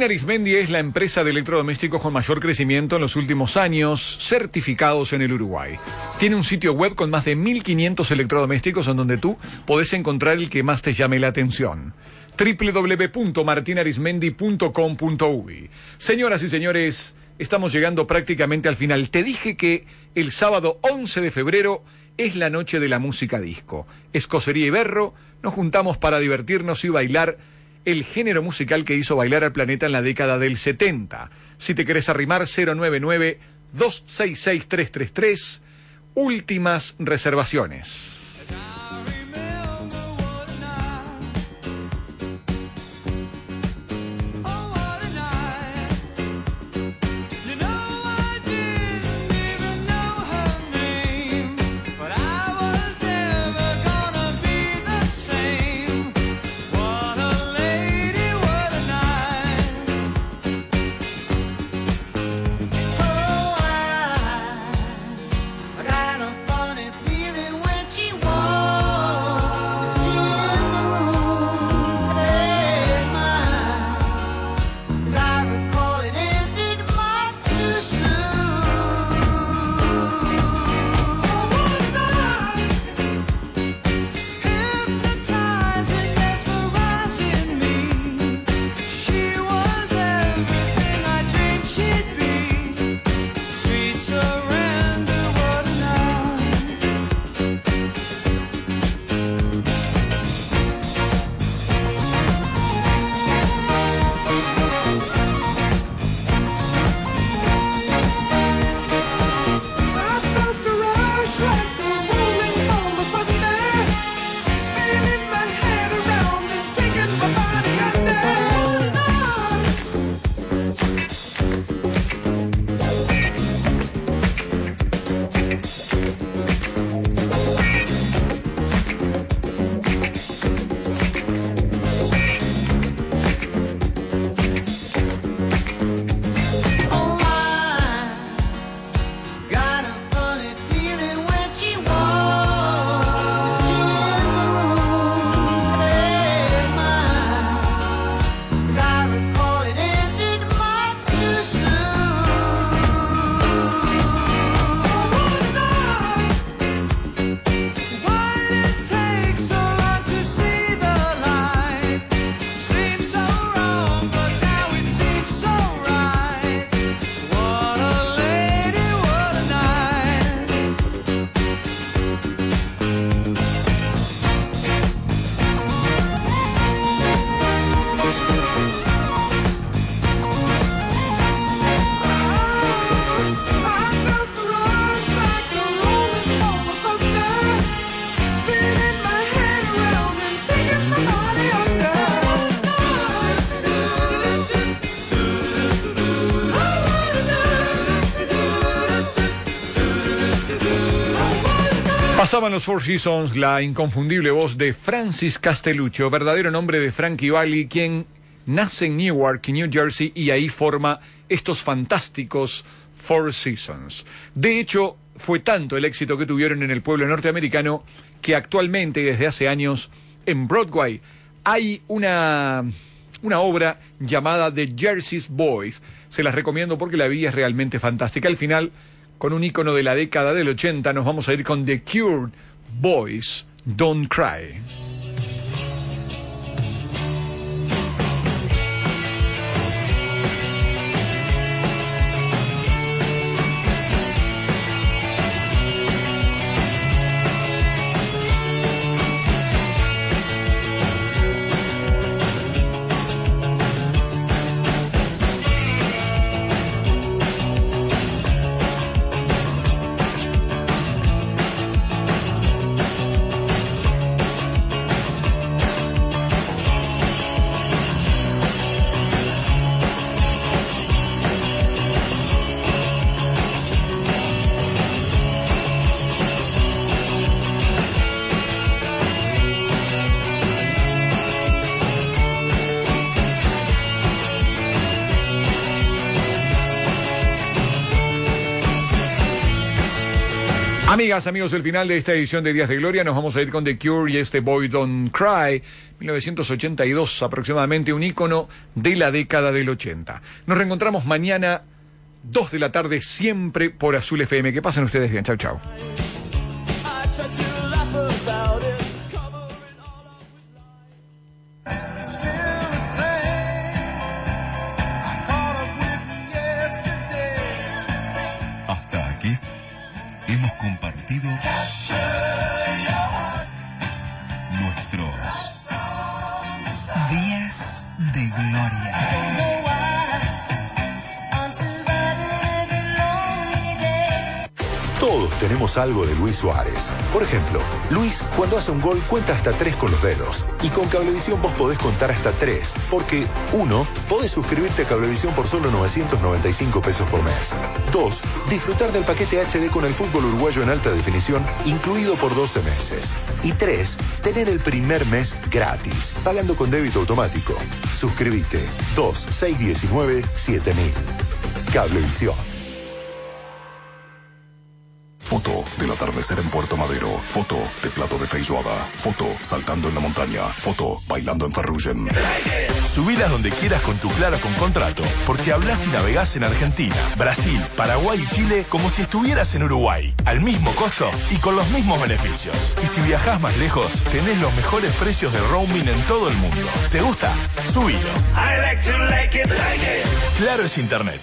Martín Arismendi es la empresa de electrodomésticos con mayor crecimiento en los últimos años, certificados en el Uruguay. Tiene un sitio web con más de 1.500 electrodomésticos en donde tú podés encontrar el que más te llame la atención www.martinarismendi.com.uy Señoras y señores, estamos llegando prácticamente al final. Te dije que el sábado 11 de febrero es la noche de la música disco. Escocería y berro, nos juntamos para divertirnos y bailar el género musical que hizo bailar al planeta en la década del 70. Si te querés arrimar, 099-266-333. Últimas reservaciones. Pasaban los Four Seasons la inconfundible voz de Francis Castelluccio, verdadero nombre de Frankie Valli, quien nace en Newark, New Jersey, y ahí forma estos fantásticos Four Seasons. De hecho, fue tanto el éxito que tuvieron en el pueblo norteamericano que actualmente, desde hace años, en Broadway hay una, una obra llamada The Jersey's Boys. Se las recomiendo porque la vi es realmente fantástica. Al final con un icono de la década del 80, nos vamos a ir con The Cured Boys Don't Cry. Amigas, amigos, el final de esta edición de Días de Gloria nos vamos a ir con The Cure y este Boy Don't Cry, 1982 aproximadamente, un ícono de la década del 80. Nos reencontramos mañana, 2 de la tarde, siempre por Azul FM. Que pasen ustedes bien. Chau, chau. Compartido nuestros días de gloria. Todos tenemos algo de Luis Suárez. Por ejemplo, Luis, cuando hace un gol, cuenta hasta tres con los dedos. Y con Cablevisión vos podés contar hasta tres. Porque, uno, podés suscribirte a Cablevisión por solo 995 pesos por mes. Dos, disfrutar del paquete HD con el fútbol uruguayo en alta definición, incluido por 12 meses. Y tres, tener el primer mes gratis, pagando con débito automático. Suscríbete 2 619 7000. Cablevisión. Foto del atardecer en Puerto Madero. Foto de plato de feijoada. Foto saltando en la montaña. Foto bailando en Ferrugem. Subilas donde quieras con tu Claro con contrato, porque hablas y navegás en Argentina, Brasil, Paraguay y Chile como si estuvieras en Uruguay, al mismo costo y con los mismos beneficios. Y si viajás más lejos, tenés los mejores precios de roaming en todo el mundo. ¿Te gusta? Subilo. Claro es Internet.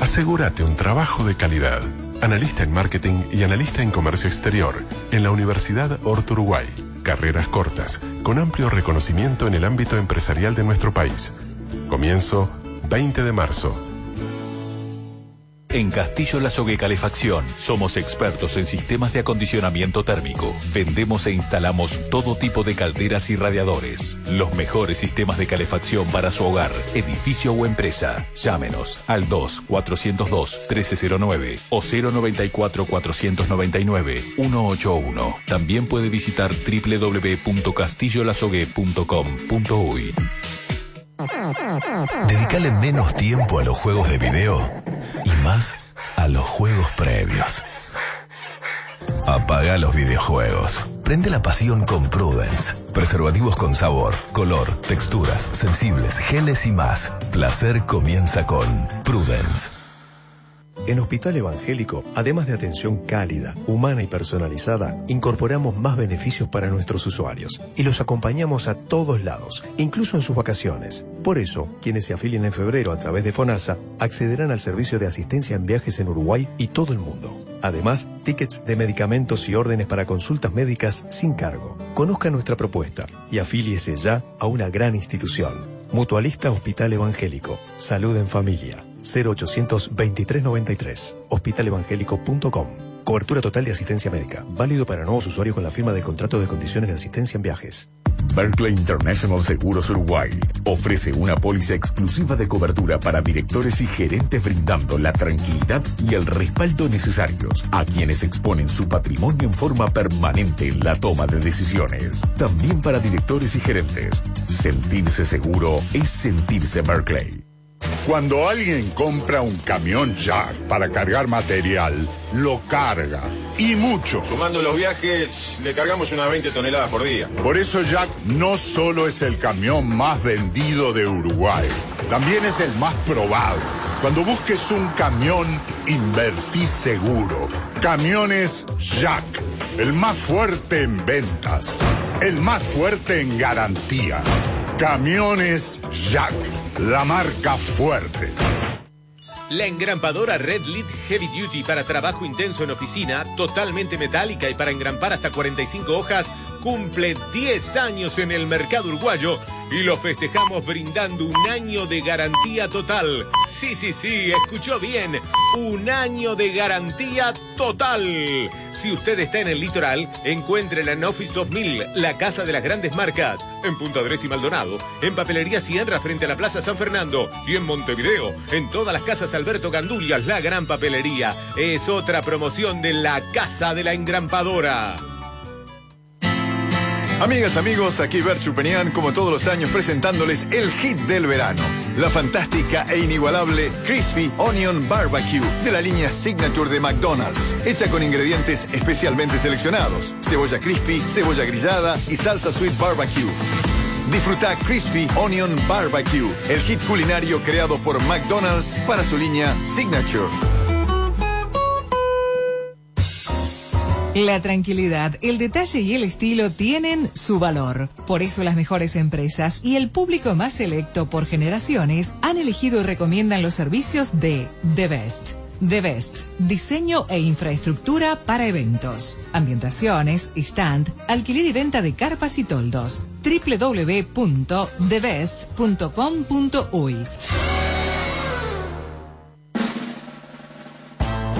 Asegúrate un trabajo de calidad analista en marketing y analista en comercio exterior en la Universidad Horto Uruguay. Carreras cortas, con amplio reconocimiento en el ámbito empresarial de nuestro país. Comienzo 20 de marzo. En Castillo Lazogue Calefacción somos expertos en sistemas de acondicionamiento térmico. Vendemos e instalamos todo tipo de calderas y radiadores. Los mejores sistemas de calefacción para su hogar, edificio o empresa. Llámenos al 2-402-1309 o 094-499-181. También puede visitar www.castillolazogue.com.uy. Dedicale menos tiempo a los juegos de video y más a los juegos previos. Apaga los videojuegos. Prende la pasión con Prudence. Preservativos con sabor, color, texturas, sensibles, geles y más. Placer comienza con Prudence. En Hospital Evangélico, además de atención cálida, humana y personalizada, incorporamos más beneficios para nuestros usuarios y los acompañamos a todos lados, incluso en sus vacaciones. Por eso, quienes se afilien en febrero a través de FONASA accederán al servicio de asistencia en viajes en Uruguay y todo el mundo. Además, tickets de medicamentos y órdenes para consultas médicas sin cargo. Conozca nuestra propuesta y afíliese ya a una gran institución. Mutualista Hospital Evangélico. Salud en familia. 0800 2393. Hospitalevangélico.com. Cobertura total de asistencia médica. Válido para nuevos usuarios con la firma del contrato de condiciones de asistencia en viajes. Berkeley International Seguros Uruguay ofrece una póliza exclusiva de cobertura para directores y gerentes brindando la tranquilidad y el respaldo necesarios a quienes exponen su patrimonio en forma permanente en la toma de decisiones. También para directores y gerentes. Sentirse seguro es sentirse Berkeley. Cuando alguien compra un camión Jack para cargar material, lo carga. Y mucho. Sumando los viajes, le cargamos unas 20 toneladas por día. Por eso Jack no solo es el camión más vendido de Uruguay, también es el más probado. Cuando busques un camión, invertí seguro. Camiones Jack, el más fuerte en ventas, el más fuerte en garantía. Camiones Jack, la marca fuerte. La engrampadora Red Lead Heavy Duty para trabajo intenso en oficina, totalmente metálica y para engrampar hasta 45 hojas, cumple 10 años en el mercado uruguayo y lo festejamos brindando un año de garantía total. Sí, sí, sí, escuchó bien. Un año de garantía total. Si usted está en el litoral, encuéntrela en Office 2000, la casa de las grandes marcas. En Punta del y Maldonado, en Papelería Sierra frente a la Plaza San Fernando y en Montevideo, en todas las casas Alberto Gandulias, la gran papelería. Es otra promoción de la Casa de la Engrampadora. Amigas, amigos, aquí Bert Chupenian, como todos los años, presentándoles el hit del verano. la fantástica e inigualable Crispy Onion Barbecue de la línea Signature de McDonald's, hecha con ingredientes especialmente seleccionados, cebolla crispy, cebolla grillada y salsa sweet barbecue. Disfruta Crispy Onion Barbecue, el hit culinario creado por McDonald's para su línea Signature. La tranquilidad, el detalle y el estilo tienen su valor. Por eso las mejores empresas y el público más selecto por generaciones han elegido y recomiendan los servicios de The Best. The Best, diseño e infraestructura para eventos, ambientaciones, stand, alquiler y venta de carpas y toldos. www.thebest.com.uy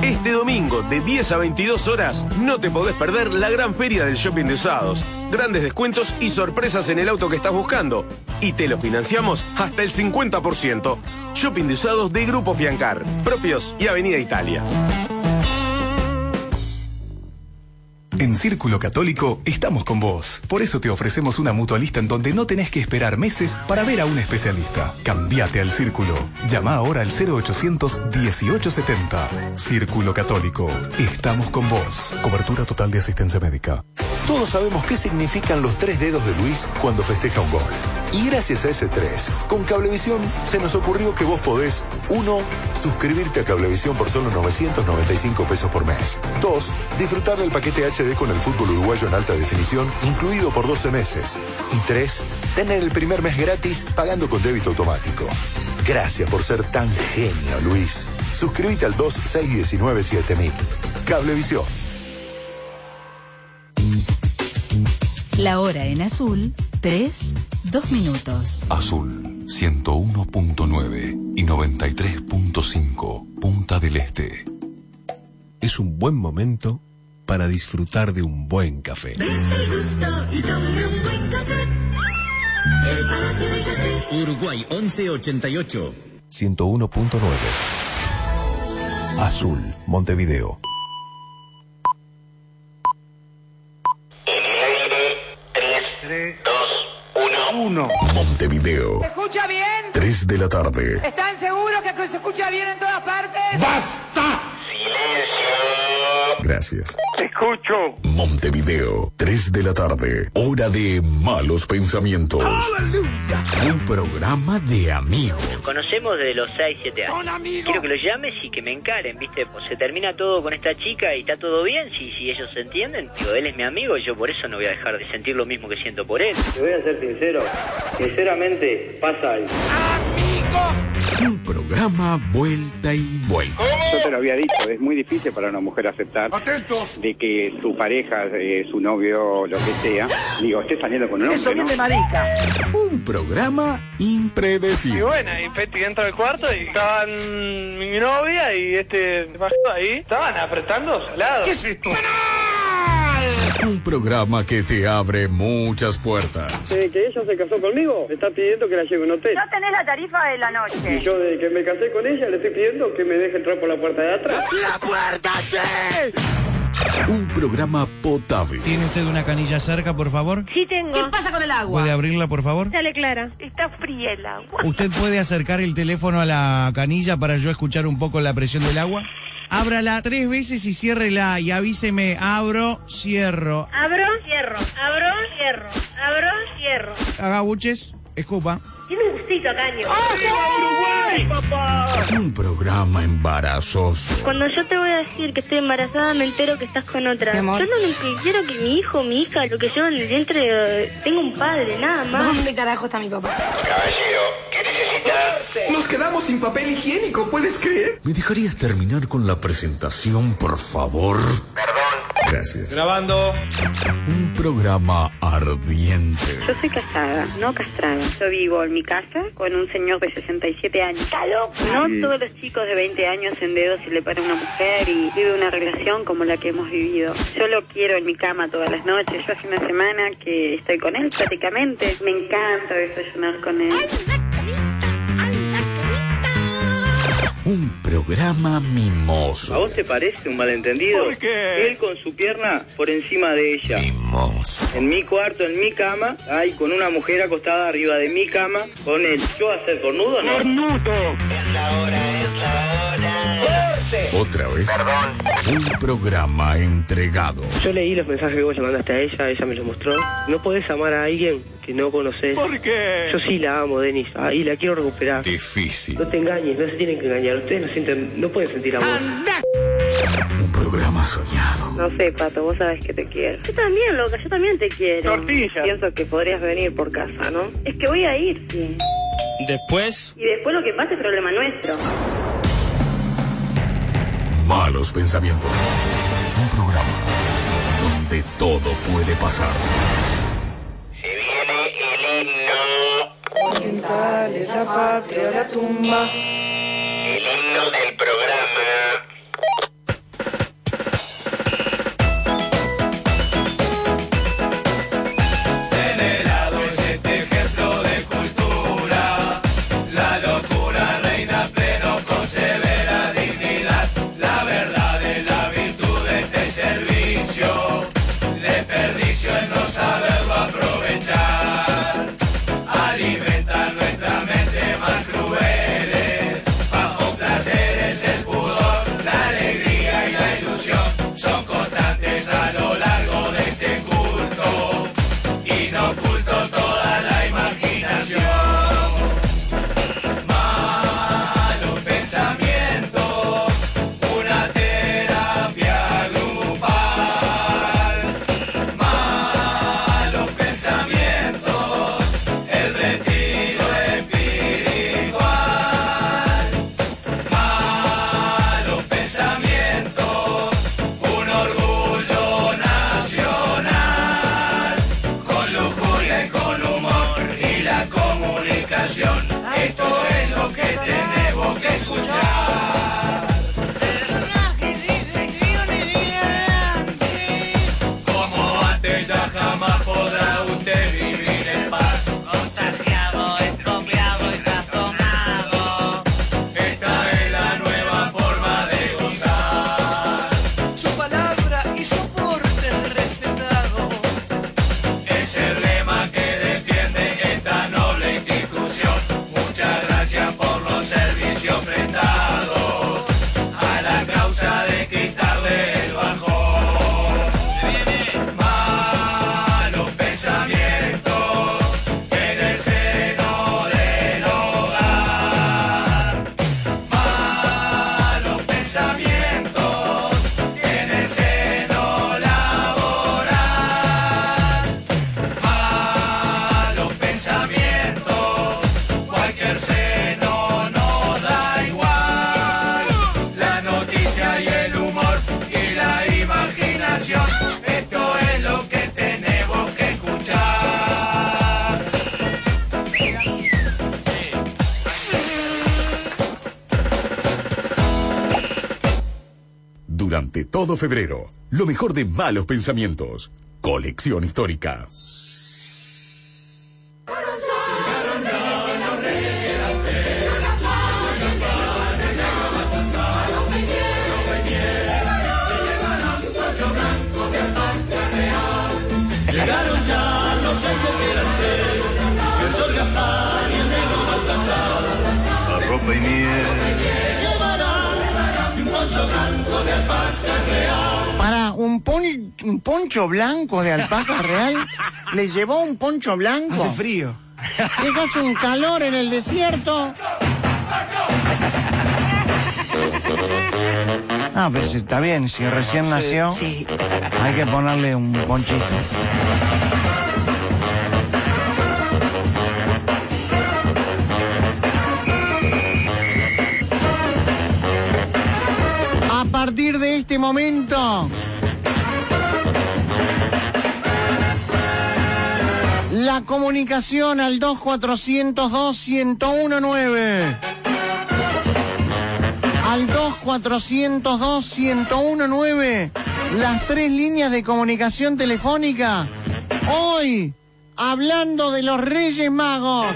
Este domingo, de 10 a 22 horas, no te podés perder la gran feria del shopping de usados. Grandes descuentos y sorpresas en el auto que estás buscando. Y te lo financiamos hasta el 50%. Shopping de usados de Grupo Fiancar, propios y Avenida Italia. En Círculo Católico estamos con vos. Por eso te ofrecemos una mutualista en donde no tenés que esperar meses para ver a un especialista. Cambiate al Círculo. Llama ahora al 0800 1870. Círculo Católico. Estamos con vos. Cobertura total de asistencia médica. Todos sabemos qué significan los tres dedos de Luis cuando festeja un gol. Y gracias a ese tres, con Cablevisión se nos ocurrió que vos podés, uno, suscribirte a Cablevisión por solo 995 pesos por mes. Dos, disfrutar del paquete HD con el fútbol uruguayo en alta definición, incluido por 12 meses. Y tres, tener el primer mes gratis pagando con débito automático. Gracias por ser tan genio, Luis. Suscríbete al 2619-7000. Cablevisión. La hora en azul, 3, 2 minutos. Azul 101.9 y 93.5 Punta del Este. Es un buen momento para disfrutar de un buen café. Uruguay 1188. 101.9 Azul, Montevideo. Montevideo. ¿Se escucha bien? 3 de la tarde. ¿Están seguros que se escucha bien en todas partes? ¡Basta! Gracias. Escucho. Montevideo, 3 de la tarde. Hora de malos pensamientos. Un programa de amigos. Conocemos desde los 6, 7 años. Quiero que los llames y que me encaren, ¿viste? Pues se termina todo con esta chica y está todo bien si, si ellos se entienden. Digo, él es mi amigo y yo por eso no voy a dejar de sentir lo mismo que siento por él. Te voy a ser sincero. Sinceramente, pasa algo. Un programa vuelta y vuelta. Yo te lo había dicho, es muy difícil para una mujer aceptar de que su pareja, eh, su novio, lo que sea, digo, esté saliendo con un hombre, ¿no? Un programa impredecible. Y bueno, y Petty entra al cuarto y estaban mi novia y este ahí. Estaban apretando salado. ¿Qué es esto? Un programa que te abre muchas puertas. Eh, que ella se casó conmigo, me está pidiendo que la lleve a un hotel. No tenés la tarifa de la Y noche. yo desde que me casé con ella le estoy pidiendo que me deje entrar por la puerta de atrás. ¡La puerta, Un programa potable. ¿Tiene usted una canilla cerca, por favor? Sí tengo. ¿Qué pasa con el agua? ¿Puede abrirla, por favor? Dale, Clara. Está fría el agua. ¿Usted puede acercar el teléfono a la canilla para yo escuchar un poco la presión del agua? Ábrala tres veces y ciérrela y avíseme, abro, cierro. Abro, cierro. Abro, cierro. Abro, cierro. Haga buches, escupa. Tiene un gustito, caño. Uruguay, papá! Un programa embarazoso. Cuando yo te voy a decir que estoy embarazada, me entero que estás con otra. Mi amor. Yo no que quiero que mi hijo, mi hija, lo que llevo en el vientre, eh, tenga un padre, nada más. ¿Dónde carajo está mi papá? Nos quedamos sin papel higiénico, ¿puedes creer? ¿Me dejarías terminar con la presentación, por favor? Gracias. Grabando. Un programa ardiente. Yo soy casada, no castrada. Yo vivo en mi casa con un señor de 67 años. ¡Está loco! No Sí. todos los chicos de 20 años en dedos se le para una mujer y vive una relación como la que hemos vivido. Yo lo quiero en mi cama todas las noches. Yo hace una semana que estoy con él prácticamente. Me encanta desayunar con él. Un programa mimoso. ¿A vos te parece un malentendido? ¿Por qué? Él con su pierna por encima de ella. Mimoso. En mi cuarto, en mi cama, hay con una mujer acostada arriba de mi cama, con él. ¿Yo a ser cornudo no? ¡Cornudo! Es la hora, es la hora. ¡Corte! Otra vez. Un programa entregado. Yo leí los mensajes que vos le mandaste a ella, ella me los mostró. No podés amar a alguien que no conoces. ¿Por qué? Yo sí la amo, Denis. Ah, y la quiero recuperar. Difícil. No te engañes, no se tienen que engañar. Ustedes no sienten, no pueden sentir amor. Un programa soñado. No sé, Pato, vos sabes que te quiero. Yo también, loca, yo también te quiero. Tortilla. Pienso que podrías venir por casa, ¿no? Es que voy a ir, sí. Después, Y después lo que pase es problema nuestro. Malos pensamientos. Un programa donde todo puede pasar. Oriental es la patria, la tumba. El himno del programa. Todo febrero, lo mejor de malos pensamientos. Colección histórica. Poncho blanco de alpaca real, le llevó un poncho blanco. Hace frío. Hace un calor en el desierto. Ah, pero si está bien, si recién nació, hay que ponerle un ponchito. A partir de este momento, la comunicación al 2402-1019. Al 2402-1019. Las tres líneas de comunicación telefónica. Hoy, hablando de los Reyes Magos.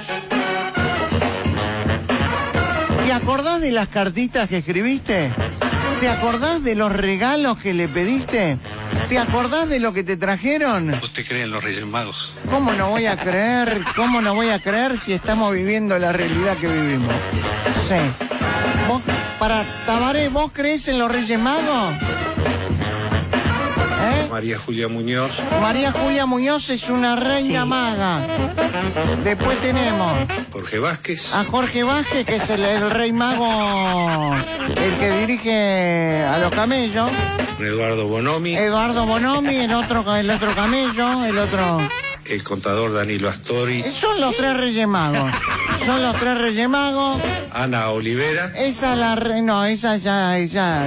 ¿Te acordás de las cartitas que escribiste? ¿Te acordás de los regalos que le pediste? ¿Te acordás de lo que te trajeron? ¿Usted cree en los Reyes Magos? ¿Cómo no voy a creer? ¿Cómo no voy a creer si estamos viviendo la realidad que vivimos? Sí. ¿Vos, para Tabaré, ¿vos crees en los Reyes Magos? María Julia Muñoz. María Julia Muñoz es una reina Sí. maga. Después tenemos Jorge Vázquez. a Jorge Vázquez, que es el, el rey mago, el que dirige a los camellos. Eduardo Bonomi. Eduardo Bonomi, el otro, el otro camello, el otro... El contador Danilo Astori. Son los tres reyes magos. Son los tres reyes magos. Ana Olivera. Esa la... re- No, esa ya... ya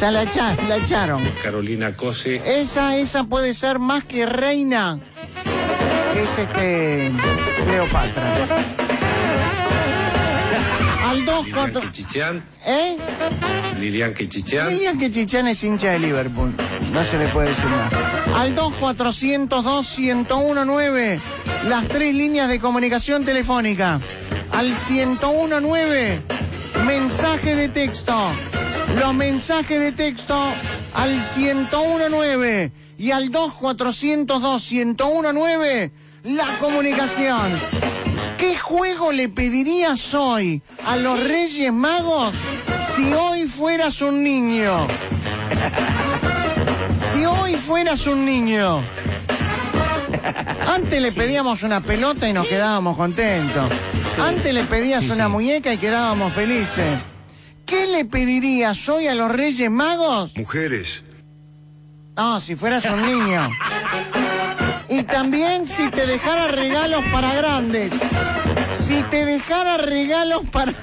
ya la, echa- la echaron. Carolina Cose. Esa, esa puede ser más que reina. Es este... Cleopatra. Al 2, Lilian 4... Quichichán. ¿Eh? Lilian Quichichán. Dirían que Chichán es hincha de Liverpool. No se le puede decir nada. Al 2402-1019, las tres líneas de comunicación telefónica. Al 1019, mensaje de texto. Los mensajes de texto al 1019 y al 2402-1019, la comunicación. ¿Qué juego le pedirías hoy a los Reyes Magos si hoy fueras un niño? Si hoy fueras un niño. Antes le pedíamos una pelota y nos quedábamos contentos. Antes le pedías una muñeca y quedábamos felices. ¿Qué le pedirías hoy a los Reyes Magos? Mujeres. No, si fueras un niño. Y también si te dejara regalos para grandes. Si te dejara regalos para...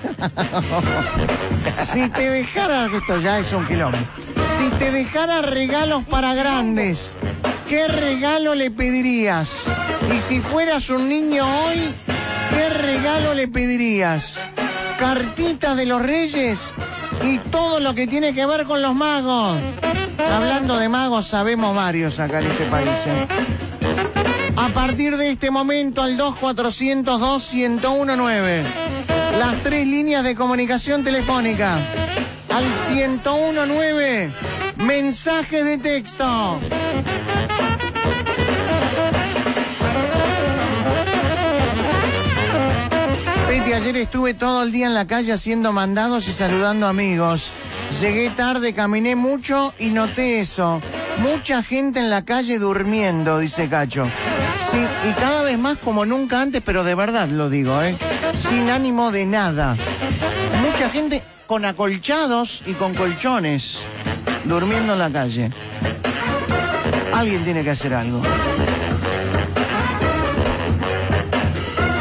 si te dejara... Esto ya es un kilómetro. Si te dejara regalos para grandes, ¿qué regalo le pedirías? Y si fueras un niño hoy, ¿qué regalo le pedirías? Cartitas de los reyes y todo lo que tiene que ver con los magos. Hablando de magos, sabemos varios acá en este país. ¿eh? A partir de este momento al 2402-1019. Las tres líneas de comunicación telefónica. Al 1019. Mensajes de texto. Betty, ayer estuve todo el día en la calle haciendo mandados y saludando amigos. Llegué tarde, caminé mucho y noté eso. Mucha gente en la calle durmiendo, dice Cacho. Sí, y cada vez más como nunca antes, pero de verdad lo digo, ¿eh? Sin ánimo de nada. Mucha gente con acolchados y con colchones, durmiendo en la calle. Alguien tiene que hacer algo.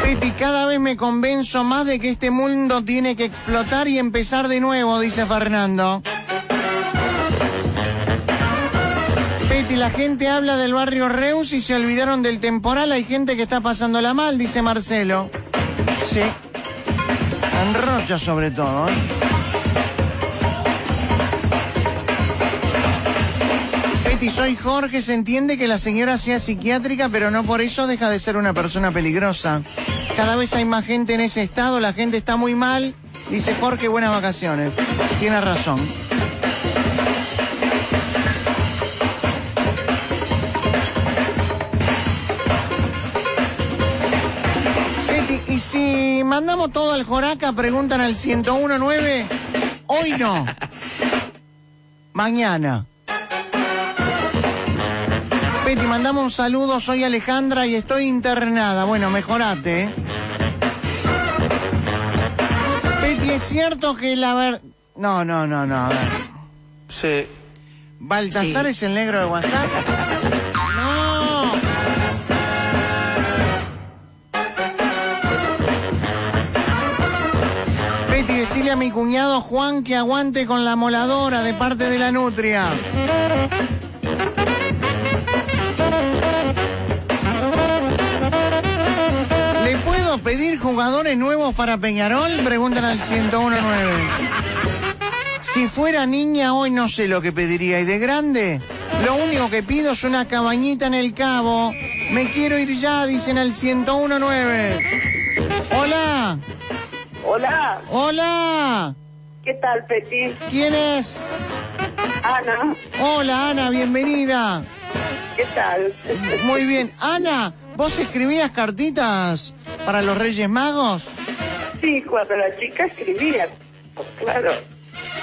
Peti, cada vez me convenzo más de que este mundo tiene que explotar y empezar de nuevo, dice Fernando. Peti, la gente habla del barrio Reus y se olvidaron del temporal. Hay gente que está pasándola mal, dice Marcelo. Sí. En Rocha sobre todo, ¿eh? Soy Jorge. Se entiende que la señora sea psiquiátrica, pero no por eso deja de ser una persona peligrosa. Cada vez hay más gente en ese estado, la gente está muy mal. Dice Jorge, buenas vacaciones. Tiene razón. Mandamos todo al Joraca, preguntan al 1019, hoy no. Mañana. Peti, mandamos un saludo, soy Alejandra y estoy internada. Bueno, mejorate, ¿eh? Peti, es cierto que la ver... No, no, no, no, a ver. Sí. ¿Baltasar es el negro de WhatsApp? Decirle a mi cuñado Juan que aguante con la moladora de parte de la nutria. ¿Le puedo pedir jugadores nuevos para Peñarol? Preguntan al 1019. Si fuera niña hoy no sé lo que pediría. ¿Y de grande? Lo único que pido es una cabañita en el cabo. Me quiero ir ya, dicen al 1019. Hola. Hola, Hola. ¿qué tal, Peti? ¿Quién es? Ana, Hola, Ana, bienvenida. ¿qué tal? Muy bien. Ana, ¿vos escribías cartitas para los Reyes Magos? Sí, cuando la chica escribía, pues claro.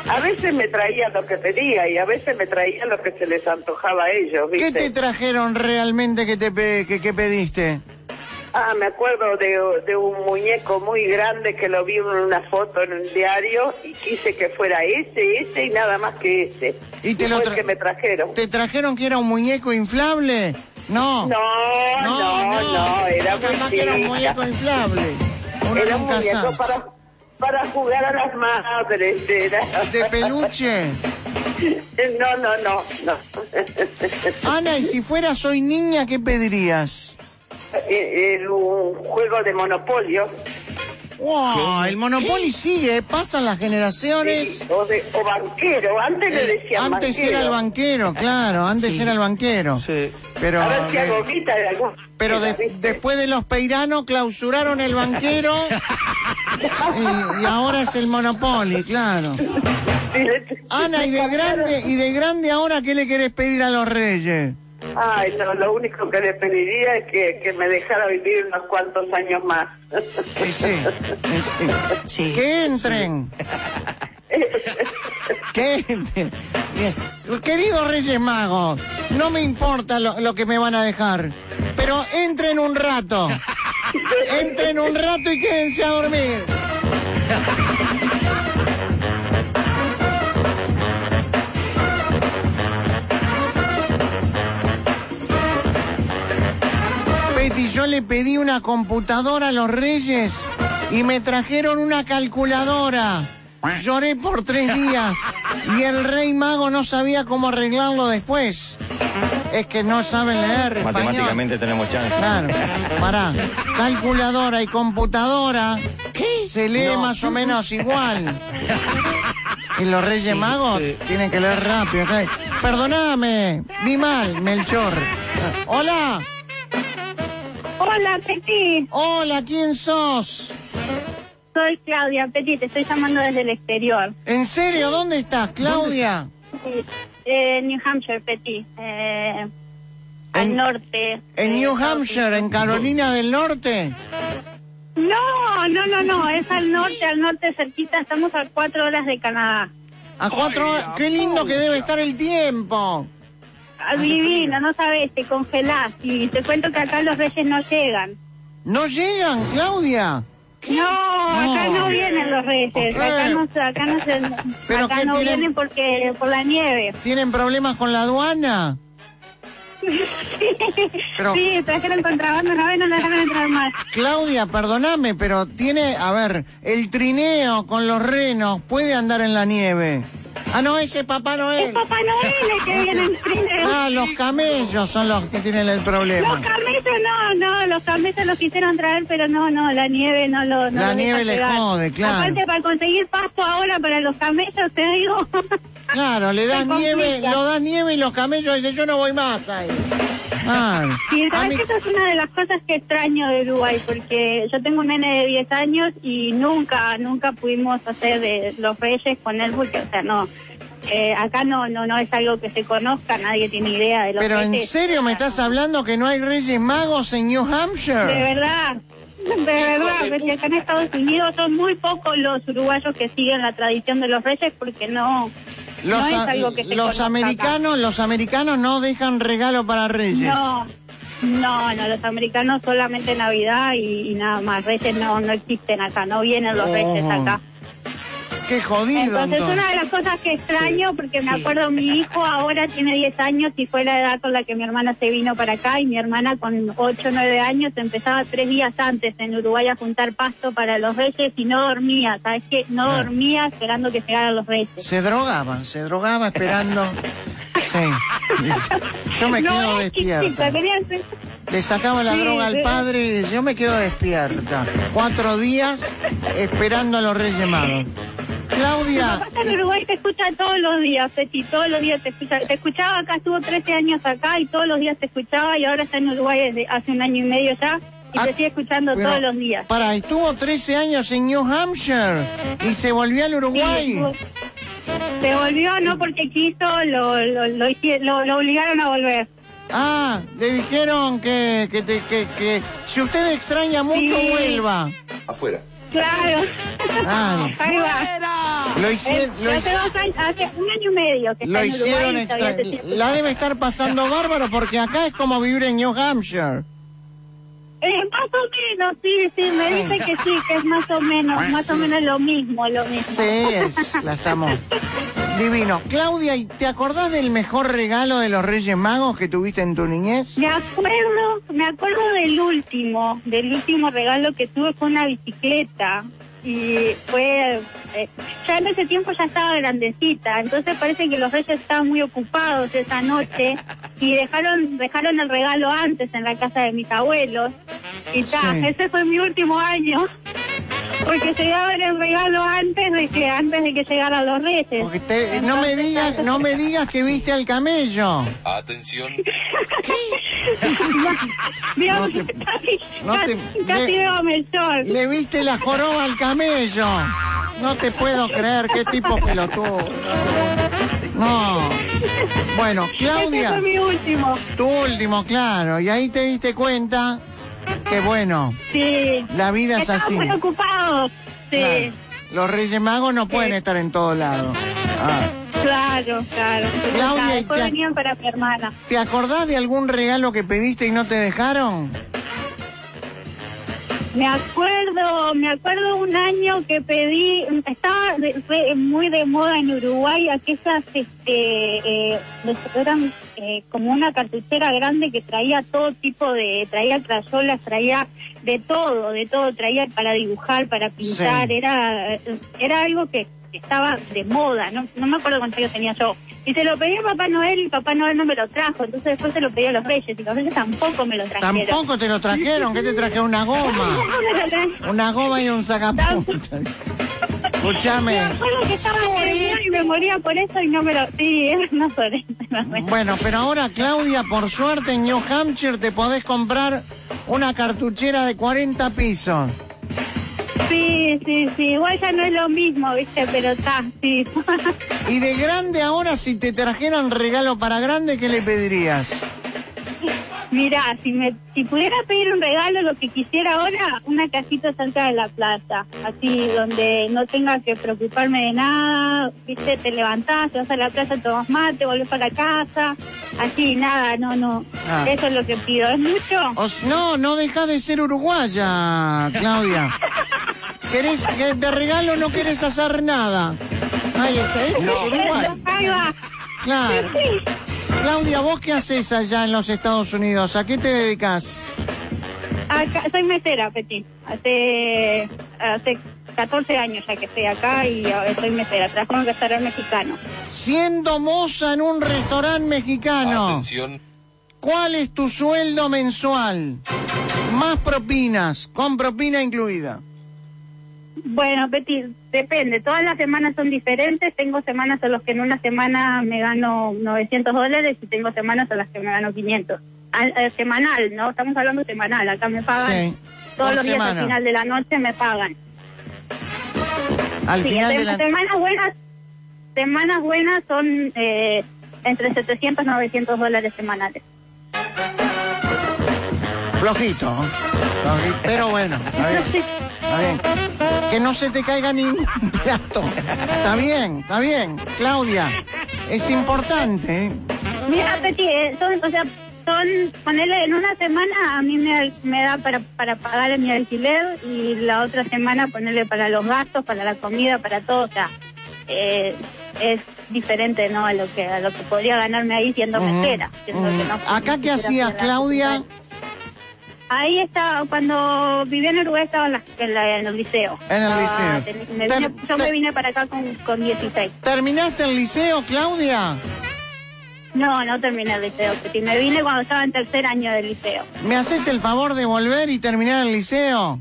A veces me traía lo que pedía y a veces me traía lo que se les antojaba a ellos, ¿Qué ¿viste? te trajeron realmente que te pe- que, que pediste? Ah, me acuerdo de, de un muñeco muy grande que lo vi en una foto en un diario y quise que fuera ese, ese y nada más que ese. Y te lo que me trajeron. ¿Te trajeron que era un muñeco inflable? No. No, no, no, era muy Capaz que era un muñeco inflable. Uno Era un muñeco sabe. para, para jugar a las madres. Era. ¿De peluche? No, no, no, no. Ana, y si fuera soy niña, ¿qué pedirías? Eh, eh, un juego de monopolio. Wow, el Monopoly sigue, pasan las generaciones. O, de, o banquero, antes le decían Antes banquero. era el banquero, claro, antes era el banquero. Pero, A ver si eh, hago guita de algún... pero de- después de los Peirano clausuraron el banquero y, y ahora es el Monopoly, claro. Ana, y de grande, y de grande ahora, ¿qué le querés pedir a los reyes? Ay, no, lo único que le pediría es que, que me dejara vivir unos cuantos años más. Sí, sí, sí. Que entren. Que entren. Bien. Queridos Reyes Magos, no me importa lo, lo que me van a dejar, pero entren un rato. Entren un rato y quédense a dormir. Betty, yo le pedí una computadora a los reyes y me trajeron una calculadora. Lloré por tres días y el rey mago no sabía cómo arreglarlo después. Es que no saben leer español. Matemáticamente tenemos chance. Claro, pará. Calculadora y computadora se lee más o menos igual. Y los Reyes Magos tienen que leer rápido. Perdóname, vi mal, Melchor. Hola. Hola, Peti. Hola, ¿quién sos? Soy Claudia, Peti, te estoy llamando desde el exterior. ¿En serio? ¿Dónde estás, Claudia? Sí, eh, New Hampshire, Peti. Eh, al norte. ¿En New Hampshire, en Carolina del Norte? No, no, no, no, es al norte, al norte cerquita, estamos a cuatro horas de Canadá. A cuatro horas. ¡Qué lindo que debe estar el tiempo! Divino, no sabes, te congelás y te cuento que acá los reyes no llegan. ¿No llegan, Claudia? No, acá No. vienen los reyes, acá no, acá no, se, ¿Pero acá no tienen? vienen porque por la nieve. ¿Tienen problemas con la aduana? Pero- Sí, trajeron contrabando, no no la dejaron entrar más. Claudia, perdóname, pero tiene, a ver, el trineo con los renos puede andar en la nieve. Ah, no, ese es Papá Noel. Es Papá Noel el que viene en trineo. Ah, los camellos son los que tienen el problema. Los camellos no, no, los camellos los quisieron traer, pero no, no, la nieve no lo no La lo nieve deja le pegar. jode, claro. Aparte, para conseguir pasto ahora para los camellos, te digo. Claro, le das nieve, lo das nieve y los camellos dicen, yo no voy más ahí. Ah, a sabes mí- que esa es una de las cosas que extraño de Uruguay, porque yo tengo un nene de 10 años y nunca, nunca pudimos hacer de los reyes con él, porque, o sea, no, eh, acá no, no, no es algo que se conozca, nadie tiene idea de los Pero en serio me estás hablando que no hay reyes magos en New Hampshire. De verdad, de verdad, porque acá en Estados Unidos son muy pocos los uruguayos que siguen la tradición de los reyes porque no, Los, no es a- algo que se los conozca americanos, los americanos no dejan regalo para reyes. No, no, no, los americanos solamente Navidad y, y nada más, reyes no, no existen acá, no vienen los reyes Oh. acá. Qué jodido. Entonces, entonces. una de las cosas que extraño, porque me acuerdo, mi hijo ahora tiene 10 años y fue la edad con la que mi hermana se vino para acá y mi hermana con 8 o 9 años empezaba tres días antes en Uruguay a juntar pasto para los reyes y no dormía, ¿sabes qué? No Ah. dormía esperando que llegaran los reyes. Se drogaba, se drogaba esperando. Sí. Yo me No, quedo es chiquita, despierta. Le sacaba la Sí, droga al padre y yo me quedo despierta. Cuatro días esperando a los Reyes Magos. Claudia, Acá en Uruguay te escucha todos los días, Peti, todos los días te escucha. Te escuchaba acá, estuvo 13 años acá y todos los días te escuchaba y ahora está en Uruguay desde hace un año y medio ya y se sigue escuchando Pero, todos los días. Para, estuvo 13 años en New Hampshire y se volvió al Uruguay. Sí, se volvió no porque quiso, lo, lo, lo, lo- lo obligaron a volver. Ah, le dijeron que, que, te- que, que si usted extraña mucho, Sí. vuelva. Afuera. Claro. Ah. Ahí va. Lo hicieron- Eh, lo hace, dos años, hace un año y medio que Lo está Uruguay hicieron y todavía extra... La debe estar pasando bárbaro porque acá es como vivir en New Hampshire. Eh, más o menos, sí, sí, me dice que sí, que es más o menos, más o menos lo mismo, lo mismo. Sí, la estamos. Divino. Claudia, ¿y ¿te acordás del mejor regalo de los Reyes Magos que tuviste en tu niñez? Me acuerdo, me acuerdo del último, del último regalo que tuve fue una bicicleta y fue, eh, ya en ese tiempo ya estaba grandecita, entonces parece que los reyes estaban muy ocupados esa noche y dejaron, dejaron el regalo antes en la casa de mis abuelos y Sí. ese fue mi último año. Porque se daban el regalo antes de que antes de que llegaran los reyes. Porque te- no me digas, no me digas que viste al camello. Atención. Dios, No te- casi, no te- casi, le- veo Melchor. Le viste la joroba al camello. No te puedo creer, qué tipo pelotudo. No. Bueno, Ese Claudia, fue mi último. tu último, claro. Y ahí te diste cuenta que bueno, Sí. la vida es así. muy ocupados. Sí. Claro. Los Reyes Magos no pueden estar en todos lados. Ah. Claro, claro. Claudia, después te- venían para mi hermana. ¿Te acordás de algún regalo que pediste y no te dejaron? Me acuerdo, me acuerdo un año que pedí, estaba de- fue muy de moda en Uruguay aquellas, este, eh, eran eh, como una cartuchera grande que traía todo tipo de, traía crayolas, traía de todo, de todo, traía para dibujar, para pintar, Sí. era, era algo que estaba de moda, no, no me acuerdo cuántos años tenía yo. Y se lo pedí a Papá Noel y Papá Noel no me lo trajo, entonces después se lo pedí a los Reyes y los Reyes tampoco me lo trajeron. Tampoco te lo trajeron, ¿qué te trajeron? Una goma. Una goma y un sacapuntas. Escúchame. Que estaba y me moría por eso y no me lo... Sí, no sobre Bueno, pero ahora, Claudia, por suerte en New Hampshire te podés comprar una cartuchera de 40 pisos. Sí, sí, sí. Igual ya no es lo mismo, ¿viste? Pero está, sí. Y de grande ahora, si te trajeran regalo para grande, ¿qué le pedirías? Mirá, si me si pudiera pedir un regalo, lo que quisiera ahora, una casita cerca de la plaza. Así, donde no tenga que preocuparme de nada. ¿Viste? Te levantás, te vas a la plaza, tomas mate, volvés para casa. Así, nada, no, no. Ah. Eso es lo que pido. ¿Es mucho? O no, no dejas de ser uruguaya, Claudia. ¿Querés, que de regalo no querés hacer nada. Ahí está, ¿eh? Uruguay. Ahí va. Claro. Claudia, ¿vos qué haces allá en los Estados Unidos? ¿A qué te dedicas? Acá, soy mesera, Petit. Hace, hace 14 años ya que estoy acá y soy mesera. Trabajo en un restaurante mexicano. Siendo moza en un restaurante mexicano. Atención. ¿Cuál es tu sueldo mensual? Más propinas, con propina incluida. Bueno, Petit, depende. Todas las semanas son diferentes. Tengo semanas en las que en una semana me gano 900 dólares y tengo semanas en las que me gano 500. Al- eh, semanal, ¿no? Estamos hablando semanal. Acá me pagan. Sí, Todos los días al final de la noche me pagan. Al Sí, final de la... semanas buenas, semanas buenas son eh, entre 700 y 900 dólares semanales. Flojito, Pero bueno. Está bien. Que no se te caiga ningún plato. Está bien, está bien. Claudia, es importante, ¿eh? Mira, Peti, eh, son, o sea, son, ponerle en una semana a mí me, me da para, para pagar mi alquiler y la otra semana ponerle para los gastos, para la comida, para todo, o sea, eh, es diferente, ¿no? A lo que a lo que podría ganarme ahí siendo mesera. no- ¿Acá qué hacías, Claudia? Ahí estaba, cuando vivía en Uruguay estaba en, la- en, la- en el liceo. En el liceo. ten- me Ter- vine- yo me vine para acá con, con 16. ¿Terminaste el liceo, Claudia? No, no terminé el liceo, Peti. Me vine cuando estaba en tercer año del liceo. ¿Me haces el favor de volver y terminar el liceo?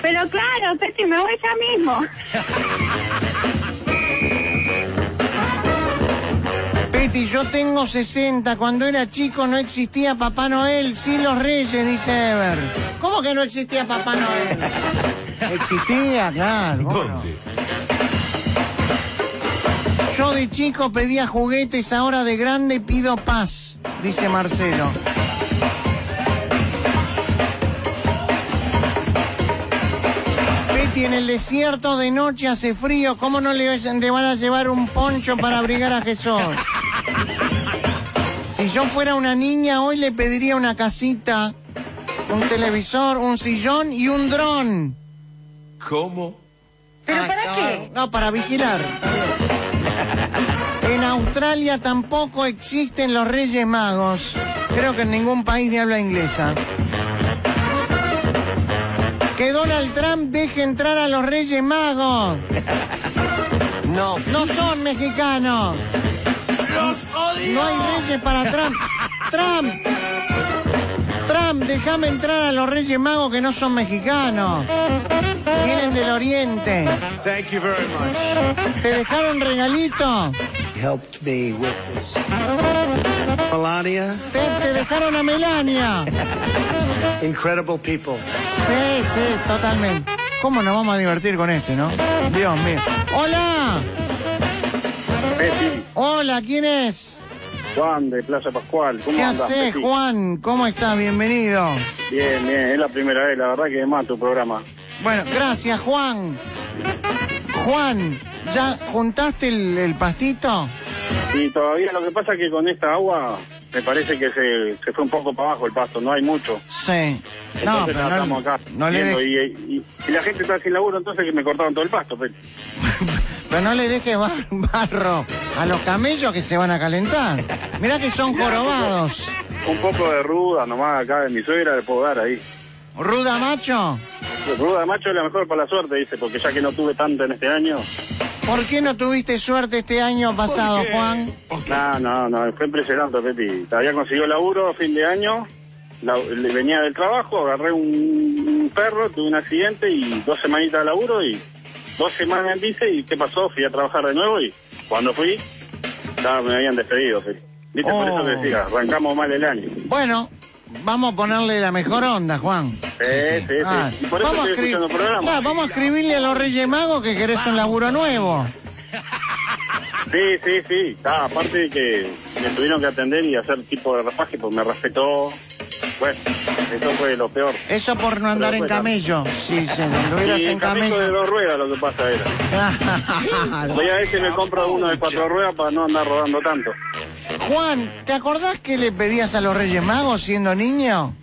Pero claro, Peti, me voy ya mismo. Betty, yo tengo 60. Cuando era chico no existía Papá Noel, sí los reyes, dice Ever. ¿Cómo que no existía Papá Noel? Existía, claro. ¿cómo no? Yo de chico pedía juguetes, ahora de grande pido paz, dice Marcelo. Betty, en el desierto de noche hace frío, ¿cómo no le, le van a llevar un poncho para abrigar a Jesús? Si yo fuera una niña, hoy le pediría una casita, un televisor, un sillón y un dron. ¿Cómo? ¿Pero para qué? No, para vigilar. En Australia tampoco existen los Reyes Magos. Creo que en ningún país de habla inglesa. Que Donald Trump deje entrar a los Reyes Magos. No. No son mexicanos. ¡Los odio! No hay reyes para Trump. Trump. Trump, déjame entrar a los Reyes Magos que no son mexicanos. Vienen del Oriente. Thank you very much. ¿Te dejaron regalito? helped me with this. Melania, Te, te dejaron a Melania. incredible people. Sí, sí, totalmente. ¿Cómo nos vamos a divertir con este, no? Dios mío. ¡Hola! Betty, Hola, ¿quién es? Juan de Plaza Pascual, ¿cómo ¿Qué andás, haces? Juan? ¿Cómo estás? Bienvenido. Bien, bien, es la primera vez, la verdad que más tu programa. Bueno, gracias, Juan. Juan, ¿ya juntaste el, el pastito? Y todavía lo que pasa es que con esta agua me parece que se, se fue un poco para abajo el pasto, no hay mucho. Sí. No, Entonces pero nada, estamos no, acá no le de- y, y- y la gente está sin laburo, entonces que me cortaron todo el pasto. Pero no le dejes bar- barro a los camellos que se van a calentar. Mirá que son jorobados. Un poco de ruda nomás acá de mi suegra le puedo dar ahí. ¿Ruda macho? Ruda macho es la mejor para la suerte, dice, porque ya que no tuve tanto en este año. ¿Por qué no tuviste suerte este año pasado, Juan? No, no, no, fue impresionante, Peti. Había conseguido laburo a fin de año, la- le- venía del trabajo, agarré un, un perro, tuve un accidente y dos semanitas de laburo y dos semanas en bici y ¿qué pasó? Fui a trabajar de nuevo y cuando fui, ya me habían despedido, Peti. Viste, por eso te decía, arrancamos mal el año. Bueno, vamos a ponerle la mejor onda, Juan. Sí, sí, sí. Ah, Y por eso vamos, a estoy escri- escuchando el programa. Claro, vamos a escribirle a los Reyes Magos que querés un laburo nuevo. Sí, sí, sí. Ah, aparte de que me tuvieron que atender y hacer tipo de rapaje, pues me respetó. Bueno, eso fue lo peor. Eso por no andar en camello. Sí, sí, lo hubieras en camello de dos ruedas lo que pasa era. Voy a ver si me compro uno de cuatro ruedas para no andar rodando tanto. Juan, ¿te acordás que le pedías a los Reyes Magos siendo niño?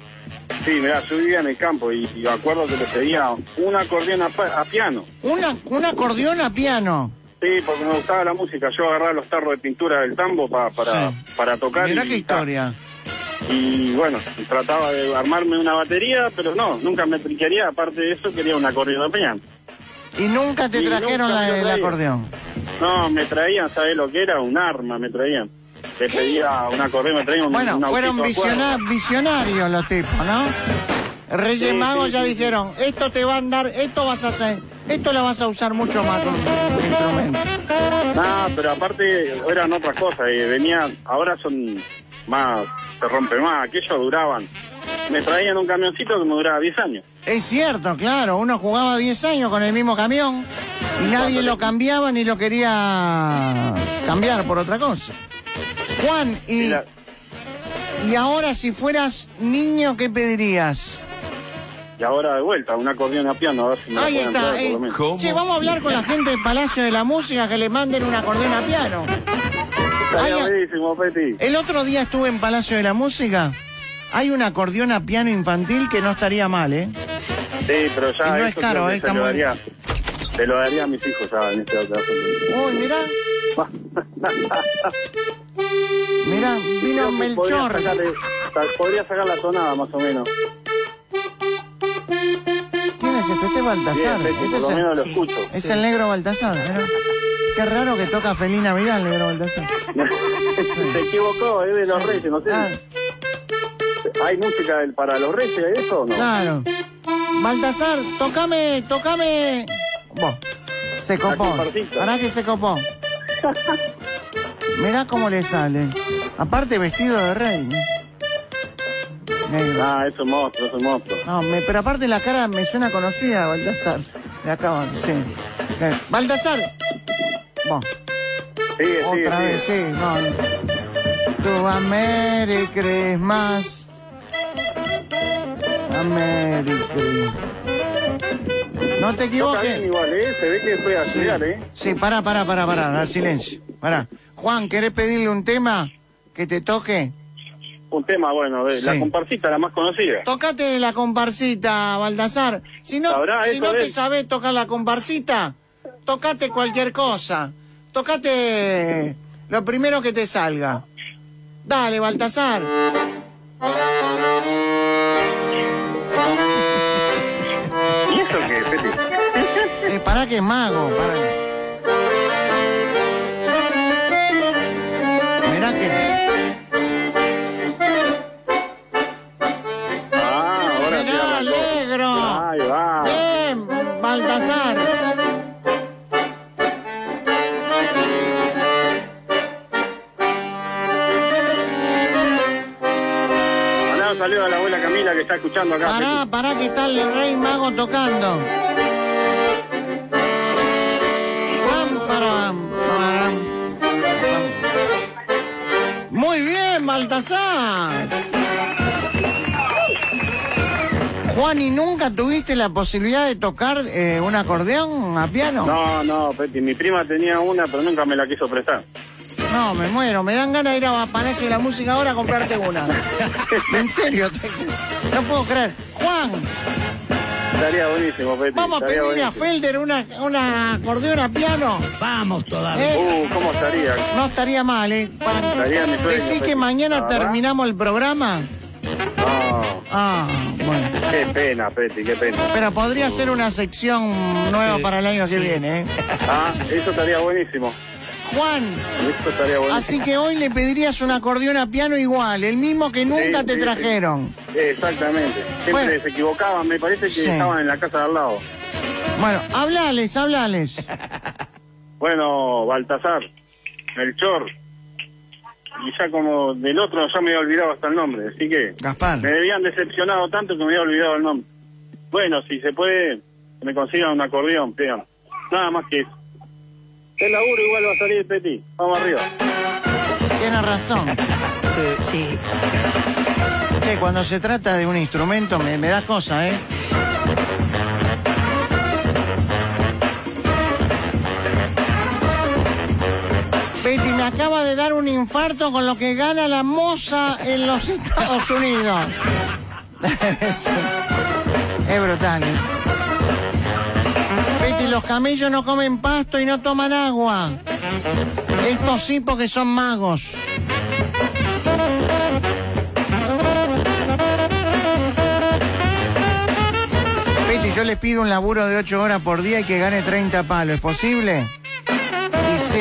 Sí, mirá, yo vivía en el campo y, y me acuerdo que le pedía un acordeón a, a piano. Una, un acordeón a piano. Sí, porque me gustaba la música. Yo agarraba los tarros de pintura del tambo pa- para, para tocar. Mirá y, qué historia. Y bueno, trataba de armarme una batería, pero no, nunca me quería. Aparte de eso, quería un acordeón. Y nunca te Y trajeron nunca la- el acordeón. No, me traían, ¿sabes lo que era? Un arma, me traían. Le pedía un acordeón, me traían un Bueno, un fueron visionarios los tipos, ¿no? Reyes Sí, Magos sí, ya dijeron, esto te va a andar, esto vas a hacer, esto lo vas a usar mucho más con el instrumento. No, pero aparte eran otras cosas. Y venían, ahora son más, se rompe más. Aquellos duraban. Me traían un camioncito que me duraba 10 años. Es cierto, claro, uno jugaba 10 años con el mismo camión y nadie lo cambiaba ni lo quería cambiar por otra cosa. Juan, y, y ahora si fueras niño, ¿qué pedirías? Y ahora de vuelta, un acordeón a piano, a ver si me Ahí está. por eh. lo menos. Che, vamos a hablar con la gente del Palacio de la Música que le manden un acordeón a piano. Estaría Ay, buenísimo, Peti. El otro día estuve en Palacio de la Música. Hay un acordeón a piano infantil que no estaría mal, ¿eh? Sí, pero ya Y no es caro, eh, se está lo muy- daría, se lo daría a mis hijos ya en este caso. Uy, mirá. Mirá, vino podría Melchor. podría sacar la tonada más o menos. ¿Quién es este? Este es Baltasar. Bien, Este es el- menos lo escucho. Es el negro Baltasar. Qué raro que toca Feliz Navidad el negro Baltasar. Se equivocó, es de los reyes, no sé. Ah. ¿Hay música para los reyes y eso o no? Claro. Baltasar, tocame, tocame. Vos, se copó. Pará que se copó. Mirá cómo le sale. Aparte vestido de rey. Negro. Ah, es un monstruo, es un monstruo. No, me- pero aparte la cara me suena conocida, Baltasar. De acá, sí. Eh, Baltasar. Bueno, Sigue, sigue, otra sigue. vez, sí. No. Tu a Merry Christmas. A Merry Christmas. No te No equivoques. igual, ¿eh? Se ve que fue a estudiar, ¿eh? Sí, pará, pará, pará, pará, silencio. Pará. Juan, ¿querés pedirle un tema que te toque? Un tema, bueno, de la comparsita, la más conocida. Tocate la comparsita, Baltasar. Si no, ¿Sabrá si no te sabés tocar la comparsita, tocate cualquier cosa. Tocate lo primero que te salga. Dale, Baltasar. ¿Y eso qué, Peti? Eh, pará que es mago, pará. Está escuchando acá. Pará, pará que está el rey mago tocando. Muy bien, Baltasar. Juan, ¿y nunca tuviste la posibilidad de tocar eh, un acordeón a piano? No, no, Peti, mi prima tenía una, pero nunca me la quiso prestar. No, me muero. Me dan ganas de ir a Palacio de la Música ahora a comprarte una. en serio, te- no puedo creer. Juan, Estaría buenísimo, Peti. vamos a pedirle a. Felder una, una acordeón a piano. Vamos todavía. ¿Eh? Uh, ¿cómo estaría? No estaría mal, ¿eh? Estaría mi sueño, que mañana terminamos el programa. No, Ah, bueno. qué pena, Peti, qué pena. Pero podría ser una sección nueva para el año que viene, ¿eh? Ah, eso estaría buenísimo. Juan, así que hoy le pedirías un acordeón a piano igual, el mismo que nunca Sí, te sí, trajeron. Exactamente. Siempre Bueno. se equivocaban, me parece que estaban en la casa de al lado. Bueno, hablales, hablales. Bueno, Baltasar, Melchor, y ya como del otro ya me había olvidado hasta el nombre, así que Gaspar. me habían decepcionado tanto que me había olvidado el nombre. Bueno, si se puede, me consigan un acordeón, pegan. Nada más que eso. El laburo igual va a salir, Peti. Vamos arriba. Tienes razón. Sí. Che, cuando se trata de un instrumento me, me da cosa, ¿eh? Betty, me acaba de dar un infarto con lo que gana la moza en los Estados Unidos. Sí. es brutal. ¿eh? Los camellos no comen pasto y no toman agua. Estos sí porque son magos. Betty, yo les pido un laburo de 8 horas por día y que gane 30 palos. ¿Es posible? Y sí.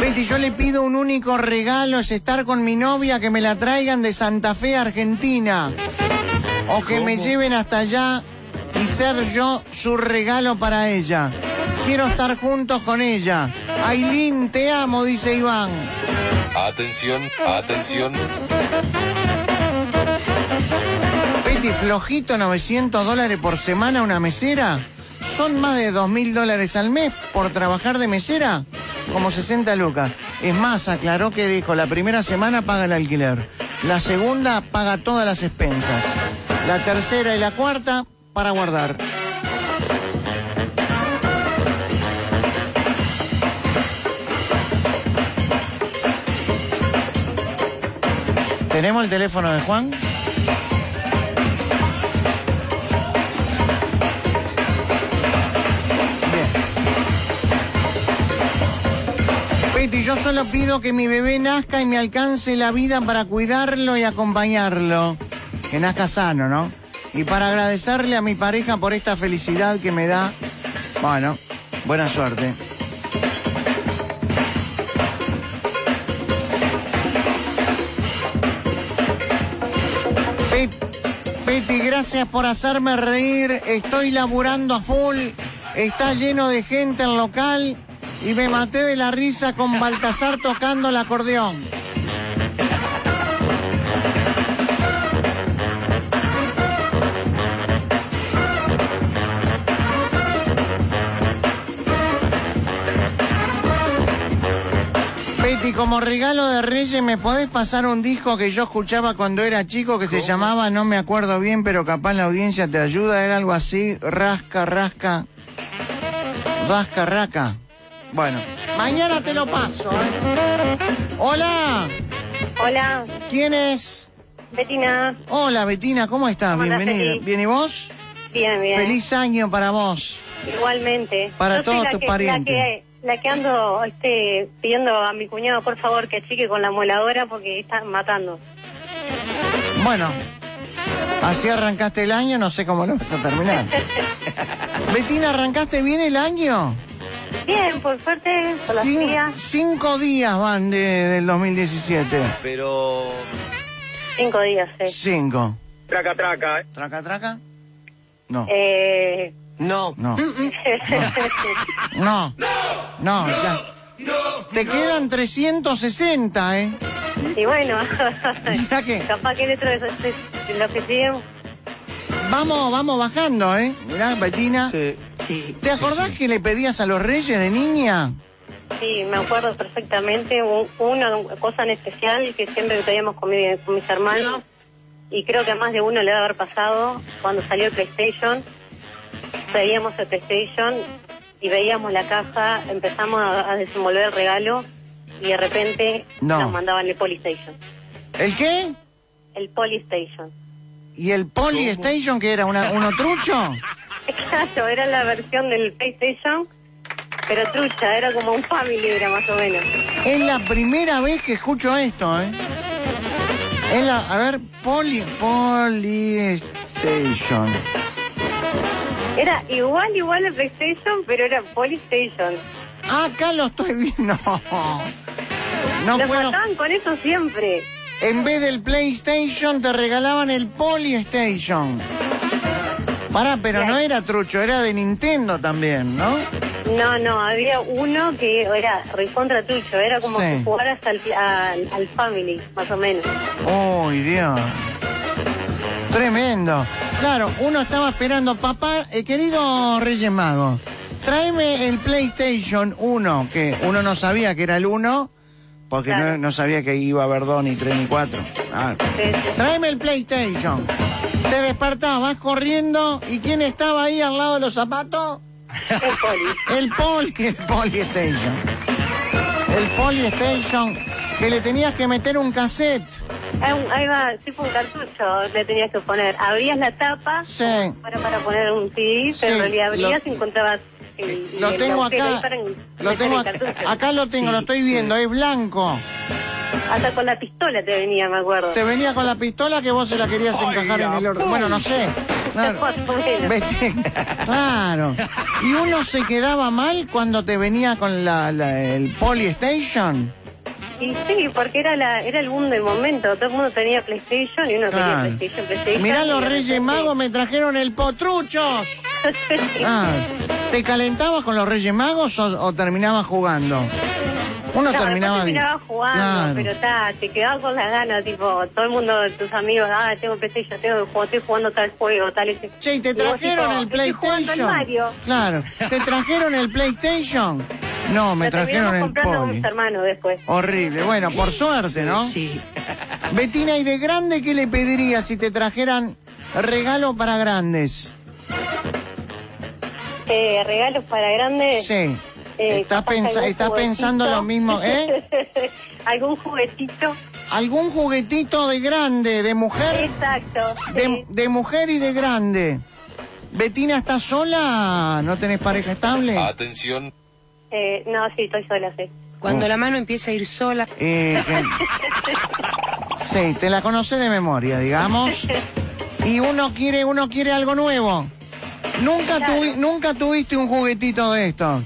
Betty, yo le pido un único regalo, es estar con mi novia, que me la traigan de Santa Fe, Argentina. O que me lleven hasta allá y ser yo su regalo para ella. Quiero estar juntos con ella. Ailín, te amo, dice Iván. Atención, atención. Betty, flojito 900 dólares por semana una mesera. Son más de 2 mil dólares al mes por trabajar de mesera. Como 60 lucas. Es más, aclaró que dijo, la primera semana paga el alquiler. La segunda paga todas las expensas. La tercera y la cuarta para guardar. ¿Tenemos el teléfono de Juan? Betty, yo solo pido que mi bebé nazca y me alcance la vida para cuidarlo y acompañarlo. Que nazca sano, ¿no? Y para agradecerle a mi pareja por esta felicidad que me da. Bueno, buena suerte. Pe- Betty, gracias por hacerme reír. Estoy laburando a full. Está lleno de gente el local y me maté de la risa con Baltasar tocando el acordeón. Como regalo de Reyes, ¿me podés pasar un disco que yo escuchaba cuando era chico que se llamaba, no me acuerdo bien, pero capaz la audiencia te ayuda? Era algo así, rasca, rasca, rasca, raca. Bueno, mañana te lo paso. ¿eh? Hola, Hola, ¿quién es? Betina. Hola, Betina, ¿cómo estás? ¿Cómo Bienvenida. ¿Bien y vos? Bien, bien. Feliz año para vos. Igualmente. Para Yo todos tus parientes. La que, ando este, pidiendo a mi cuñado, por favor, que chique con la moladora porque están matando. Bueno, así arrancaste el año, no sé cómo lo vas a terminar. Betina, ¿arrancaste bien el año? Bien, por suerte, las Cin- días. cinco días van de- del 2017. Pero. Cinco días, sí. Cinco. Traca, traca. ¿Traca, traca? No. Eh... No. No. No. No, ya. Te quedan 360, ¿eh? y bueno, ¿Está qué? capaz que dentro de los que siguen, Vamos, vamos bajando, ¿eh? Mirá, Betina. Sí. Sí. ¿Te acordás que le pedías a los reyes de niña? sí, me acuerdo perfectamente. un- Una cosa en especial que siempre pedíamos con, mi- con mis hermanos, y creo que a más de uno le debe haber pasado cuando salió el PlayStation. Pedíamos el PlayStation y veíamos la caja, empezamos a, a desenvolver el regalo y de repente No. nos mandaban el Polystation. ¿El qué? El Polystation. ¿Y el Polystation que era? Una, ¿Uno trucho? Claro, era la versión del PlayStation, pero trucha, era como un family, era más o menos. Es la primera vez que escucho esto, ¿eh? Es la, a ver, Poly, Polystation. Era igual, igual el PlayStation, pero era Polystation. Ah, acá lo estoy viendo. No Nos puedo. mataban con eso siempre. En vez del PlayStation te regalaban el Polystation. Pará, pero no era trucho, era de Nintendo también, ¿no? No, no, había uno que era recontra trucho, era como Sí. que jugaras al, al, al Family, más o menos. Uy, Dios. Tremendo. Claro, uno estaba esperando, papá, eh, querido Reyes Mago, tráeme el PlayStation 1, que uno no sabía que era el 1, porque no, Claro. no sabía que iba a haber 2, ni 3, ni 4. Ah. Tráeme el PlayStation. Te despertás, vas corriendo, ¿y quién estaba ahí al lado de los zapatos? El Poli. El Poli, el Polystation. El Polystation, que le tenías que meter un cassette. Ahí, ahí va, tipo un cartucho le tenías que poner. Abrías la tapa Sí. para, para poner un CD, pero Sí, en realidad abrías lo- y encontrabas el, Lo el tengo acá. para Lo tengo acá, lo tengo, lo estoy viendo, es blanco. Hasta con la pistola te venía, me acuerdo. Te venía con la pistola que vos se la querías encajar en el orden. Bueno, no sé. Claro. Claro. ¿Y uno se quedaba mal cuando te venía con la, la- el Polystation? Y sí, porque era la era el boom del momento. Todo el mundo tenía PlayStation y uno tenía PlayStation, PlayStation. Mirá los Reyes Magos me trajeron el potruchos. Ah, ¿Te calentabas con los Reyes Magos o, o terminabas jugando? Uno No, terminaba terminaba jugando, Claro. pero ta, te quedabas con las ganas, tipo, todo el mundo, tus amigos, ah, tengo PlayStation, tengo que jugar, estoy jugando tal juego, tal ese. Che, ¿y te trajeron tipo, el estoy jugando al PlayStation? Mario. Claro. ¿Te trajeron el PlayStation? No, me Lo trajeron el con Poli. mis hermanos después. Horrible. Bueno, por suerte, ¿no? Sí. Betina, ¿y de grande qué le pedirías si te trajeran regalo para grandes? Eh, regalos para grandes. Sí. Eh, ¿Estás, capaz que pensa- algún estás pensando lo mismo, eh? algún juguetito. ¿Algún juguetito de grande, de mujer? Exacto. De, de mujer y de grande. Betina, ¿estás sola? ¿No tenés pareja estable? Atención. Eh, no, sí, estoy sola, sí. Cuando la mano empieza a ir sola. Eh, que- Sí, te la conoces de memoria, digamos. Y uno quiere, uno quiere algo nuevo. Nunca, tuvi- nunca tuviste un juguetito de estos.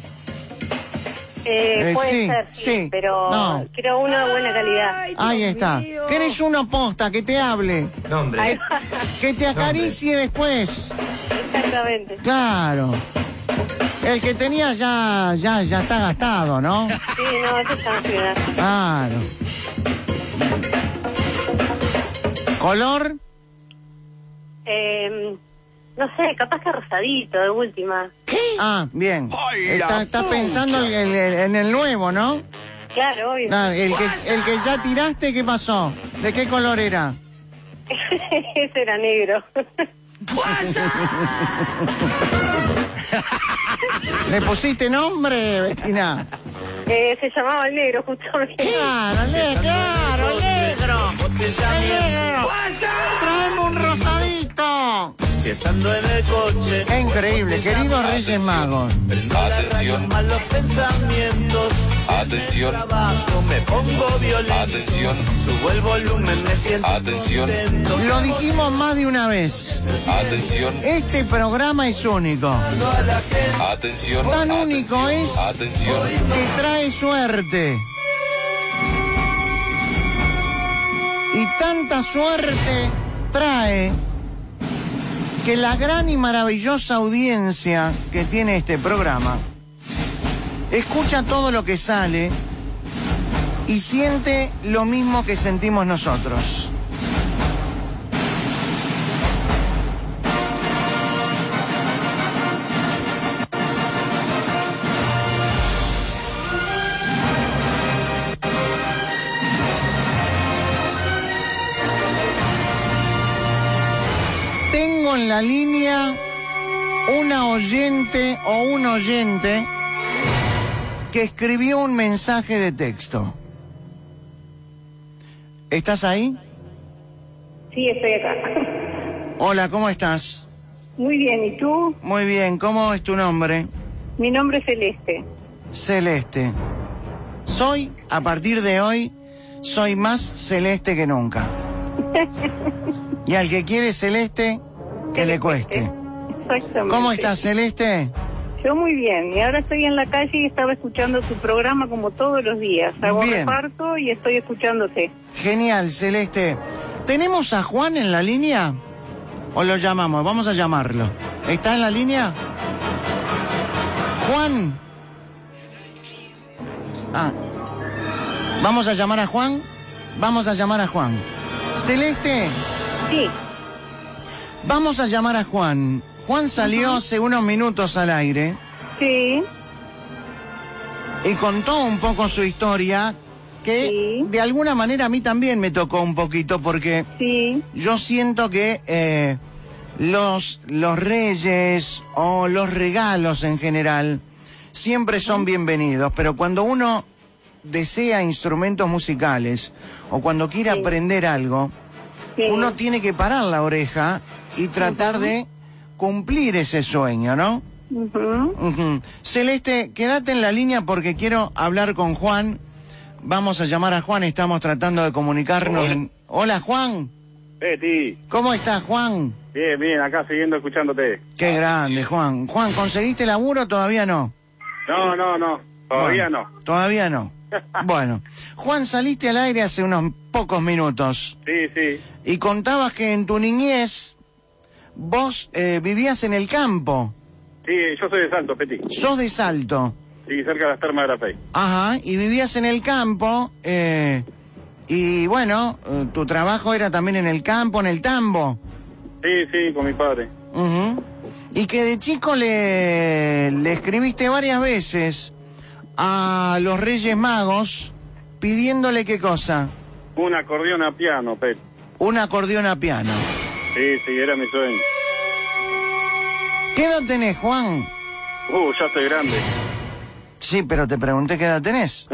Eh, Eh, puede sí, ser, sí, sí. pero No. quiero uno de buena calidad. Ahí está. ¿Querés uno posta que te hable? Va. Que te acaricie después. Exactamente. Claro. El que tenía ya, ya, ya está gastado, ¿no? Sí, no, eso está. Claro. ¿Color? Eh, no sé, capaz que rosadito, de última. Ah, bien. Está, está pensando en el, en el nuevo, ¿no? Claro, obvio. Ah, el, que, el que ya tiraste, ¿qué pasó? ¿De qué color era? Ese era negro. ¿Le pusiste nombre, Bettina? Eh, se llamaba el negro, justamente. Claro, el negro, claro, el negro. El negro. Traeme un rosadito. Si estando en el coche. Increíble, queridos Reyes Magos. Atención, Malos pensamientos. atención, Trabajo, me pongo violento. atención, Subo el volumen, me siento atención, contento. Lo dijimos más de una vez. atención, Este programa es único. atención, Tan único es atención, que trae suerte. Y tanta suerte trae que la gran y maravillosa audiencia que tiene este programa escucha todo lo que sale y siente lo mismo que sentimos nosotros. La línea una oyente o un oyente que escribió un mensaje de texto. ¿Estás ahí? Sí, estoy acá. Hola, ¿cómo estás? Muy bien, ¿y tú? Muy bien, ¿cómo es tu nombre? Mi nombre es Celeste. Celeste. Soy, a partir de hoy, soy más celeste que nunca. Y al que quiere celeste, que le cueste. Exactamente. ¿Cómo estás, Celeste? Yo muy bien. Y ahora estoy en la calle y estaba escuchando tu programa como todos los días. Hago Bien. reparto y estoy escuchándote. Genial, Celeste. ¿Tenemos a Juan en la línea? ¿O lo llamamos? Vamos a llamarlo. ¿Está en la línea? Juan. Ah. ¿Vamos a llamar a Juan? Vamos a llamar a Juan. Celeste. Sí. Vamos a llamar a Juan. Juan salió hace unos minutos al aire. Sí. Y contó un poco su historia, que de alguna manera a mí también me tocó un poquito, porque yo siento que eh, los, los reyes o los regalos en general siempre son bienvenidos, pero cuando uno desea instrumentos musicales o cuando quiere aprender algo, uno tiene que parar la oreja y tratar de cumplir ese sueño, ¿no? Ujú. Celeste, quédate en la línea porque quiero hablar con Juan. Vamos a llamar a Juan, estamos tratando de comunicarnos. Hola. en- Hola, Juan. Betty, ¿Cómo estás, Juan? bien, bien, acá siguiendo escuchándote. Qué grande, Juan. Juan, ¿conseguiste laburo o todavía no? No, no, no, todavía Bueno, no. Todavía no. Bueno, Juan, saliste al aire hace unos pocos minutos Sí, sí, y contabas que en tu niñez vos eh, vivías en el campo. sí, yo soy de Salto, Betty. Sos de Salto. Sí, cerca de las termas de la Fe. Ajá, y vivías en el campo, eh, y bueno, eh, tu trabajo era también en el campo, en el tambo. Sí, sí, con mi padre. Ujú. Y que de chico le, le escribiste varias veces a los Reyes Magos pidiéndole qué cosa, Un acordeón a piano, Betty. un acordeón a piano. Sí, sí, era mi sueño. ¿Qué edad tenés, Juan? Uh, ya estoy grande. Sí, pero te pregunté qué edad tenés.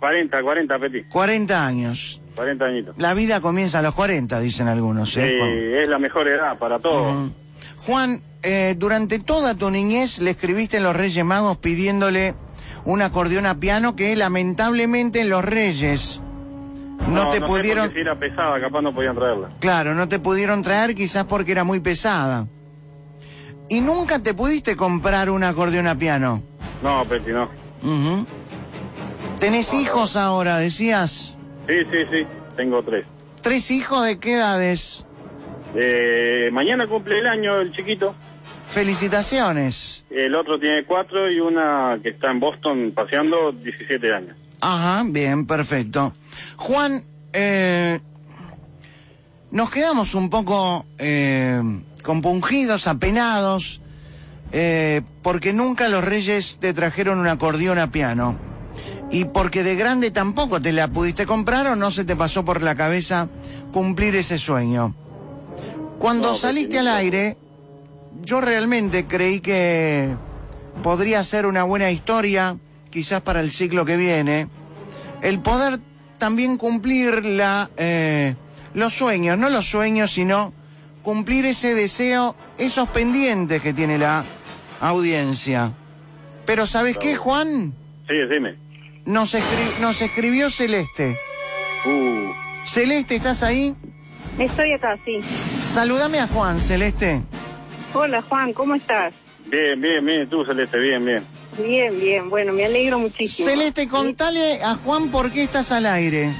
40, 40, Betty. 40 años. 40 añitos. La vida comienza a los 40, dicen algunos. Sí, ¿eh, Juan? es la mejor edad para todo. Ujú. Juan, eh, durante toda tu niñez le escribiste a los Reyes Magos pidiéndole un acordeón a piano que lamentablemente en los Reyes no, te pudieron... si era pesada, capaz no podían traerla. Claro, no te pudieron traer quizás porque era muy pesada. ¿Y nunca te pudiste comprar un acordeón a piano? No, Betty, no. Ujú. ¿Tenés hijos ahora, decías? Sí, sí, sí, tengo tres. ¿Tres hijos de qué edades? Eh, mañana cumple el año el chiquito. Felicitaciones. El otro tiene cuatro y una que está en Boston paseando 17 años. Ajá, bien, perfecto. Juan, eh, nos quedamos un poco eh, compungidos, apenados, eh, porque nunca los reyes te trajeron un acordeón a piano. Y porque de grande tampoco te la pudiste comprar o no se te pasó por la cabeza cumplir ese sueño. Cuando No, saliste al aire, yo realmente creí que podría ser una buena historia, quizás para el ciclo que viene, el poder también cumplir la, eh, los sueños, no los sueños, sino cumplir ese deseo, esos pendientes que tiene la audiencia. Pero ¿sabes qué, Juan? Sí, dime. Nos, escri- nos escribió Celeste. Uh, Celeste, ¿estás ahí? Estoy acá, sí. Saludame a Juan, Celeste. Hola Juan, ¿cómo estás? bien, bien, bien, tú Celeste, bien, bien. Bien, bien, bueno, me alegro muchísimo. Celeste, contale a Juan por qué estás al aire.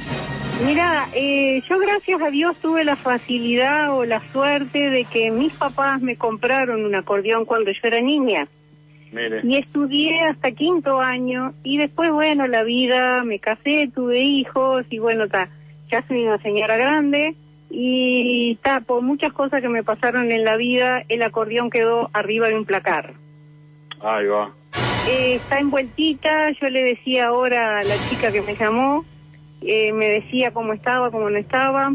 Mira, eh, yo gracias a Dios tuve la facilidad o la suerte de que mis papás me compraron un acordeón cuando yo era niña. Mire. Y estudié hasta quinto año y después, bueno, la vida, me casé, tuve hijos y bueno, ta, ya soy una señora grande y ta, por muchas cosas que me pasaron en la vida, el acordeón quedó arriba de un placar. Ahí va. Eh, está envueltita, yo le decía ahora a la chica que me llamó, eh, me decía cómo estaba, cómo no estaba.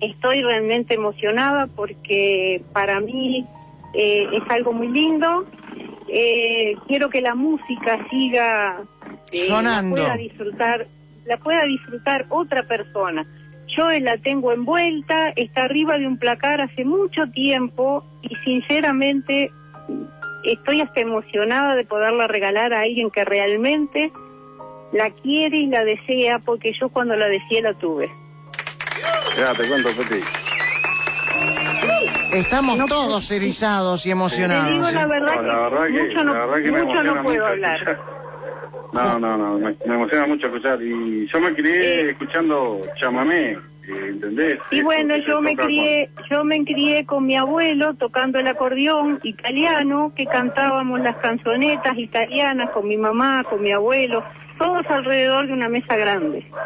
Estoy realmente emocionada porque para mí eh, es algo muy lindo. Quiero que la música siga Sonando. la pueda disfrutar, la pueda disfrutar otra persona. Yo la tengo envuelta, está arriba de un placar hace mucho tiempo y sinceramente estoy hasta emocionada de poderla regalar a alguien que realmente la quiere y la desea, porque yo cuando la deseé la tuve. Ya, te cuento, Peti. Estamos todos erizados y emocionados. Te digo la ¿eh? verdad No, que, la verdad que- mucho no, la verdad que me mucho no puedo mucho hablar. escuchar. No, no, no, me, me emociona mucho escuchar. Y yo me crié escuchando chamamé, ¿entendés? Y bueno, yo me crié, yo me crié con mi abuelo tocando el acordeón italiano, que cantábamos las canzonetas italianas con mi mamá, con mi abuelo, todos alrededor de una mesa grande. con-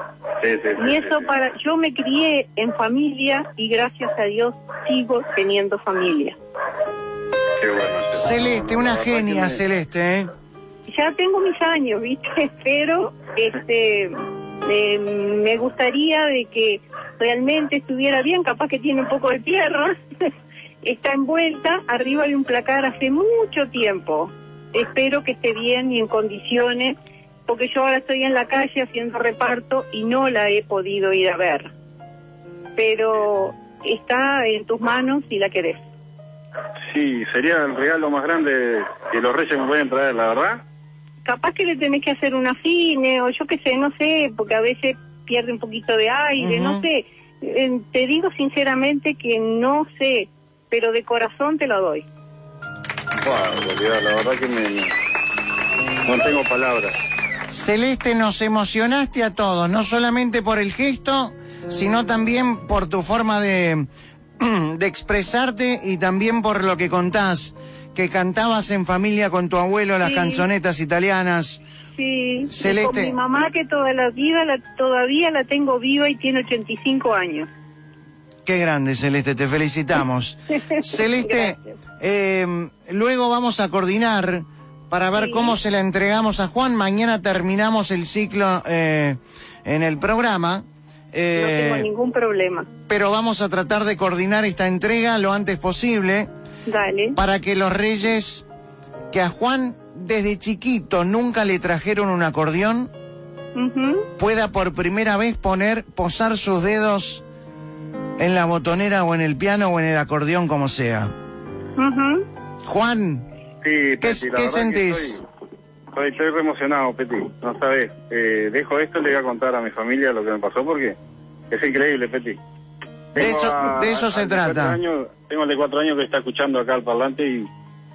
Sí, sí, sí, Y sí, eso sí. para, yo me crié en familia y gracias a Dios sigo teniendo familia. Qué bueno. Celeste, una genia, me- Celeste, ¿eh? ya tengo mis años, ¿viste? Pero este eh, me gustaría de que realmente estuviera bien, capaz que tiene un poco de tierra, está envuelta arriba de un placar hace mucho tiempo. Espero que esté bien y en condiciones, porque yo ahora estoy en la calle haciendo reparto y no la he podido ir a ver. Pero está en tus manos si la querés. Sí, sería el regalo más grande que los reyes me pueden traer, la verdad. Capaz que le tenés que hacer una fine o yo qué sé, no sé, porque a veces pierde un poquito de aire, no sé. Eh, te digo sinceramente que no sé, pero de corazón te lo doy. Wow, la verdad que me, no tengo palabras. Celeste, nos emocionaste a todos, no solamente por el gesto, sino también por tu forma de, de expresarte y también por lo que contás, que cantabas en familia con tu abuelo las Sí. canzonetas italianas. Sí, Celeste. con mi mamá que toda la vida la, todavía la tengo viva y tiene 85 años. Qué grande, Celeste, te felicitamos. Celeste, eh, luego vamos a coordinar para ver Sí. cómo se la entregamos a Juan. Mañana terminamos el ciclo eh, en el programa. eh, no tengo ningún problema. pero vamos a tratar de coordinar esta entrega lo antes posible Dale. para que los reyes que a Juan desde chiquito nunca le trajeron un acordeón Ujú. pueda por primera vez poner posar sus dedos en la botonera o en el piano o en el acordeón como sea. Juan, Sí, ¿Qué- Peti, sentís? Estoy, estoy, estoy re emocionado, Peti. No sabes. Eh, dejo esto y le voy a contar a mi familia lo que me pasó porque es increíble, Peti. De a- de eso se trata. años- tengo el de cuatro años que está escuchando acá al parlante y,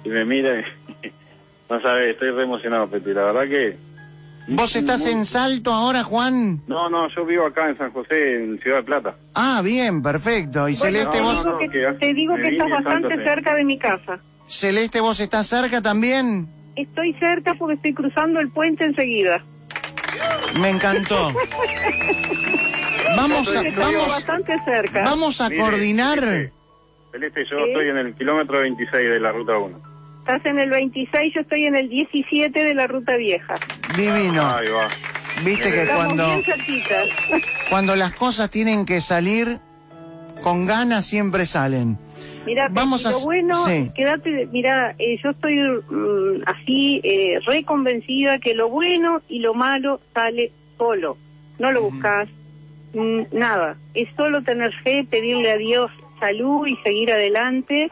y me mira. y- no sabes, estoy re emocionado, Peti. La verdad que. ¿vos estás muy- en Salto ahora, Juan? No, no, yo vivo acá en San José, en Ciudad de Plata. Ah, bien, perfecto. Y Bueno, Celeste, no, vos... no, que, te digo que estás bastante cerca de mi casa. Celeste, ¿vos estás cerca también? Estoy cerca porque estoy cruzando el puente enseguida. Me encantó. Vamos a, vamos, bastante cerca. vamos a Mire, coordinar. Celeste, yo estoy en el kilómetro 26 de la ruta 1. Estás en el 26, yo estoy en el 17 de la ruta vieja. Divino. Ahí va. Viste que Estamos cuando, cuando las cosas tienen que salir, con ganas siempre salen. Mira, Vamos a- lo bueno, sí. quédate, mira, eh, yo estoy mm, así eh, reconvencida que lo bueno y lo malo sale solo. No lo buscas, nada. Es solo tener fe, pedirle a Dios salud y seguir adelante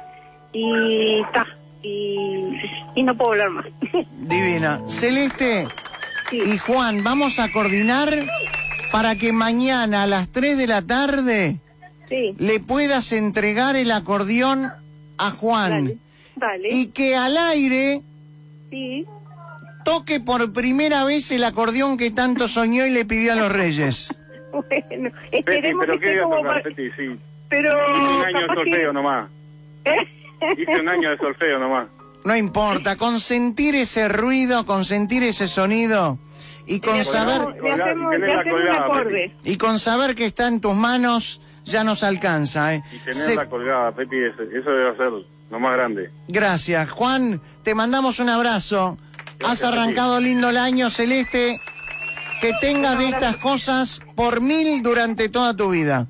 y ta, y, y no puedo hablar más. Divina. Celeste y Juan, vamos a coordinar para que mañana a las 3 de la tarde le puedas entregar el acordeón a Juan. Dale. Y que al aire Sí. toque por primera vez el acordeón que tanto soñó y le pidió a los reyes. Bueno, Peti, esperemos pero que ¿qué voy a como tocar, para... Peti? Sí. Pero Hice un año de capaz que- solfeo nomás. Hice un año de solfeo nomás. No importa, consentir ese ruido, consentir ese sonido y con saber hacemos- y con saber que está en tus manos ya nos alcanza. ¿eh? Y tenerla Se- colgada, Peti, eso, eso debe ser lo más grande. Gracias, Juan. Te mandamos un abrazo. Has arrancado lindo el año, Celeste. Que tengas de estas cosas por mil durante toda tu vida.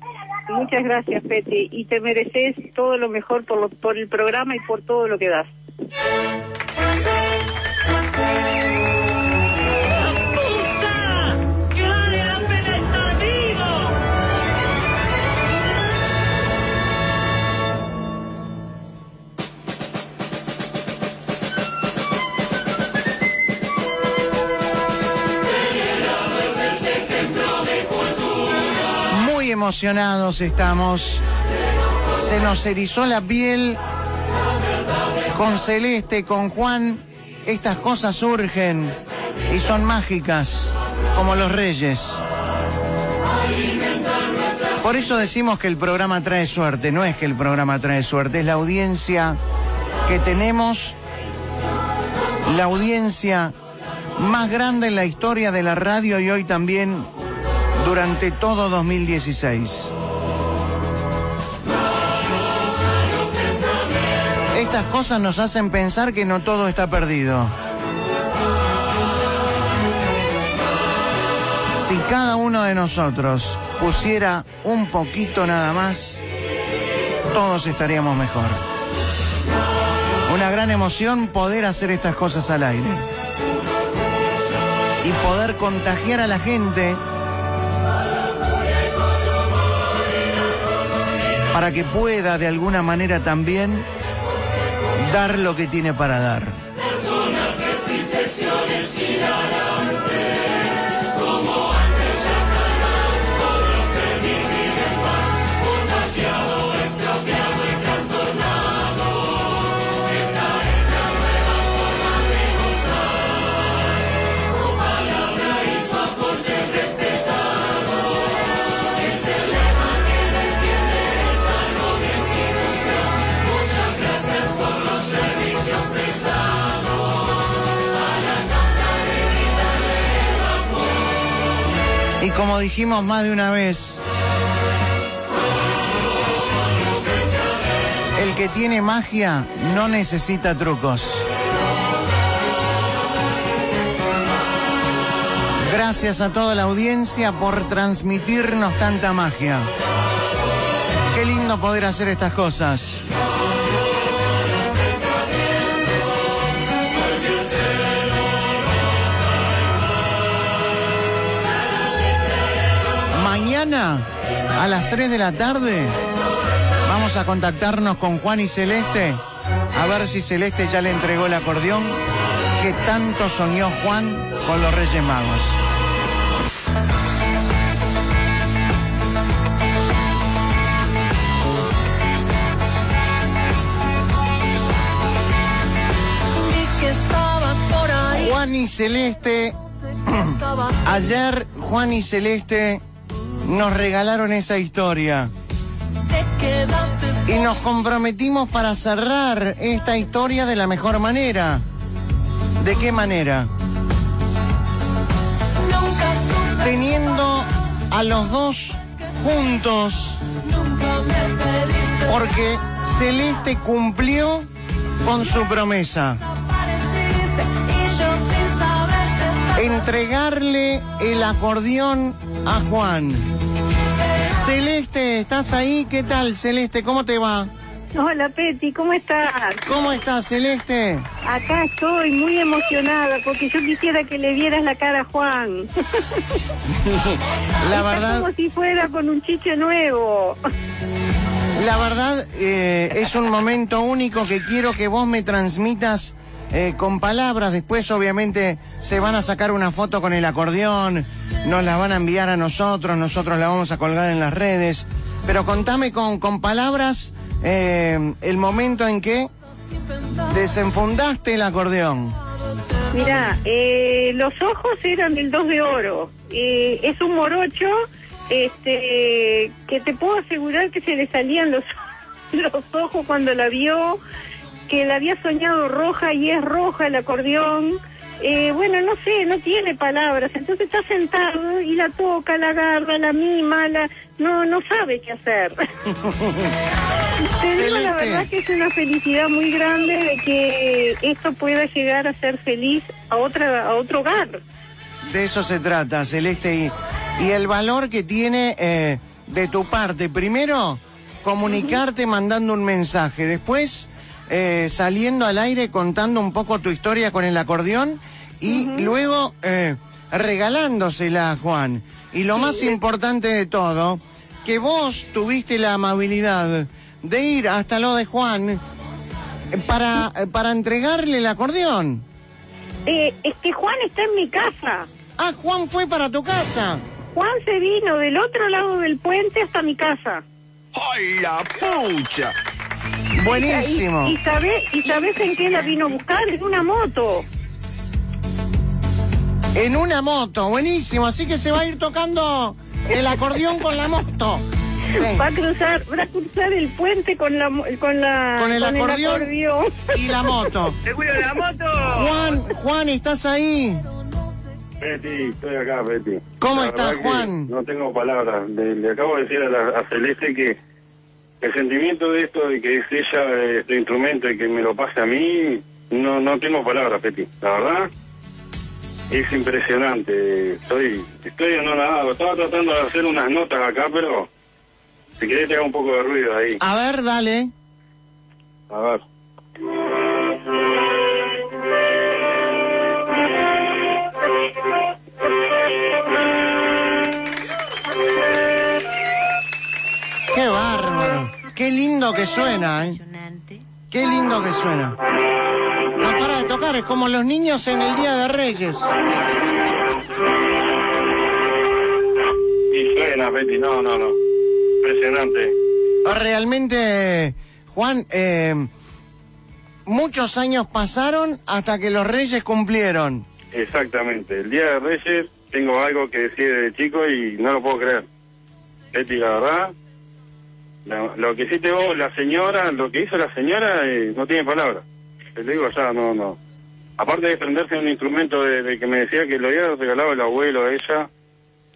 Muchas gracias, Peti, y te mereces todo lo mejor por, el programa y por todo lo que das. Emocionados estamos. Se nos erizó la piel. Con Celeste, con Juan, estas cosas surgen y son mágicas, como los reyes. Por eso decimos que el programa trae suerte, no es que el programa trae suerte, es la audiencia que tenemos, la audiencia más grande en la historia de la radio y hoy también durante todo 2016. Estas cosas nos hacen pensar que no todo está perdido. Si cada uno de nosotros pusiera un poquito nada más, todos estaríamos mejor. Una gran emoción poder hacer estas cosas al aire. Y poder contagiar a la gente para que pueda de alguna manera también dar lo que tiene para dar. Como dijimos más de una vez, el que tiene magia no necesita trucos. Gracias a toda la audiencia por transmitirnos tanta magia. Qué lindo poder hacer estas cosas. Mañana a las 3 de la tarde vamos a contactarnos con Juan y Celeste a ver si Celeste ya le entregó el acordeón que tanto soñó Juan con los Reyes Magos. Juan y Celeste, ayer Juan y Celeste nos regalaron esa historia. Y nos comprometimos para cerrar esta historia de la mejor manera. ¿De qué manera? Teniendo a los dos juntos. Porque Celeste cumplió con su promesa. Entregarle el acordeón a Juan. Celeste, ¿estás ahí? ¿Qué tal, Celeste? ¿Cómo te va? Hola, Peti, ¿cómo estás? ¿Cómo estás, Celeste? Acá estoy muy emocionada porque yo quisiera que le vieras la cara a Juan. La Está verdad, como si fuera con un chiche nuevo. la verdad eh, es un momento único que quiero que vos me transmitas eh, con palabras. Después, obviamente, se van a sacar una foto con el acordeón, nos la van a enviar a nosotros, nosotros la vamos a colgar en las redes. Pero contame con, con palabras eh, el momento en que desenfundaste el acordeón. Mira, eh, los ojos eran del dos de oro. Eh, es un morocho este, que te puedo asegurar que se le salían los, los ojos cuando la vio, que la había soñado roja y es roja el acordeón. Eh, bueno, no sé, no tiene palabras. Entonces está sentado y la toca, la agarra, la mima, la... no, no sabe qué hacer. Te digo la verdad que es una felicidad muy grande de que esto pueda llegar a ser feliz a otra a otro hogar. De eso se trata, Celeste, y, y el valor que tiene eh, de tu parte. Primero, comunicarte mandando un mensaje. Después, eh, saliendo al aire contando un poco tu historia con el acordeón. Y luego, eh, regalándosela a Juan. Y lo más importante de todo, que vos tuviste la amabilidad de ir hasta lo de Juan eh, para, eh, para entregarle el acordeón. Eh, es que Juan está en mi casa. Ah, Juan fue para tu casa. Juan se vino del otro lado del puente hasta mi casa. ¡Ay, la pucha! Buenísimo. ¿Y, y sabes y sabes en qué la vino a buscar? En una moto. En una moto, buenísimo. Así que se va a ir tocando el acordeón con la moto. Sí. Va a cruzar, va a cruzar el puente con la mo- con la Con el acordeón acordeón. y la moto. ¡Te cuido la moto! Juan, Juan, ¿estás ahí? Betty, estoy acá, Betty. ¿Cómo La estás, Juan? No tengo palabras. Le, le acabo de decir a, la- a Celeste que el sentimiento de esto, de que es ella este instrumento y que me lo pase a mí, no, no tengo palabras, Betty. La verdad, es impresionante. Estoy, estoy anonadado. Estaba tratando de hacer unas notas acá, pero si querés te hago un poco de ruido ahí. A ver, dale. A ver. Qué lindo que suena, ¿eh? Qué lindo que suena. No para de tocar, es como los niños en el Día de Reyes. Y suena, Betty. No, no, no. Impresionante. Realmente, Juan, eh, muchos años pasaron hasta que los Reyes cumplieron. Exactamente. El Día de Reyes tengo algo que decir de chico y no lo puedo creer. Betty, la verdad, lo, lo que hiciste vos, la señora, lo que hizo la señora, eh, no tiene palabras. Te digo ya, no, no. Aparte de prenderse un instrumento de, que me decía que lo había regalado el abuelo a ella,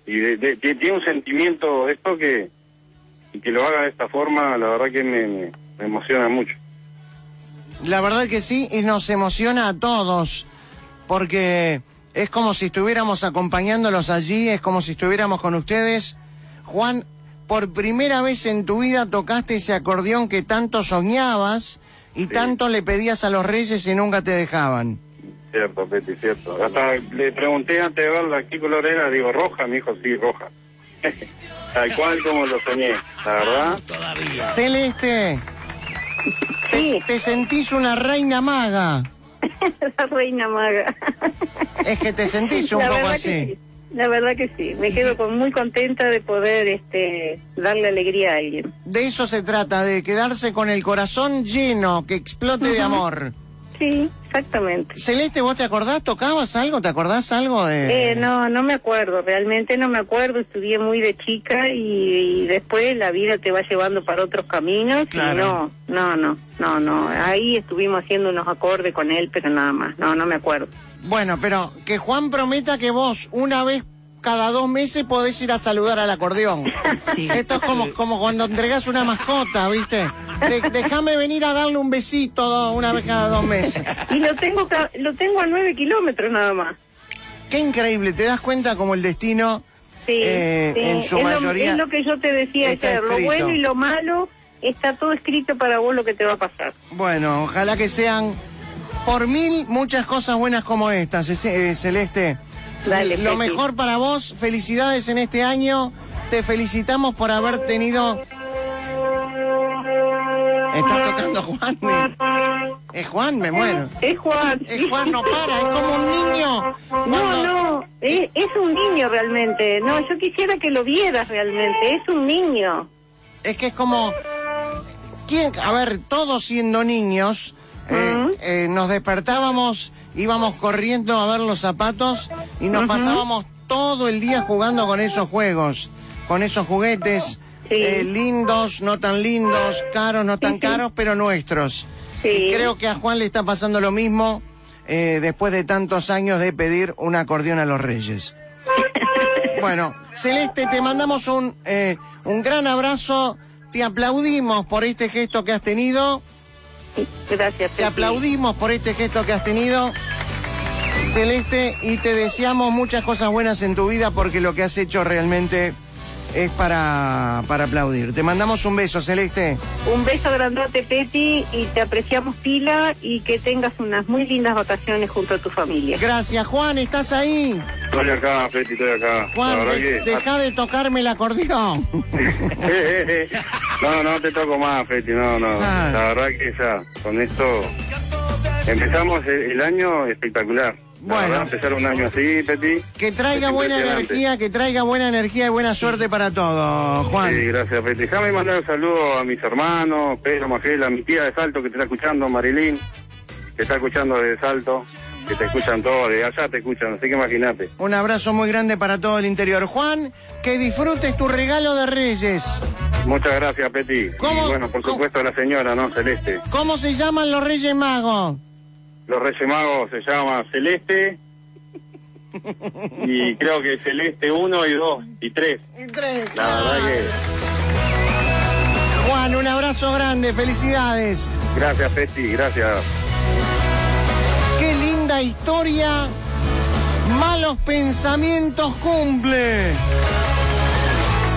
y de- tiene un sentimiento esto que, que lo haga de esta forma, la verdad que me emociona mucho. La verdad que sí, y nos emociona a todos, porque es como si estuviéramos acompañándolos allí, es como si estuviéramos con ustedes. Juan, por primera vez en tu vida tocaste ese acordeón que tanto soñabas y tanto le pedías a los reyes y nunca te dejaban. Cierto, Betty, cierto. Hasta le pregunté antes de verla qué color era, digo, roja, me dijo, sí, roja. Tal cual como lo soñé, la verdad. Celeste, te, te sentís una reina maga. La reina maga. Es que te sentís un La poco así. La verdad que sí. Me quedo con, muy contenta de poder este darle alegría a alguien. De eso se trata, de quedarse con el corazón lleno, que explote de amor. sí, exactamente. Celeste, ¿vos te acordás? ¿Tocabas algo? ¿Te acordás algo de...? Eh, no, no me acuerdo, realmente no me acuerdo, estudié muy de chica y, y después la vida te va llevando para otros caminos Claro. y no, no, no, no, no, ahí estuvimos haciendo unos acordes con él, pero nada más, no, no me acuerdo. Bueno, pero que Juan prometa que vos una vez cada dos meses podés ir a saludar al acordeón. Esto es como, como cuando entregas una mascota, ¿viste? De- Déjame venir a darle un besito una vez cada dos meses. Y lo tengo, lo tengo a nueve kilómetros nada más. Qué increíble, ¿te das cuenta como el destino Sí, eh, sí, en su es, mayoría... lo, es lo que yo te decía está ayer, lo bueno y lo malo está todo escrito para vos lo que te va a pasar. Bueno, ojalá que sean por mil muchas cosas buenas como estas, es- eh, Celeste. Dale, Lo mejor para vos, felicidades en este año, te felicitamos por haber tenido... Está tocando Juan. Es Juan, me muero. Es Juan. Es Juan, no para, es como un niño. No, no, es, es un niño realmente. No, yo quisiera que lo vieras realmente. Es un niño. Es que es como... ¿Quién? A ver, todos siendo niños, eh, eh, nos despertábamos, íbamos corriendo a ver los zapatos y nos pasábamos todo el día jugando con esos juegos, con esos juguetes eh, lindos, no tan lindos, caros, no tan caros, pero nuestros. Y creo que a Juan le está pasando lo mismo eh, después de tantos años de pedir un acordeón a los reyes. Bueno, Celeste, te mandamos un, eh, un gran abrazo, te aplaudimos por este gesto que has tenido. Gracias. Te aplaudimos por este gesto que has tenido, Celeste, y te deseamos muchas cosas buenas en tu vida porque lo que has hecho realmente es para, para aplaudir. Te mandamos un beso, Celeste. Un beso grandote, Peti, y te apreciamos pila y que tengas unas muy lindas vacaciones junto a tu familia. Gracias, Juan, ¿estás ahí? Estoy acá, Feti, estoy acá. Juan, de- que... deja de tocarme el acordeón. no, no te toco más, Feti, no, no. Ah. La verdad que ya, con esto empezamos el, el año espectacular. Bueno. empezar un año así, Peti. Que traiga buena energía, que traiga buena energía y buena suerte para todo, Juan. Sí, gracias, Peti. Déjame mandar un saludo a mis hermanos, Pedro, Magela, mi tía de Salto que te está escuchando, Marilyn, que está escuchando desde Salto, que te escuchan todos, de allá te escuchan, así que imagínate. Un abrazo muy grande para todo el interior. Juan, que disfrutes tu regalo de Reyes. Muchas gracias, Peti. ¿Cómo? Y bueno, por supuesto a la señora, ¿no? Celeste. ¿Cómo se llaman los Reyes Magos? Los Reyes Magos se llama Celeste. y creo que Celeste 1 y 2 y 3. Y tres. La verdad que. Juan, un abrazo grande, felicidades. Gracias, Peti, gracias. Qué linda historia. Malos pensamientos cumple.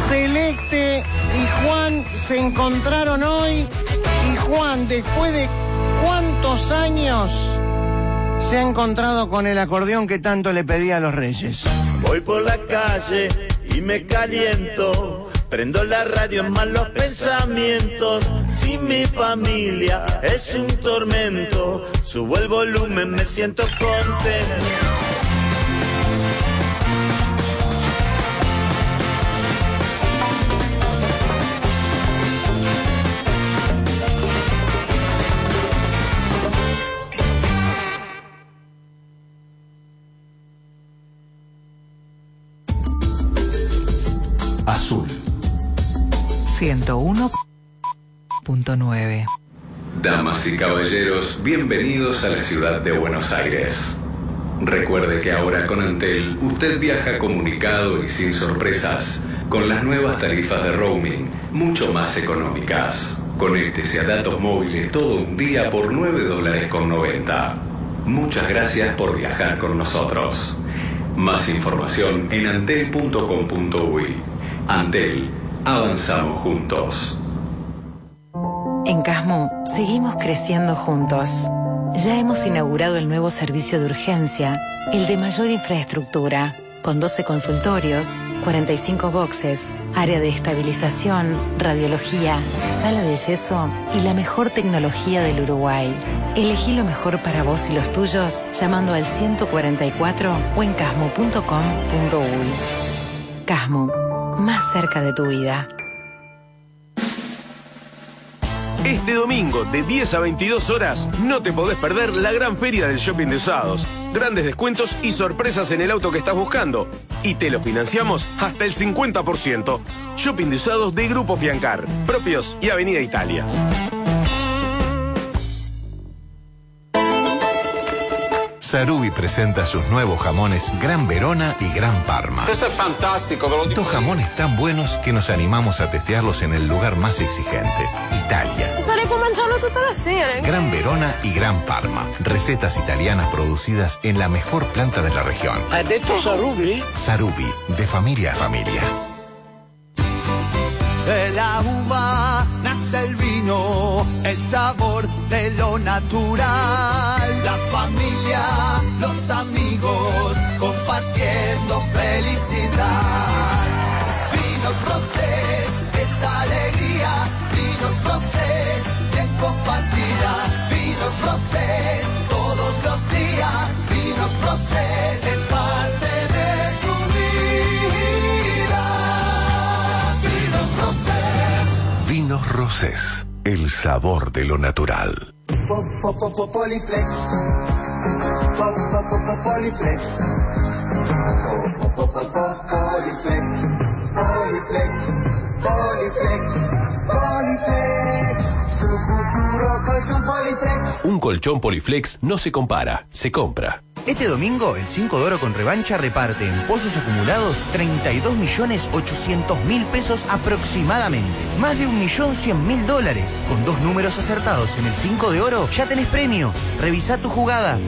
Celeste y Juan se encontraron hoy y Juan, después de cuántos años, se ha encontrado con el acordeón que tanto le pedía a los reyes. Voy por la calle y me caliento. Prendo la radio en malos pensamientos. Si mi familia es un tormento, subo el volumen, me siento contento. 101.9. Damas y caballeros, bienvenidos a la ciudad de Buenos Aires. Recuerde que ahora con Antel usted viaja comunicado y sin sorpresas, con las nuevas tarifas de roaming, mucho más económicas. Conéctese a datos móviles todo un día por 9 dólares con 90. Muchas gracias por viajar con nosotros. Más información en antel.com.uy. Antel, avanzamos juntos. En Casmo seguimos creciendo juntos. Ya hemos inaugurado el nuevo servicio de urgencia, el de mayor infraestructura, con 12 consultorios, 45 boxes, área de estabilización, radiología, sala de yeso y la mejor tecnología del Uruguay. Elegí lo mejor para vos y los tuyos llamando al 144 o en casmo.com.uy. Casmo, más cerca de tu vida. Este domingo, de 10 a 22 horas, no te podés perder la gran feria del shopping de usados. Grandes descuentos y sorpresas en el auto que estás buscando. Y te lo financiamos hasta el 50%. Shopping de usados de Grupo Fiancar, propios y Avenida Italia. Sarubi presenta sus nuevos jamones Gran Verona y Gran Parma. Questo è fantastico, ve lo dico. Dos jamones tan buenos que nos animamos a testearlos en el lugar más exigente, Italia. Starei mangiando tutta la sera. Gran Verona y Gran Parma. Recetas italianas producidas en la mejor planta de la región. Ha detto Sarubi? Sarubi, de familia a familia. De la uva nace el vino, el sabor de lo natural. La familia, los amigos, compartiendo felicidad. Vinos rosés, es alegría. Vinos rosés, bien compartida. Vinos rosés, rosés. El sabor de lo natural. Poliflex. Poliflex. Un colchón Poliflex no se compara, se compra. Este domingo, el 5 de oro con revancha reparte en pozos acumulados 32 millones 800 mil pesos aproximadamente. Más de un millón cien mil dólares. Con dos números acertados en el 5 de oro, ya tenés premio. Revisa tu jugada.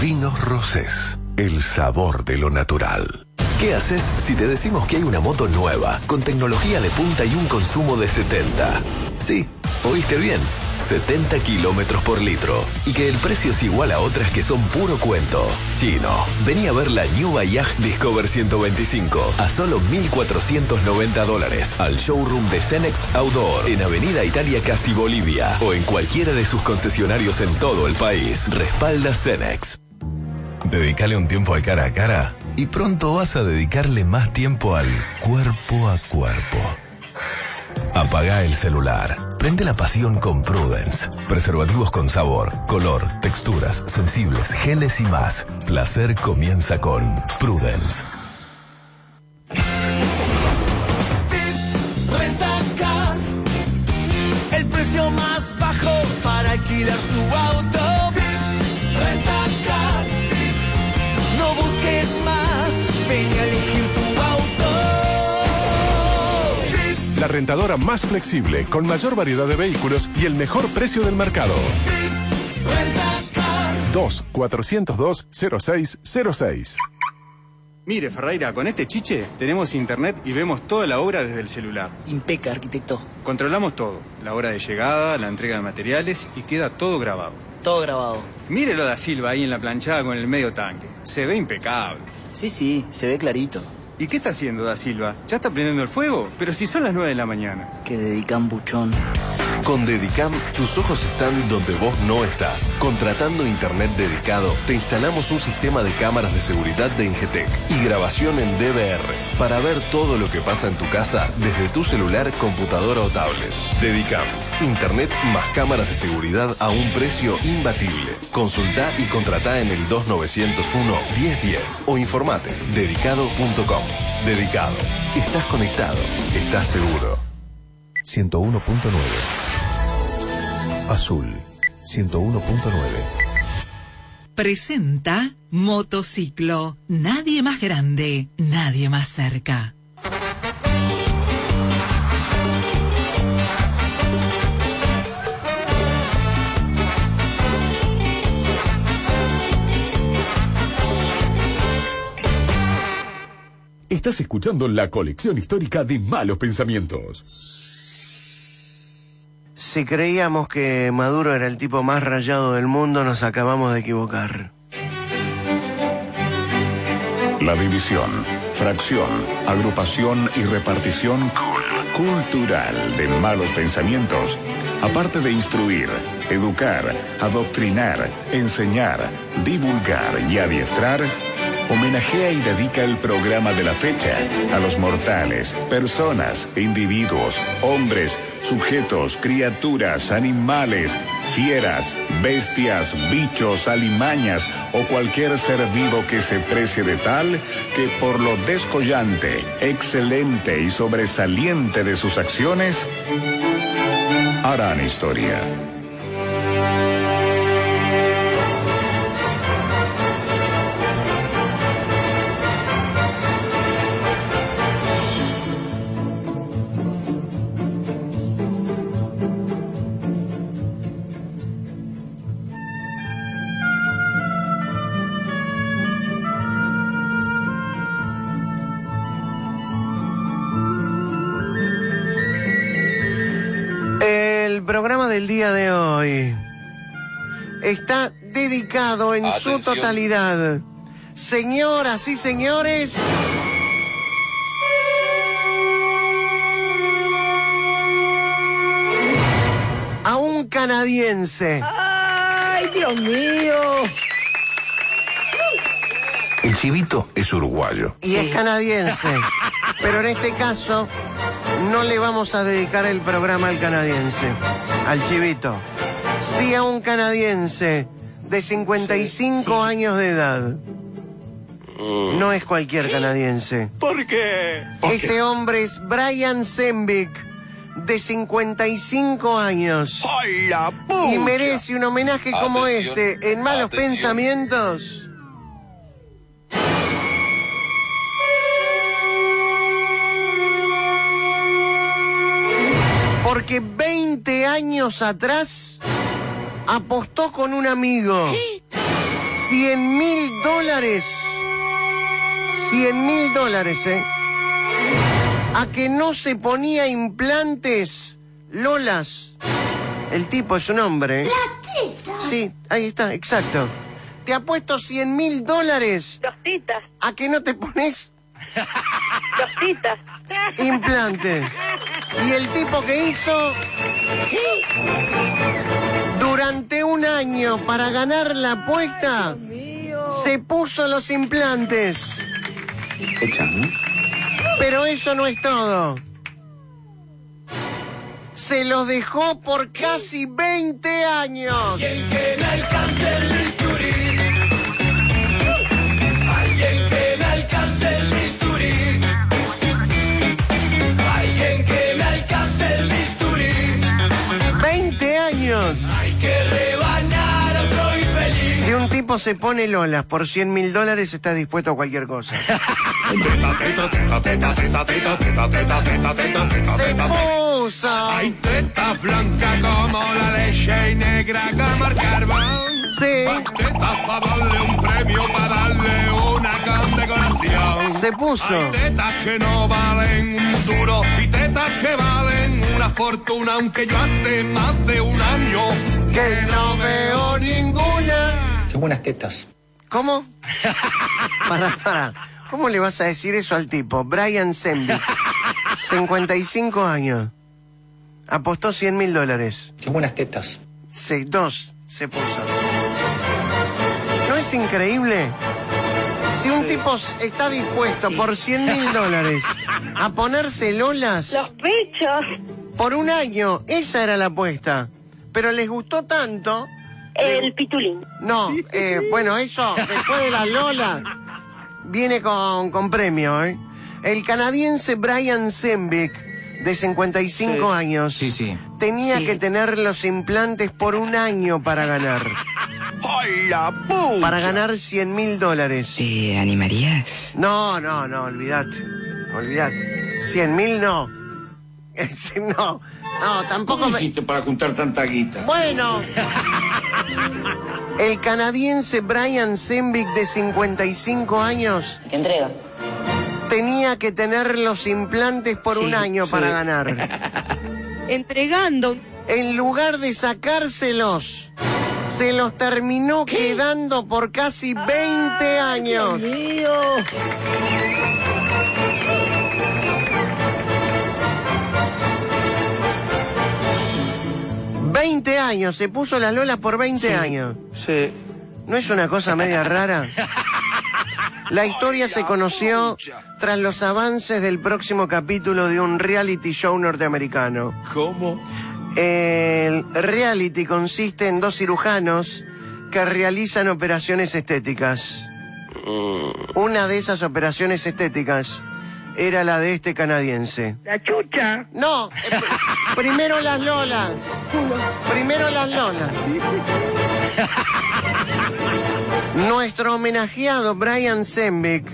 Vinos Rosés, el sabor de lo natural. ¿Qué haces si te decimos que hay una moto nueva, con tecnología de punta y un consumo de 70? Sí, oíste bien. 70 kilómetros por litro. Y que el precio es igual a otras que son puro cuento. Chino, vení a ver la New Voyage Discover 125 a solo 1.490 dólares. Al showroom de Cenex Outdoor en Avenida Italia Casi Bolivia. O en cualquiera de sus concesionarios en todo el país. Respalda Cenex. Dedicale un tiempo al cara a cara y pronto vas a dedicarle más tiempo al cuerpo a cuerpo. Apaga el celular. Prende la pasión con Prudence. Preservativos con sabor, color, texturas, sensibles, geles y más. Placer comienza con Prudence. El precio más bajo para alquilar La rentadora más flexible, con mayor variedad de vehículos y el mejor precio del mercado. 2-402-0606. Mire, Ferreira, con este chiche tenemos internet y vemos toda la obra desde el celular. Impeca, arquitecto. Controlamos todo, la hora de llegada, la entrega de materiales y queda todo grabado. Todo grabado. Mírelo da Silva ahí en la planchada con el medio tanque. Se ve impecable. Sí, sí, se ve clarito. ¿Y qué está haciendo da Silva? ¿Ya está prendiendo el fuego? Pero si son las 9 de la mañana. Que dedican buchón. Con Dedicam, tus ojos están donde vos no estás. Contratando internet dedicado, te instalamos un sistema de cámaras de seguridad de Ingetec y grabación en DVR para ver todo lo que pasa en tu casa desde tu celular, computadora o tablet. Dedicam, internet más cámaras de seguridad a un precio imbatible. Consulta y contrata en el 2901 1010 o informate dedicado.com. Dedicado. Estás conectado. Estás seguro. 101.9. Azul 101.9. Presenta Motociclo. Nadie más grande, nadie más cerca. Estás escuchando la colección histórica de malos pensamientos. Si creíamos que Maduro era el tipo más rayado del mundo, nos acabamos de equivocar. La división, fracción, agrupación y repartición cultural de malos pensamientos, aparte de instruir, educar, adoctrinar, enseñar, divulgar y adiestrar, homenajea y dedica el programa de la fecha a los mortales, personas, individuos, hombres, sujetos, criaturas, animales, fieras, bestias, bichos, alimañas o cualquier ser vivo que se precie de tal que por lo descollante, excelente y sobresaliente de sus acciones, harán historia. En su totalidad. Señoras y señores, a un canadiense. ¡Ay, Dios mío! El chivito es uruguayo. y es canadiense. Pero en este caso no le vamos a dedicar el programa al canadiense, al chivito. Sí a un canadiense de 55 años de edad. No es cualquier canadiense. ¿Por qué? Este hombre es Brian Zembick, de 55 años. ¡Ay, la Y merece un homenaje como este en Malos atención. Pensamientos. Porque 20 años atrás apostó con un amigo 100 mil dólares. 100 mil dólares, ¿eh? A que no se ponía implantes Lolas. El tipo es un hombre. ¿eh? Sí, ahí está, exacto. Te apuesto 100 mil dólares. A que no te pones implante. Y el tipo que hizo durante un año para ganar la apuesta se puso los implantes. Pero eso no es todo. Se los dejó por casi 20 años. que me alcance el bisturí. Alguien que me alcance el bisturí. Alguien que me alcance el bisturí. 20 años. Que rebanar a otro infeliz. Si un tipo se pone lolas por 100 mil dólares, está dispuesto a cualquier cosa. Se puso. Hay teta blanca como la leche y negra como el carbón. Sí. Teta para darle un premio, para darle una condecoración. Se puso. Hay tetas que no valen un duro y tetas que valen una fortuna, aunque yo hace más de un año que no veo ninguna. Qué buenas tetas. ¿Cómo? Para, para. ¿Cómo le vas a decir eso al tipo? Brian Sembic, 55 años. Apostó 100 mil dólares. Qué buenas tetas. Sí, dos se puso. ¿No es increíble? Si un tipo está dispuesto por 100 mil dólares a ponerse lolas... Los pechos. Por un año, esa era la apuesta. Pero les gustó tanto... El pitulín. No, eh, bueno, eso, después de la Lola, viene con, con premio, ¿eh? El canadiense Brian Zembick, de 55 años, Sí, sí. tenía que tener los implantes por un año para ganar. ¡Ay, la pucha! Para ganar 100 mil dólares. ¿Te animarías? No, no, no, olvídate. Olvídate. 100 mil no. No, no, tampoco ¿Cómo me... hiciste para juntar tanta guita? Bueno. El canadiense Brian Zembick, de 55 años, ¿Te entrega? Tenía que tener los implantes por un año sí. para ganar. Entregando. En lugar de sacárselos, se los terminó quedando por casi 20 años. mío! 20 años, se puso las lolas por 20 años. Sí. ¿No es una cosa media rara? La historia se conoció tras los avances del próximo capítulo de un reality show norteamericano. ¿Cómo? El reality consiste en dos cirujanos que realizan operaciones estéticas. Una de esas operaciones estéticas era la de este canadiense. La chucha. No, eh, pr- primero las lolas. Primero las lolas. Nuestro homenajeado Brian Zembeck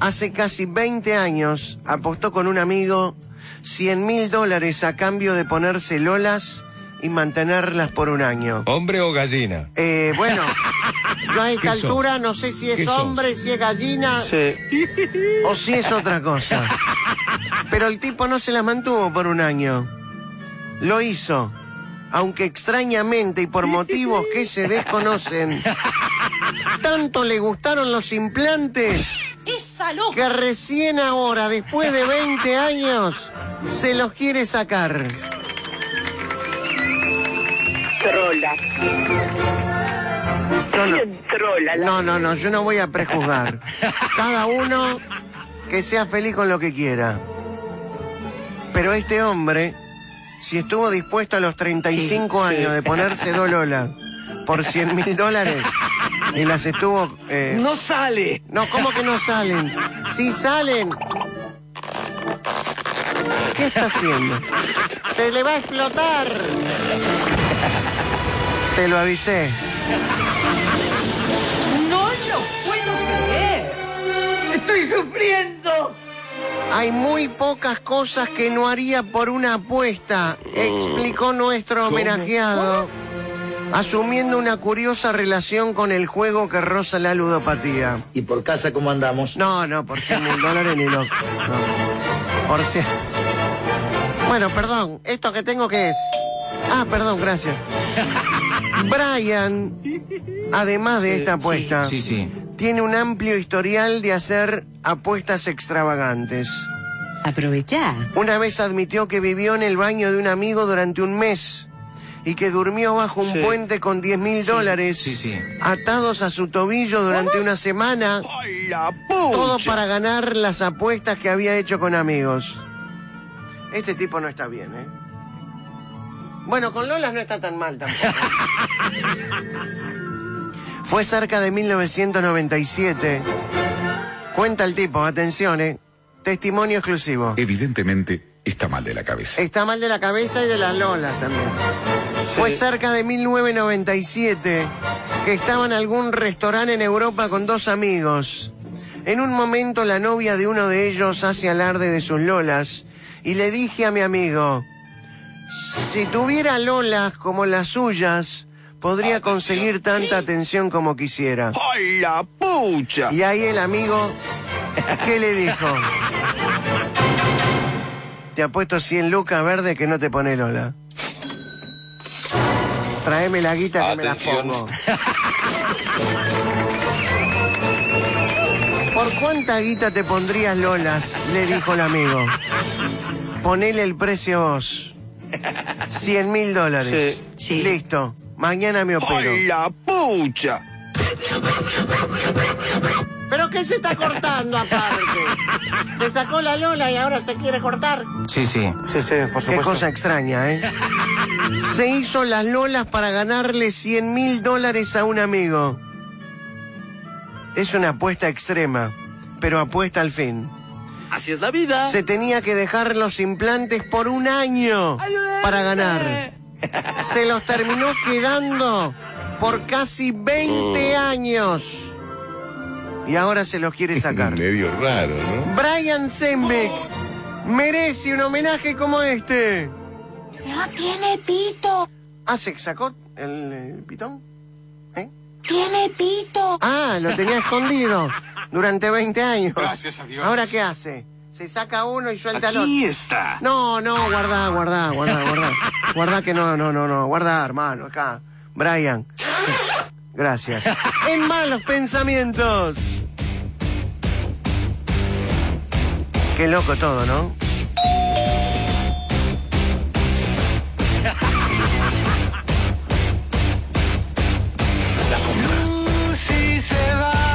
hace casi 20 años apostó con un amigo 100 mil dólares a cambio de ponerse lolas y mantenerlas por un año. ¿Hombre o gallina? Eh, bueno, yo a esta altura no sé si ¿Qué es sos? hombre, si es gallina o si es otra cosa. Pero el tipo no se las mantuvo por un año. Lo hizo, aunque extrañamente y por motivos que se desconocen, tanto le gustaron los implantes que recién ahora, después de 20 años, se los quiere sacar. Trola. No, Bien trola. la- no, no, no, yo no voy a prejuzgar. Cada uno que sea feliz con lo que quiera. Pero este hombre, si estuvo dispuesto a los 35 Sí, sí. años de ponerse dos lolas por 100 mil dólares y las estuvo... eh, No sale. No, ¿cómo que no salen? Sí salen. ¿Qué está haciendo? Se le va a explotar. Te lo avisé. No lo puedo creer. Estoy sufriendo. Hay muy pocas cosas que no haría por una apuesta, explicó nuestro homenajeado, asumiendo una curiosa relación con el juego que roza la ludopatía. ¿Y por casa cómo andamos? No, no, por 100 mil dólares ni loco. No. Por 100. Bueno, perdón, ¿esto que tengo qué es? Ah, perdón, gracias. Brian, además de esta apuesta, Sí, sí. Tiene un amplio historial de hacer apuestas extravagantes. Aprovechá. Una vez admitió que vivió en el baño de un amigo durante un mes y que durmió bajo un Sí. puente con 10 mil dólares Sí, sí. atados a su tobillo durante una semana. ¡Ay, la pucha! Todo para ganar las apuestas que había hecho con amigos. Este tipo no está bien, ¿eh? Bueno, con Lolas no está tan mal tampoco. Fue cerca de 1997. Cuenta el tipo, atención, ¿eh? Testimonio exclusivo. Evidentemente está mal de la cabeza. Está mal de la cabeza y de las lolas también. Fue cerca de 1997 que estaba en algún restaurante en Europa con dos amigos. En un momento la novia de uno de ellos hace alarde de sus lolas y le dije a mi amigo, si tuviera lolas como las suyas, podría conseguir tanta atención como quisiera. ¡Ay, la pucha! Y ahí el amigo, ¿qué le dijo? Te apuesto 100 lucas verde que no te pone Lola. Traeme la guita que me la Atención. pongo. ¿Por cuánta guita te pondrías Lolas? Le dijo el amigo. Ponele el precio vos. 100 mil dólares. Sí. Listo. Mañana me opero. ¡Ay, la pucha! ¿Pero qué se está cortando aparte? Se sacó la Lola y ahora se quiere cortar. Sí, sí. Sí, sí, por Qué cosa extraña, ¿eh? Se hizo las lolas para ganarle 100 mil dólares a un amigo. Es una apuesta extrema, pero apuesta al fin. Así es la vida. Se tenía que dejar los implantes por un año para ganar. Se los terminó quedando por casi 20 años. Y ahora se los quiere sacar. Medio raro, ¿no? Brian Zembeck merece un homenaje como este. No tiene pito. Ah, ¿se sacó el, el pitón? ¿Eh? Tiene pito. Ah, lo tenía escondido durante 20 años. Gracias a Dios. ¿Ahora qué hace? Se saca uno y suelta el otro. Aquí está. No, no, guarda, guarda, guarda, guarda. Guarda que no, no, no, no. Guarda, hermano, acá. Brian. Gracias. En malos pensamientos. Qué loco todo, ¿no?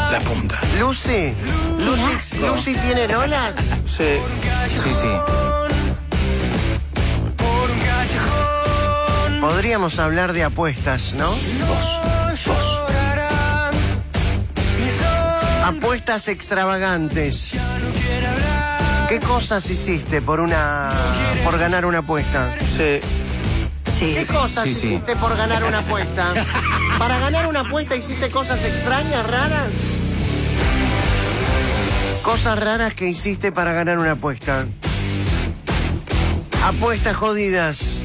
la punta. Lucy, Lucy, Lucy tiene lolas. Sí. Sí, sí. Podríamos hablar de apuestas, ¿no? Apuestas extravagantes. ¿Qué cosas hiciste por una por ganar una apuesta? Sí. ¿Qué cosas Sí, sí. hiciste por ganar una apuesta? ¿Para ganar una apuesta hiciste cosas extrañas, raras? Cosas raras que hiciste para ganar una apuesta. Apuestas jodidas.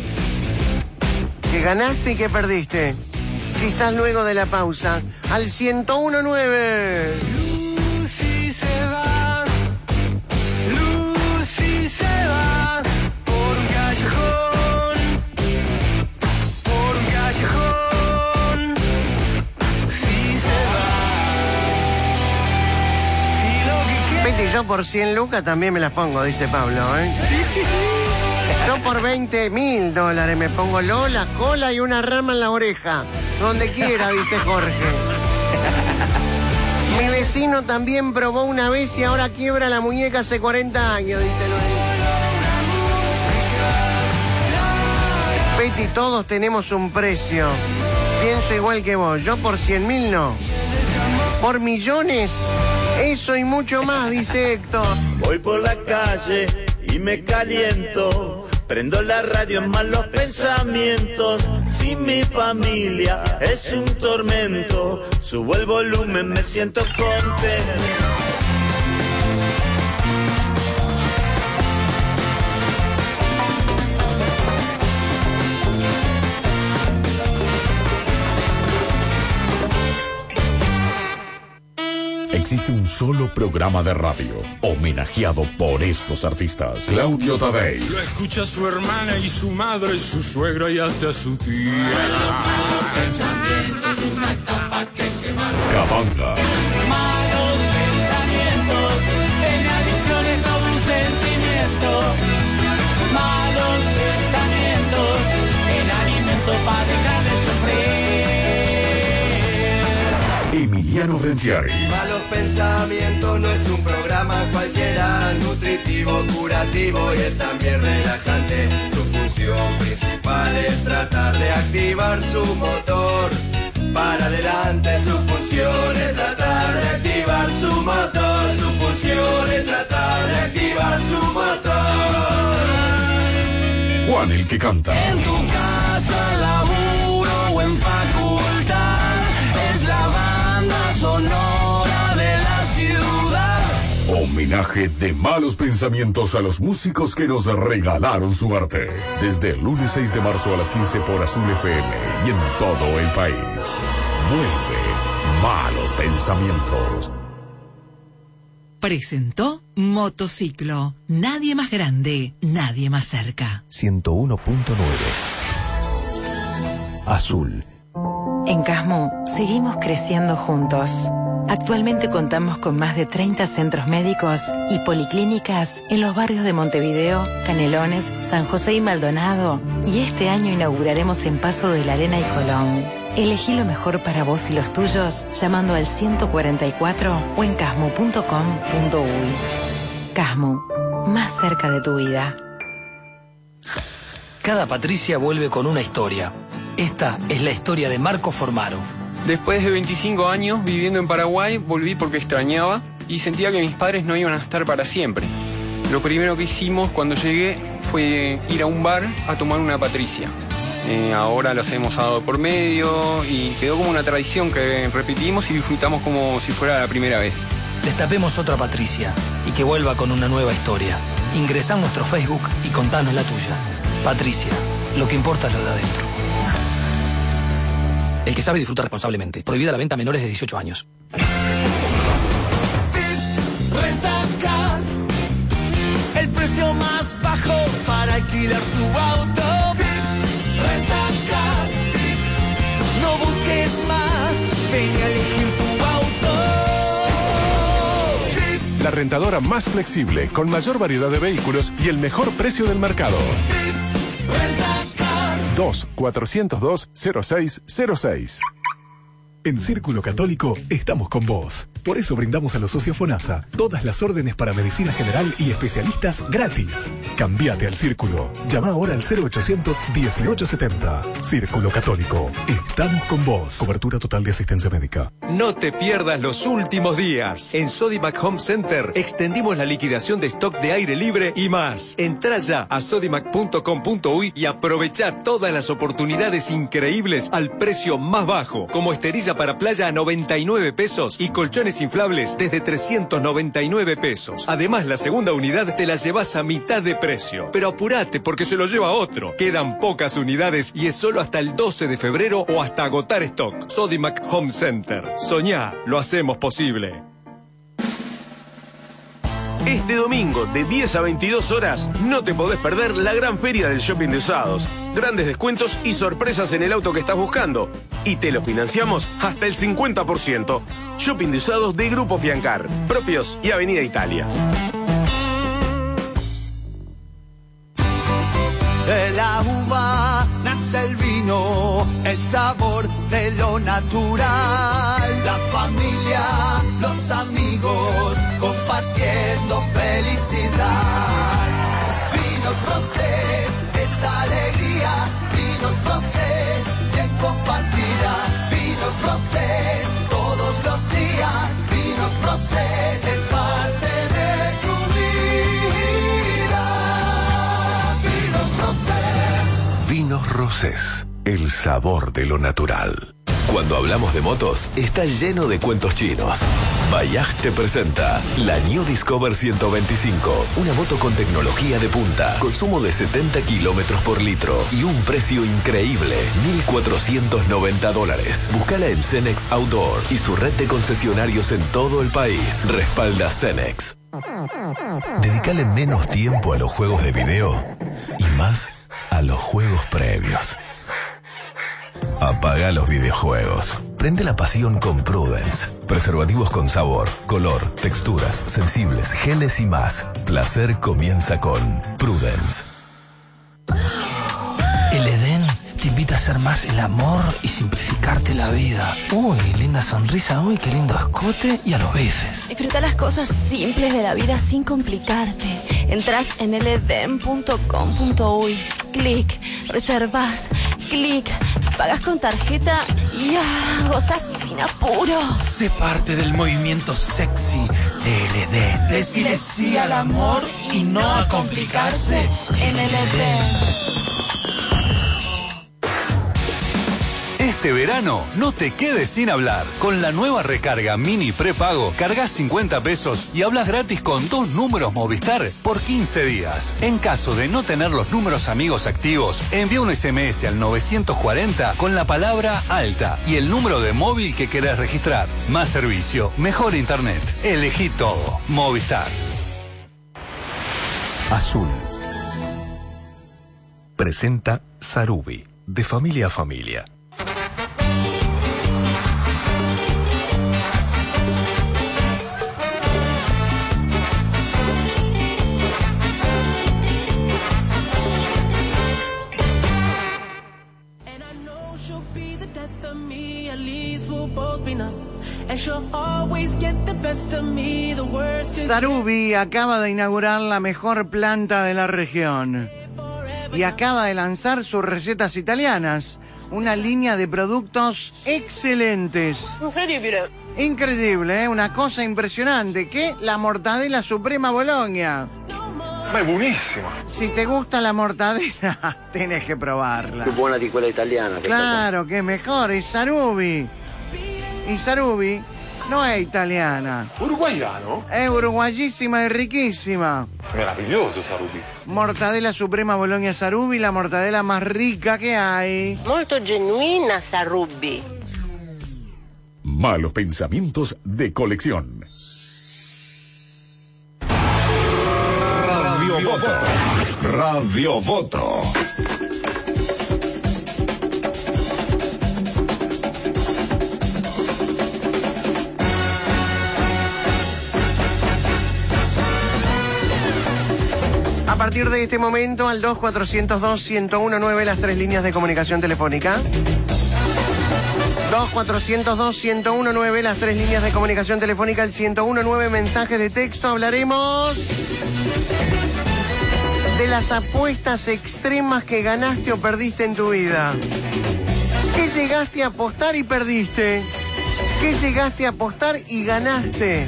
Que ganaste y que perdiste. Quizás luego de la pausa. Al 1019. Yo por 100 lucas también me las pongo, dice Pablo, ¿eh? Yo por 20 mil dólares me pongo Lola, cola y una rama en la oreja. Donde quiera, dice Jorge. Mi vecino también probó una vez y ahora quiebra la muñeca hace 40 años, dice Luis. Betty, todos tenemos un precio. Pienso igual que vos. Yo por 100 mil no. Por millones, eso y mucho más, dice Héctor. Voy por la calle y me caliento. Prendo la radio en malos pensamientos. Si mi familia es un tormento, subo el volumen, me siento contento. Existe un solo programa de radio homenajeado por estos artistas. Claudio Tadei, Lo escucha su hermana y su madre, su suegra y hasta su tía. Capanga, Malos pensamientos, en adicciones a un sentimiento. Malos pensamientos, en alimento para Emiliano Malos pensamientos no es un programa cualquiera, nutritivo, curativo y es también relajante. Su función principal es tratar de activar su motor. Para adelante su función es tratar de activar su motor. Su función es tratar de activar su motor. Juan el que canta, En tu casa, laburo sonora de la ciudad. homenaje de malos pensamientos a los músicos que nos regalaron su arte. Desde el lunes 6 de marzo a las 15 por Azul FM y en todo el país. Vuelve malos pensamientos. Presentó Motociclo. Nadie más grande, nadie más cerca. 101.9 Azul. En Casmo seguimos creciendo juntos. Actualmente contamos con más de 30 centros médicos y policlínicas en los barrios de Montevideo, Canelones, San José y Maldonado. Y este año inauguraremos en Paso de la Arena y Colón. Elegí lo mejor para vos y los tuyos llamando al 144 o en casmo.com.uy. Casmo, más cerca de tu vida. Cada Patricia vuelve con una historia. Esta es la historia de Marco Formaro. Después de 25 años viviendo en Paraguay, volví porque extrañaba y sentía que mis padres no iban a estar para siempre. Lo primero que hicimos cuando llegué fue ir a un bar a tomar una Patricia. Eh, ahora lo hacemos sábado por medio y quedó como una tradición que repetimos y disfrutamos como si fuera la primera vez. Destapemos otra Patricia y que vuelva con una nueva historia. Ingresá a nuestro Facebook y contanos la tuya. Patricia, lo que importa es lo de adentro. El que sabe disfruta responsablemente. Prohibida la venta a menores de 18 años. Rentacar, el precio más bajo para alquilar tu auto. Rentacar, no busques más, ven y elegir tu auto. La rentadora más flexible, con mayor variedad de vehículos y el mejor precio del mercado. 2 402 0606 En Círculo Católico estamos con vos. Por eso brindamos a los socios FONASA todas las órdenes para medicina general y especialistas gratis. Cambiate al Círculo. Llama ahora al 0800 1870. Círculo Católico. Estamos con vos. Cobertura total de asistencia médica. No te pierdas los últimos días. En Sodimac Home Center extendimos la liquidación de stock de aire libre y más. Entra ya a sodimac.com.uy y aprovecha todas las oportunidades increíbles al precio más bajo, como esterilla para playa a 99 pesos y colchones inflables desde 399 pesos. Además, la segunda unidad te la llevas a mitad de precio. Pero apurate porque se lo lleva otro. Quedan pocas unidades y es solo hasta el 12 de febrero o hasta agotar stock. Sodimac Home Center. Soñá, lo hacemos posible. Este domingo, de 10 a 22 horas, no te podés perder la gran feria del shopping de usados. Grandes descuentos y sorpresas en el auto que estás buscando. Y te lo financiamos hasta el 50%. Shopping de usados de Grupo Fiancar, propios y Avenida Italia. La nace el vino, el sabor de lo natural. La familia, los amigos, compartiendo felicidad. Vinos Rosés, es alegría. Vinos Rosés, bien compartida. Vinos Rosés, todos los días. Vinos Rosés, es Rosés, el sabor de lo natural. Cuando hablamos de motos, está lleno de cuentos chinos. Bayaj te presenta la New Discover 125, una moto con tecnología de punta, consumo de 70 kilómetros por litro y un precio increíble, 1.490 dólares. Búscala en Cenex Outdoor y su red de concesionarios en todo el país. Respalda Cenex. Dedicale menos tiempo a los juegos de video y más a los juegos previos. Apaga los videojuegos. Prende la pasión con Prudence. Preservativos con sabor, color, texturas, sensibles, geles y más. Placer comienza con Prudence. Te invita a ser más el amor y simplificarte la vida. Uy, linda sonrisa, uy, qué lindo escote y a los bifes. Disfruta las cosas simples de la vida sin complicarte. Entras en ledem.com.uy. Clic, reservas, clic, pagas con tarjeta y ah, gozas sin apuro. Sé parte del movimiento sexy de LD. Decirle sí al amor y no a complicarse en Edén. Este verano no te quedes sin hablar. Con la nueva recarga mini prepago, cargas 50 pesos y hablas gratis con dos números Movistar por 15 días. En caso de no tener los números amigos activos, envía un SMS al 940 con la palabra alta y el número de móvil que querés registrar. Más servicio, mejor internet. Elegí todo. Movistar. Azul. Presenta Sarubi, de familia a familia. Sarubi acaba de inaugurar la mejor planta de la región y acaba de lanzar sus recetas italianas, una línea de productos excelentes. Increíble. Increíble, ¿eh? una cosa impresionante, que la mortadela suprema Bologna. Ma è buonissima. Si te gusta la mortadela, tenés que provarla. Più buona di quella italiana. Claro, que mejor, es Sarubi. Y Sarubi no es italiana. Uruguaiano? Es uruguayísima y riquísima. Meraviglioso Sarubi. Mortadela Suprema Bologna Sarubi, la mortadela más rica que hay. Molto genuina Sarubi. Malos pensamientos de colección. Radio Voto. Radio Voto. A partir de este momento, al 2402-1019, las tres líneas de comunicación telefónica. 2402-1019, las tres líneas de comunicación telefónica, el 1019 mensajes de texto. Hablaremos de las apuestas extremas que ganaste o perdiste en tu vida. ¿Qué llegaste a apostar y perdiste? ¿Qué llegaste a apostar y ganaste?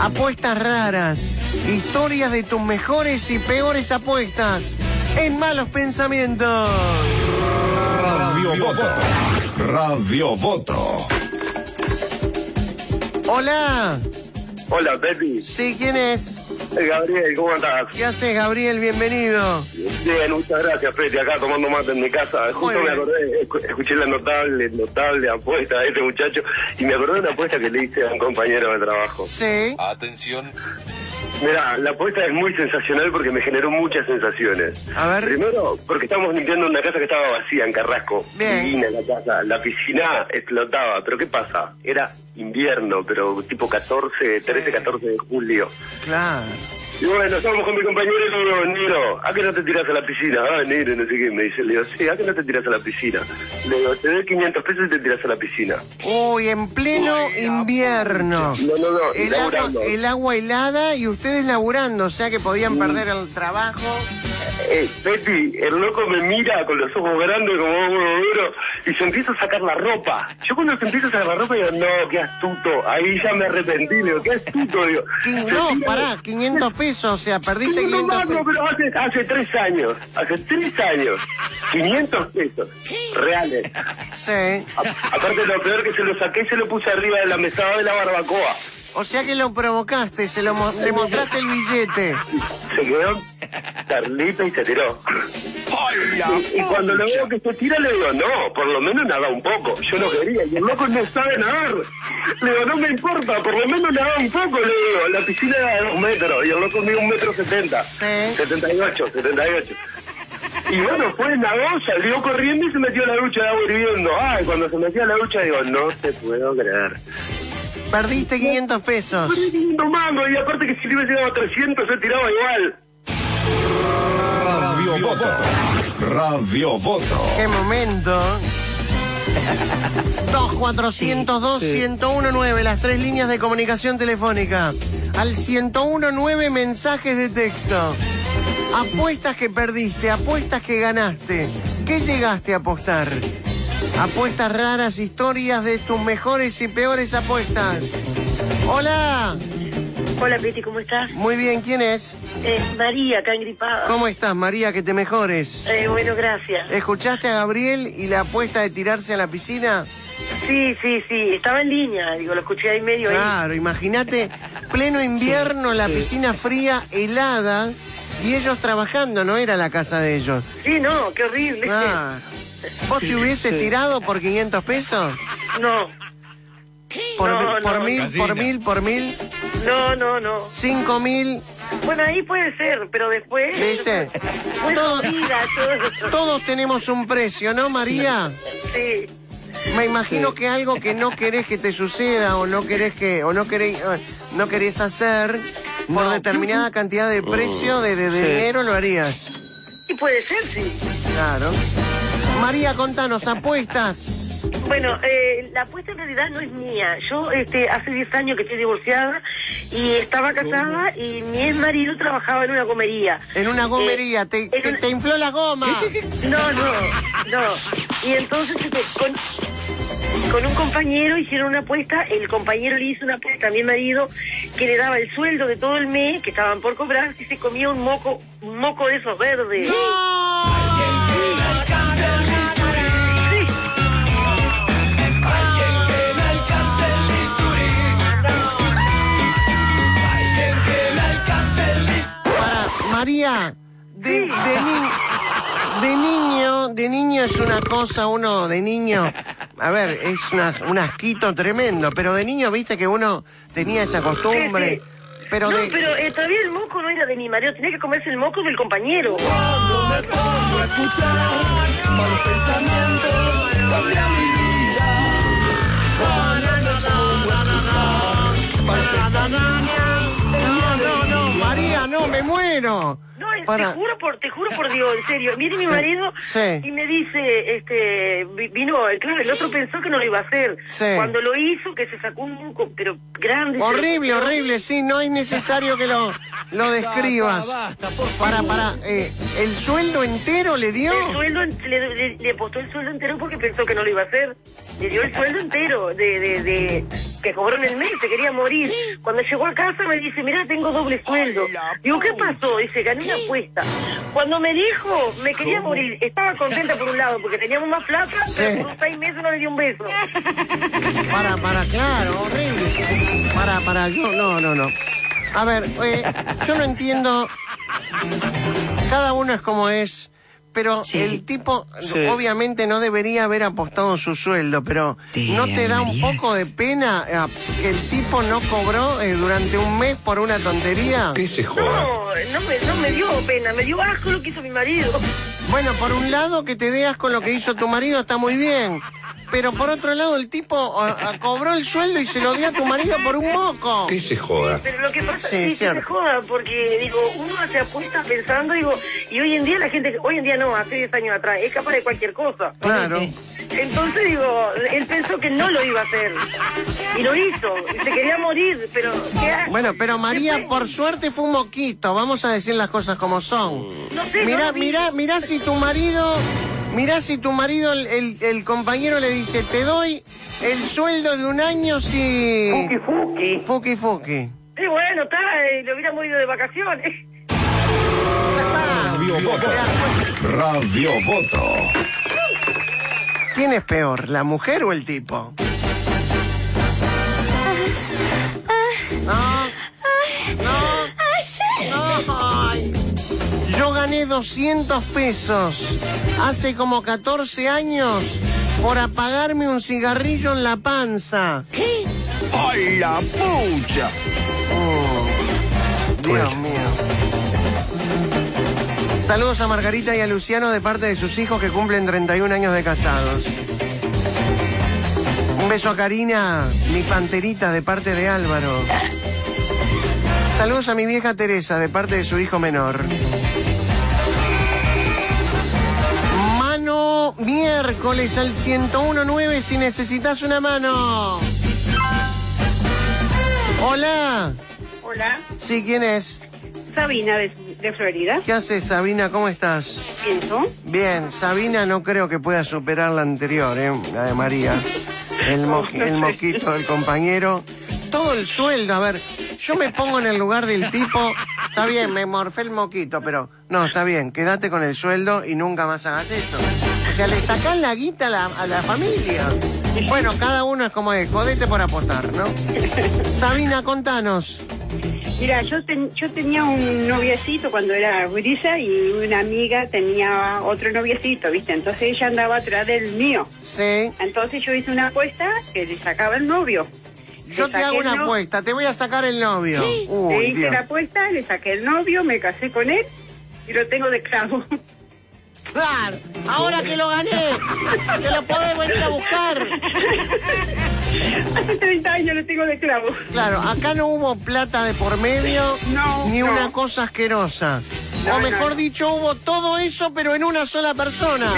Apuestas raras, historias de tus mejores y peores apuestas en malos pensamientos. Radio Voto. Radio Voto. Hola. Hola, Pepi. Sí, ¿quién es? Gabriel, ¿cómo andás? ¿Qué haces, Gabriel? Bienvenido. Bien, muchas gracias, Pepi, acá tomando mate en mi casa. Justo me bien. acordé, escu- escuché la notable, notable apuesta de este muchacho y me acordé de una apuesta que le hice a un compañero de trabajo. Sí. Atención. Mira, la apuesta es muy sensacional porque me generó muchas sensaciones. A ver. Primero, porque estábamos limpiando una casa que estaba vacía en Carrasco. Bien. Divina la casa. La piscina explotaba. Pero ¿qué pasa? Era invierno, pero tipo 14, 13, 14 de julio. Claro. Y bueno, estábamos con mi compañero y le digo, Niro, ¿a qué no te tiras a la piscina? Ah, Niro, no sé qué. Me dice, le digo, sí, ¿a qué no te tiras a la piscina? Le digo, te doy 500 pesos y te tiras a la piscina. Uy, en pleno invierno. No, no, no, El agua, el agua helada y ustedes laburando, o sea que podían perder el trabajo. Eh, Pepi, el loco me mira con los ojos grandes como un duro y se empieza a sacar la ropa. Yo cuando se empieza a sacar la ropa digo, no, qué astuto. Ahí ya me arrepentí, digo, qué astuto, digo. No, pará, 500 pesos, o sea, perdiste no, 500 no, pesos. pero hace, hace tres años, hace tres años, 500 pesos, reales. Sí. A- aparte lo peor que se lo saqué, se lo puse arriba de la mesada de la barbacoa. O sea que lo provocaste, se lo mo- le mostraste el billete. Se quedó Carlita y se tiró. Y, y cuando le veo que se tira, le digo, no, por lo menos nada un poco. Yo no quería. Y el loco no sabe nadar. Le digo, no me importa, por lo menos nada un poco, le digo. La piscina era de dos metros y el loco mide un metro setenta. Setenta y ocho, setenta y ocho. Y bueno, fue nadó, salió corriendo y se metió a la ducha de agua hirviendo. Ay, cuando se metió a la ducha digo, no te puedo creer. Perdiste 500 pesos. Perdí 500 mangos y aparte que si le hubiese llegado a 300 se tiraba igual. Radio Voto. Radio Voto. ¡Qué momento! 2-402-1019, las tres líneas de comunicación telefónica. Al 1019 mensajes de texto. Apuestas que perdiste, apuestas que ganaste. ¿Qué llegaste a apostar? Apuestas raras, historias de tus mejores y peores apuestas. Hola. Hola, Peti, ¿cómo estás? Muy bien, ¿quién es? Eh, María, acá engripada. ¿Cómo estás, María? Que te mejores. Eh, bueno, gracias. ¿Escuchaste a Gabriel y la apuesta de tirarse a la piscina? Sí, sí, sí, estaba en línea, digo, lo escuché ahí medio ahí. Claro, imagínate, pleno invierno, la piscina fría, helada, y ellos trabajando, no era la casa de ellos. Sí, no, qué horrible. Ah, ¿Vos te hubieses tirado por 500 pesos? No. ¿Por, No, por no. mil, por mil, por mil? No, no, no. ¿Cinco mil? Bueno, ahí puede ser, pero después... ¿Viste? Pues Todos- vida, todo. Todos tenemos un precio, ¿no, María? Sí. Me imagino que algo que no querés que te suceda o no querés que o no querés no querés hacer por determinada cantidad de precio de, de- de Sí. dinero lo harías. Y puede ser, sí. Claro. María, contanos, apuestas. Bueno, eh, la apuesta en realidad no es mía. Yo este, hace 10 años que estoy divorciada y estaba casada y mi ex marido trabajaba en una gomería. En una gomería, Eh, te, en te- infló la goma. No, no, no. Y entonces este, con, con un compañero hicieron una apuesta, el compañero le hizo una apuesta a mi marido que le daba el sueldo de todo el mes, que estaban por cobrar, y se comía un moco, un moco de esos verdes. María, de, de, de niño, de niño es una cosa, uno de niño, a ver, es un asquito tremendo, pero de niño viste que uno tenía esa costumbre. Pero no, de, pero eh, todavía el moco no era de mi marido, tenía que comerse el moco del compañero. No, no, no, María, no, me muero. No, Para- te juro por, te juro por Dios, en serio. Viene mi Sí, marido sí. y me dice, este, vi- vino, claro, el otro pensó que no lo iba a hacer. Sí. Cuando lo hizo, que se sacó un muco, pero grande. Horrible, horrible, sí, no es necesario que lo, lo describas. Para, para, eh, ¿el sueldo entero le dio? El sueldo, le, le, le apostó el sueldo entero porque pensó que no lo iba a hacer. Le dio el sueldo entero de, de, de que cobró en el mes, se quería morir. Cuando llegó a casa me dice, mira, tengo doble sueldo. Digo, ¿qué pasó? Dice, gané una apuesta. Cuando me dijo, me quería morir. Estaba contenta por un lado porque teníamos más plata, pero por seis meses no le dio un beso. Para, para, claro, horrible. Para, para, yo, no, no, no. A ver, eh, yo no entiendo. Cada uno es como es. Pero el tipo, Sí. obviamente, no debería haber apostado su sueldo, pero ¿no te da un poco de pena eh, que el tipo no cobró eh, durante un mes por una tontería? No, no me, no me dio pena, me dio asco lo que hizo mi marido. Bueno, por un lado, que te deas con lo que hizo tu marido está muy bien. Pero por otro lado, el tipo ah, ah, cobró el sueldo y se lo dio a tu marido por un moco. Que se joda. Pero lo que pasa Sí, es que se joda, porque digo, uno hace apuestas pensando, digo, y hoy en día la gente, hoy en día no, hace 10 años atrás, es capaz de cualquier cosa. Claro. Entonces digo, él pensó que no lo iba a hacer. Y lo hizo, y se quería morir, pero ¿qué ha- Bueno, pero María, por suerte fue un moquito. Vamos a decir las cosas como son. No sé, Mirá, no mirá, mirá si tu marido, mirá si tu marido, el, el- el compañero le dice, te doy el sueldo de un año si... Fuki fuki. Fuki fuki. Y bueno, está, eh, lo hubiera ido de vacaciones. Radio Voto. Radio Voto. ¿Quién es peor, la mujer o el tipo? No, no, no. Ay. Yo gané 200 pesos hace como 14 años por apagarme un cigarrillo en la panza. ¿Qué? ¡Ay, la pucha! Oh, Dios mío. Saludos a Margarita y a Luciano de parte de sus hijos que cumplen 31 años de casados. Un beso a Karina, mi panterita, de parte de Álvaro. Saludos a mi vieja Teresa, de parte de su hijo menor. Mano miércoles al 1019 si necesitas una mano. Hola. Hola, Sí, ¿quién es? Sabina de, de Florida. ¿Qué haces, Sabina? ¿Cómo estás? Pienso. Bien, Sabina no creo que pueda superar la anterior, ¿eh? la de María. El, mo- el moquito del compañero. Todo el sueldo, a ver, yo me pongo en el lugar del tipo. Está bien, me morfé el moquito, pero no, está bien, quédate con el sueldo y nunca más hagas esto. O sea, le sacás la guita a la, a la familia. Bueno, cada uno es como es, jodete por apostar, ¿no? Sabina, contanos. Mira, yo, ten- yo tenía un noviecito cuando era gurisa y una amiga tenía otro noviecito, ¿viste? Entonces ella andaba atrás del mío. Sí. Entonces yo hice una apuesta que le sacaba el novio. Yo Le te hago una no- apuesta, te voy a sacar el novio. Le Uy, hice Dios. la apuesta, le saqué el novio, me casé con él y lo tengo de clavo. Claro, ahora que lo gané, te lo podés venir a buscar. Hace 30 años lo tengo de clavo. Claro, acá no hubo plata de por medio, No, ni no. una cosa asquerosa. No, o mejor no. dicho, hubo todo eso, pero en una sola persona.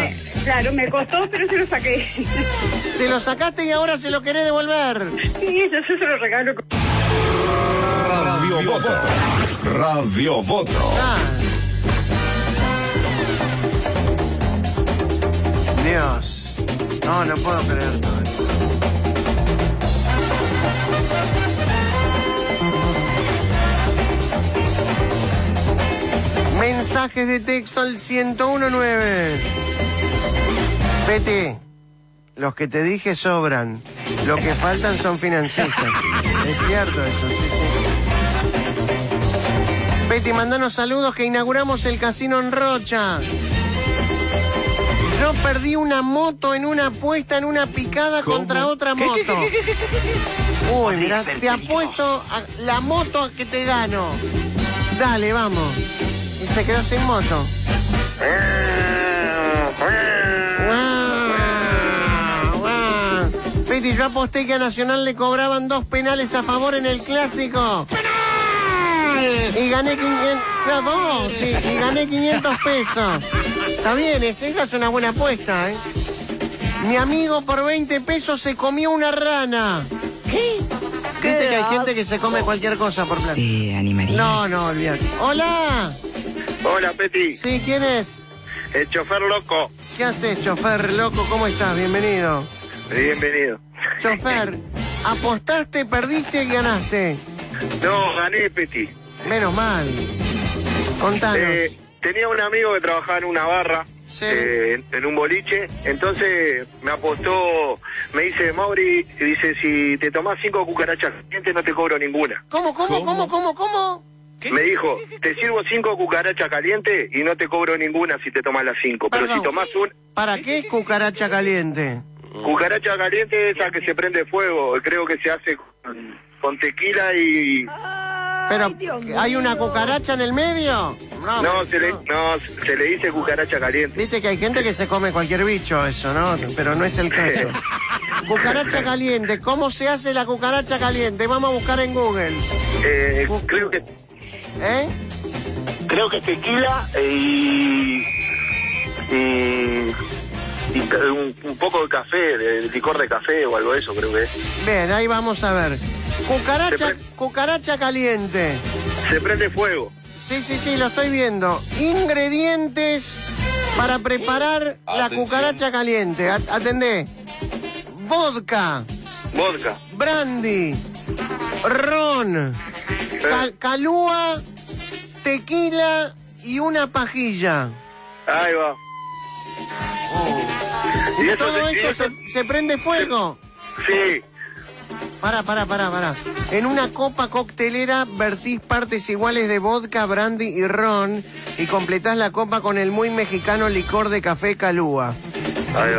Claro, me costó, pero se lo saqué. Se lo sacaste y ahora se lo querés devolver. Sí, yo, yo se lo regalo. Radio Voto. Radio Voto. Ah. Dios. No, no puedo creer todo esto. Mensajes de texto al 1019. Pete, los que te dije sobran. Lo que faltan son financistas. Es cierto eso, sí, sí. Mandanos saludos que inauguramos el casino en Rocha. Yo perdí una moto en una apuesta, en una picada contra otra ¿Qué, moto. qué, qué, qué, qué, qué, Uy, mirá, te apuesto a la moto que te gano. Dale, vamos. Y se quedó sin moto. Peti, yo aposté que a Nacional le cobraban dos penales a favor en el clásico. Y gané 500, no, dos, sí, y gané 500 pesos. Está bien, es- esa es una buena apuesta, ¿eh? Mi amigo por 20 pesos se comió una rana. ¿Qué? Viste que hay gente que se come cualquier cosa por plata. ¿Te animaría? No, no, olvídate. Hola. Hola, Peti. Sí, ¿quién es? El chofer loco. ¿Qué haces, chofer loco? ¿Cómo estás? Bienvenido. Bienvenido. Chofer, apostaste, perdiste y ganaste. No, gané, Peti. Menos mal. Contanos. Eh, tenía un amigo que trabajaba en una barra, eh, en, en un boliche, entonces me apostó, me dice, Mauri, dice, si te tomás cinco cucarachas calientes no te cobro ninguna. ¿Cómo, cómo, cómo, cómo, cómo? Me dijo, te sirvo cinco cucarachas calientes y no te cobro ninguna si te tomas las cinco, pero si tomás un ¿Para qué es cucaracha caliente? cucaracha caliente esa que se prende fuego, creo que se hace con, con tequila y... Pero, ¿hay una cucaracha en el medio? No, No, se le, no, se le dice cucaracha caliente. Viste que hay gente que se come cualquier bicho, eso, ¿no? Pero no es el caso. Cucaracha caliente, ¿cómo se hace la cucaracha caliente? Vamos a buscar en Google. Eh, creo que ¿Eh? creo que tequila y y, un, un poco de café, de, licor de café o algo de eso, creo que es. Bien, ahí vamos a ver. Cucaracha, cucaracha caliente. Se prende fuego. Sí, sí, sí, lo estoy viendo. Ingredientes para preparar la cucaracha caliente. At- Atendé. Vodka, Vodka. brandy, ron, cal- calúa, tequila y una pajilla. Ahí va. ¿Y ¿Y eso todo se- eso- se, se prende fuego? Sí. Pará, pará, pará, pará. En una copa coctelera vertís partes iguales de vodka, brandy y ron y completás la copa con el muy mexicano licor de café calúa.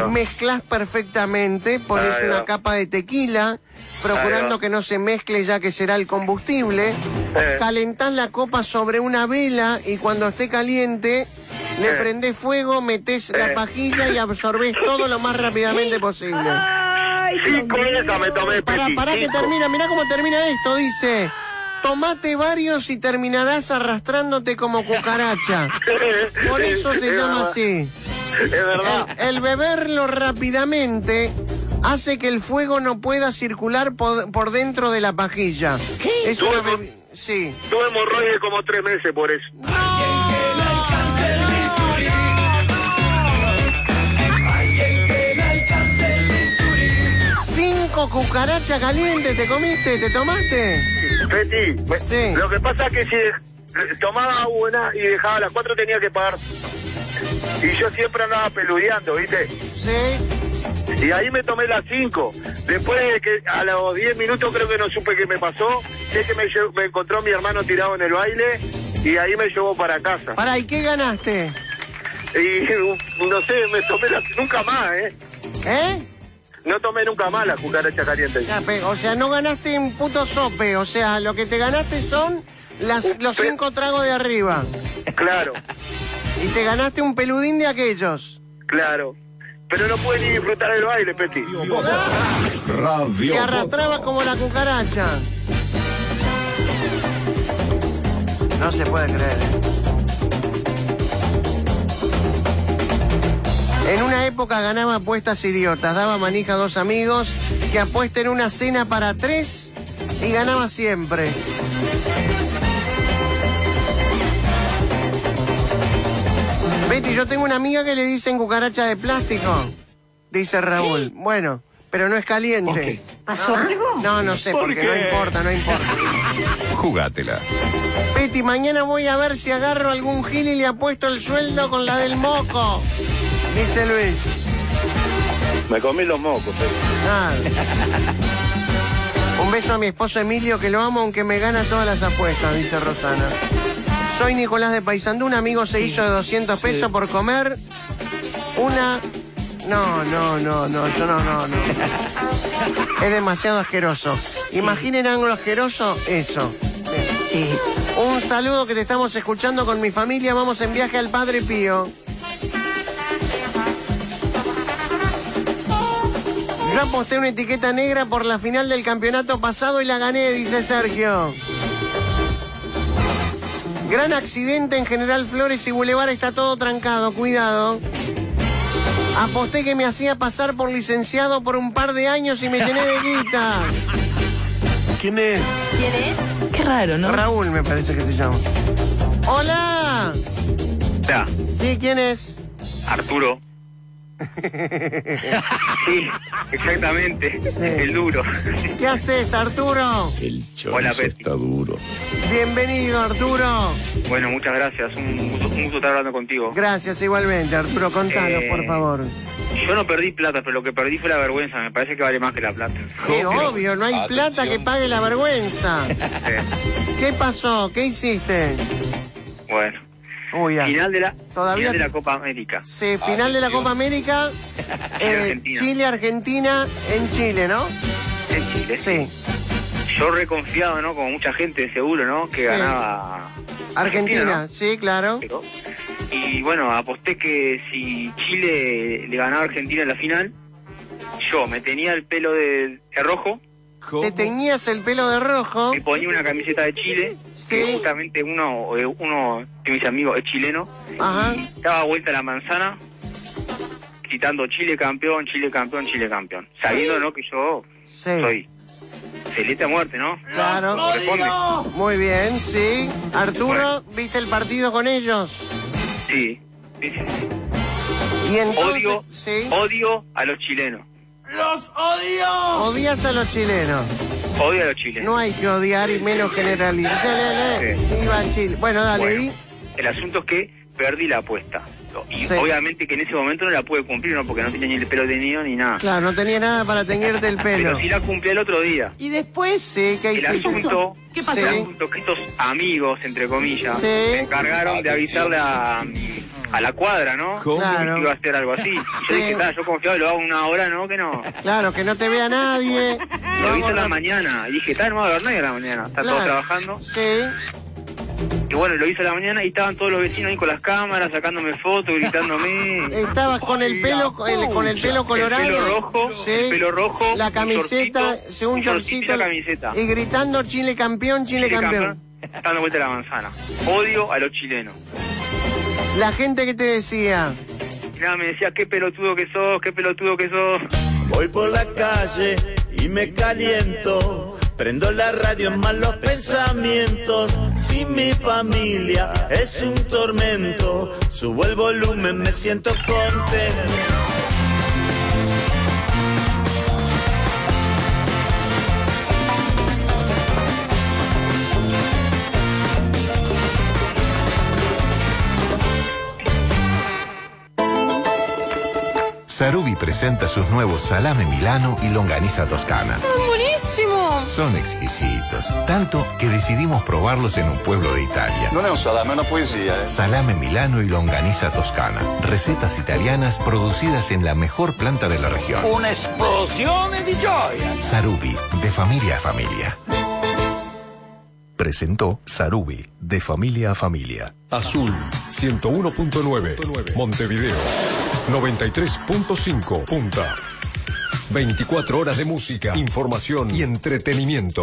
Mezclas perfectamente, pones una capa de tequila, procurando que no se mezcle ya que será el combustible. Eh. Calentás la copa sobre una vela y cuando esté caliente le Eh. prendés fuego, metés la Eh. pajilla y absorbés todo lo más rápidamente posible. Cinco esas me tomé, Pará, Peti. pará que termina, mirá cómo termina esto, dice. Tomate varios y terminarás arrastrándote como cucaracha. Por eso se Es llama verdad. así. Es verdad. El, el beberlo rápidamente hace que el fuego no pueda circular por, por dentro de la pajilla. Es una bebi- Sí. Tuve hemorroides como tres meses por eso. Cinco cucarachas calientes te comiste, te tomaste. Peti, me- Sí. lo que pasa es que si tomaba una y dejaba las cuatro tenía que pagar. Y yo siempre andaba peludeando, ¿viste? Sí. Y ahí me tomé las cinco. Después de que a los 10 minutos creo que no supe qué me pasó. Sé que me, me encontró mi hermano tirado en el baile y ahí me llevó para casa. Pará, ¿y qué ganaste? Y no sé, me tomé las... Nunca más, ¿eh? ¿Eh? No tomé nunca más la cucaracha caliente. Ya, O sea, no ganaste un puto sope. O sea, lo que te ganaste son las, los cinco tragos de arriba. Claro, Y te ganaste un peludín de aquellos. claro. Pero no pude ni disfrutar el baile, Peti. Radio Se arrastraba como la cucaracha. No se puede creer. En una época ganaba apuestas idiotas, daba manija a dos amigos que apuesten una cena para tres y ganaba siempre. Betty, yo tengo una amiga que le dicen cucaracha de plástico, dice Raúl. Bueno, pero no es caliente. ¿Pasó algo? No, no sé, ¿Por porque qué? no importa, no importa. Jugátela. Betty, mañana voy a ver si agarro algún gil y le apuesto el sueldo con la del moco. Dice Luis. Me comí los mocos, Peti. Nada. Un beso a mi esposo Emilio, que lo amo aunque me gana todas las apuestas, dice Rosana. Soy Nicolás de Paysandú, un amigo se hizo de 200 pesos por comer una... No, no, no, no, yo no, no, no. Es demasiado asqueroso. Imaginen algo asqueroso, eso. Un saludo que te estamos escuchando con mi familia. Vamos en viaje al Padre Pío. Yo aposté una etiqueta negra por la final del campeonato pasado y la gané, dice Sergio. Gran accidente en General Flores y Boulevard, está todo trancado, cuidado. Aposté que me hacía pasar por licenciado por un par de años y me llené de guita. ¿Quién es? ¿Quién es? Qué raro, ¿no? Raúl me parece que se llama. ¡Hola! Ya, Sí, ¿quién es? Arturo. Sí, exactamente. El duro. ¿Qué haces, Arturo? El Hola. Está duro. Bienvenido, Arturo. Bueno, muchas gracias. Un gusto, un gusto estar hablando contigo. Gracias igualmente, Arturo. Contanos, Eh, por favor. Yo no perdí plata, pero lo que perdí fue la vergüenza. Me parece que vale más que la plata. Qué obvio, no hay plata que pague la vergüenza. ¿Qué pasó? ¿Qué hiciste? Bueno. Uy, ya. Final de la, Todavía final de te- la Copa América. Sí, final de la Copa América. eh, Argentina. Chile-Argentina en Chile, ¿no? En Chile. Sí. Yo reconfiado, ¿no? Como mucha gente, seguro, ¿no? Que Sí. ganaba Argentina, ¿no? sí, claro. Pero- Y bueno, aposté que si Chile le ganaba a Argentina en la final, yo me tenía el pelo de, de rojo, Te teñías el pelo de rojo. me ponía una camiseta de Chile, que justamente uno, eh, uno de mis amigos es chileno, Ajá. daba vuelta a la manzana gritando Chile campeón, Chile campeón, Chile campeón. Sabiendo, ¿no? Que yo soy celeste a muerte, ¿no? Claro. Muy bien, sí. Arturo, ¿viste el partido con ellos? Sí. sí, sí. Y entonces, Odio, odio a los chilenos. ¡Los odio! Odias a los chilenos. Odio a los chilenos. No hay que odiar y menos generalizar. Chile. Bueno, dale. Bueno, ¿y? el asunto es que perdí la apuesta. Y Sí. obviamente que en ese momento no la pude cumplir, ¿no? Porque no tenía ni el pelo teñido ni nada. Claro, no tenía nada para teñirte el pelo. Pero sí la cumplí el otro día. ¿Y después? Sí, ¿qué El asunto, ¿Qué pasó? el asunto que estos amigos, entre comillas, me encargaron de avisarle a, a la cuadra, ¿no? Claro. Que iba a hacer algo así. Y Yo Sí. dije, "Ta, yo confiado, lo hago una hora, ¿no? Que no. Claro, que no te vea nadie. Lo hice a la mañana. Y dije, está, no va a haber nadie a la mañana. Está Claro. todo trabajando. Sí. Y bueno, lo hice a la mañana y estaban todos los vecinos ahí con las cámaras, sacándome fotos, gritándome. Estabas con el pelo, el- con el pelo colorado. El pelo rojo, Sí. el pelo rojo. La un camiseta, un shortcito y shortcito. la camiseta. Y gritando Chile campeón, Chile, Chile campeón. Dando vuelta a la manzana. Odio a los chilenos. La gente que te decía. Y nada, me decía, qué pelotudo que sos, qué pelotudo que sos. Voy por la calle y me caliento. Prendo la radio en malos pensamientos. Si mi familia es un tormento, subo el volumen, me siento contento. Sarubi presenta sus nuevos salame milano y longaniza toscana. Buonissimo! Son exquisitos, tanto que decidimos probarlos en un pueblo de Italia. Non è un salame, è una poesia. Eh. Salame milano y longaniza toscana. Recetas italianas producidas en la mejor planta de la región. Un'esplosione di gioia! Sarubi, de familia a familia. Presentó Sarubi, de familia a familia. Azul 101.9 Montevideo 93.5 Punta 24 horas de música, información y entretenimiento.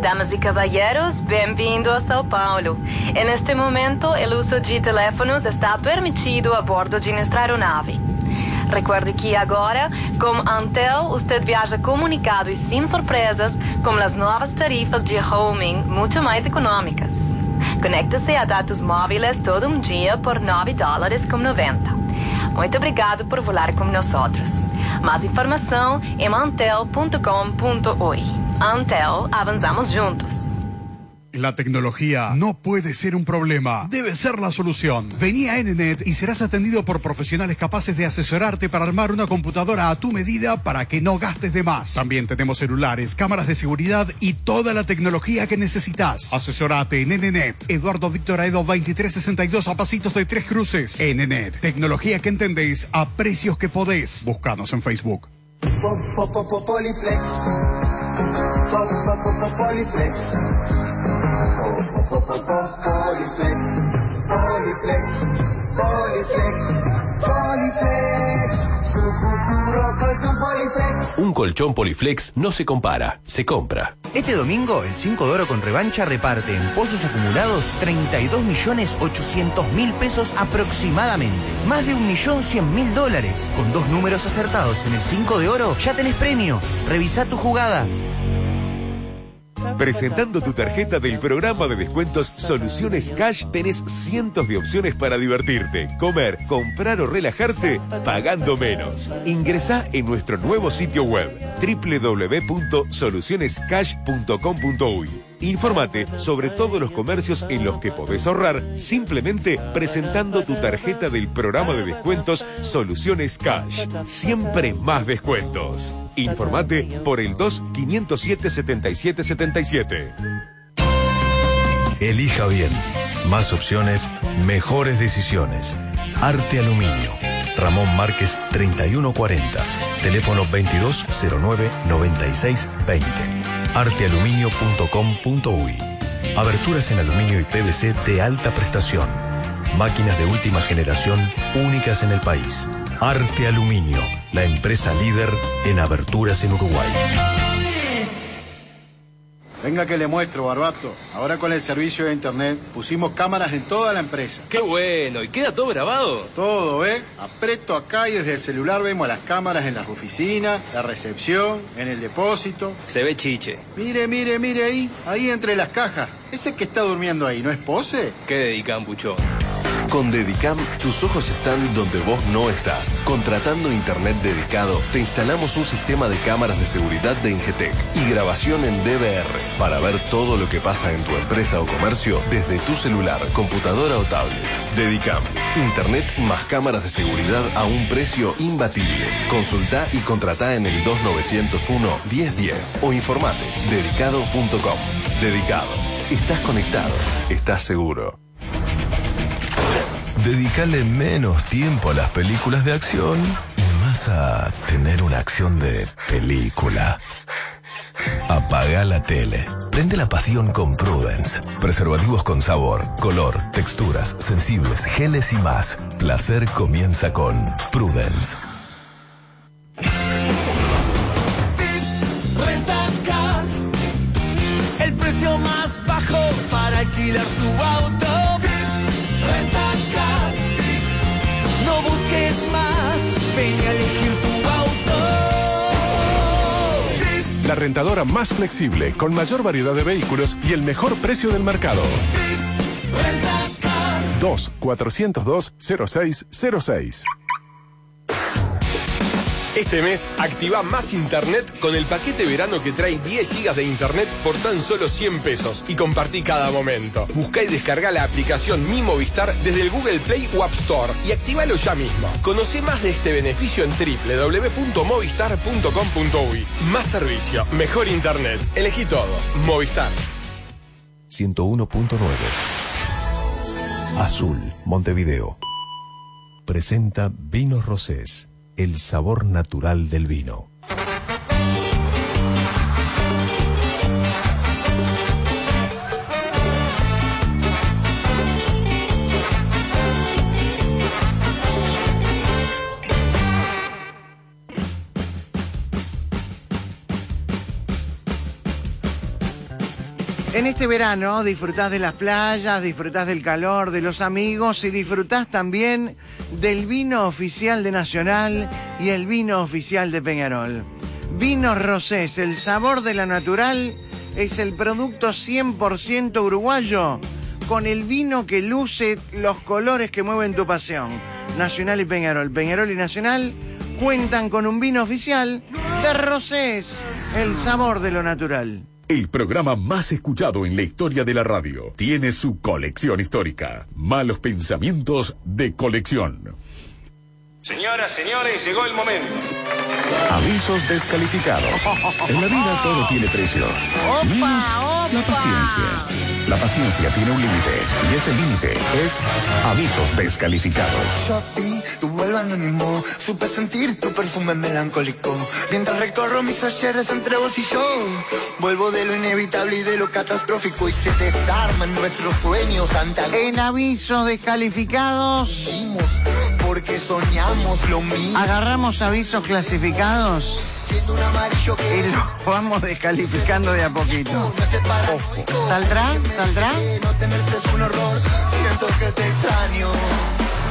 Damas y caballeros, bem-vindo a São Paulo. En este momento, el uso de teléfonos está permitido a bordo de nuestra aeronave. Recuerde que agora, com Antel, usted viaja comunicado e sem surpresas com as novas tarifas de roaming muito mais econômicas. Conecte-se a dados móveis todo um dia por 9 dólares com 90. Muito obrigado por volar com nós. Mais informação em antel.com.oi. Antel, avanzamos juntos. La tecnología no puede ser un problema, debe ser la solución. Vení a Enenet y serás atendido por profesionales capaces de asesorarte para armar una computadora a tu medida para que no gastes de más. También tenemos celulares, cámaras de seguridad y toda la tecnología que necesitas. Asesorate en Enenet. Eduardo Víctor Aedo 2362 a pasitos de Tres Cruces. Enenet, tecnología que entendéis a precios que podés. Búscanos en Facebook. Poliflex. Un colchón Poliflex no se compara, se compra. Este domingo, el 5 de oro con revancha reparte en pozos acumulados 32 millones 800 mil pesos aproximadamente. Más de un millón mil dólares. Con dos números acertados en el 5 de oro, ya tenés premio. Revisa tu jugada. Presentando tu tarjeta del programa de descuentos Soluciones Cash, tenés cientos de opciones para divertirte, comer, comprar o relajarte pagando menos. Ingresa en nuestro nuevo sitio web www.solucionescash.com.uy. Infórmate sobre todos los comercios en los que podés ahorrar simplemente presentando tu tarjeta del programa de descuentos Soluciones Cash. Siempre más descuentos. Informate por el 2-507-7777. Elija bien. Más opciones, mejores decisiones. Arte Aluminio. Ramón Márquez 3140. Teléfono 2209-9620. Artealuminio.com.uy. Aberturas en aluminio y PVC de alta prestación. Máquinas de última generación únicas en el país. Arte Aluminio, la empresa líder en aberturas en Uruguay. Venga que le muestro, Barbato. Ahora con el servicio de internet pusimos cámaras en toda la empresa. ¡Qué bueno! ¿Y queda todo grabado? Todo, ¿eh? Apreto acá y desde el celular vemos las cámaras en las oficinas, la recepción, en el depósito. Se ve chiche. Mire, mire, mire ahí, ahí entre las cajas. Ese que está durmiendo ahí, ¿no es pose? ¿Qué dedican, Pucho? Con Dedicam, tus ojos están donde vos no estás. Contratando internet dedicado, te instalamos un sistema de cámaras de seguridad de Ingetec y grabación en DVR para ver todo lo que pasa en tu empresa o comercio desde tu celular, computadora o tablet. Dedicam, internet más cámaras de seguridad a un precio imbatible. Consulta y contrata en el 2901 1010 o informate dedicado.com. Dedicado. Estás conectado. Estás seguro. Dedicale menos tiempo a las películas de acción y más a tener una acción de película. Apaga la tele. Prende la pasión con Prudence. Preservativos con sabor, color, texturas, sensibles, geles y más. Placer comienza con Prudence. El precio más bajo para alquilar tu La rentadora más flexible, con mayor variedad de vehículos y el mejor precio del mercado. 2-402-0606. Este mes activa más internet con el paquete verano que trae 10 GB de internet por tan solo 100 pesos y compartí cada momento. Busca y descarga la aplicación Mi Movistar desde el Google Play o App Store y activalo ya mismo. Conoce más de este beneficio en www.movistar.com.uy. Más servicio, mejor internet. Elegí todo. Movistar. 101.9 Azul, Montevideo. Presenta Vinos Rosés, el sabor natural del vino. En este verano disfrutás de las playas, disfrutás del calor, de los amigos y disfrutás también del vino oficial de Nacional y el vino oficial de Peñarol. Vinos Rosés, el sabor de la natural es el producto 100% uruguayo con el vino que luce los colores que mueven tu pasión. Nacional y Peñarol. Peñarol y Nacional cuentan con un vino oficial de Rosés, el sabor de lo natural. El programa más escuchado en la historia de la radio tiene su colección histórica. Malos pensamientos de colección. Señoras, señores, llegó el momento. Avisos descalificados. En la vida todo tiene precio. Menos la paciencia. La paciencia tiene un límite y ese límite es avisos descalificados. Yo a ti, tu vuelo anónimo, supe sentir tu perfume melancólico. Mientras recorro mis ayeres entre vos y yo, vuelvo de lo inevitable y de lo catastrófico y se desarman nuestros sueños ante En avisos descalificados. Porque soñamos lo mismo. Agarramos avisos clasificados Y lo vamos descalificando de a poquito. Ojo. ¿Saldrá? ¿Saldrá? No tenerte es un horror, siento que te extraño.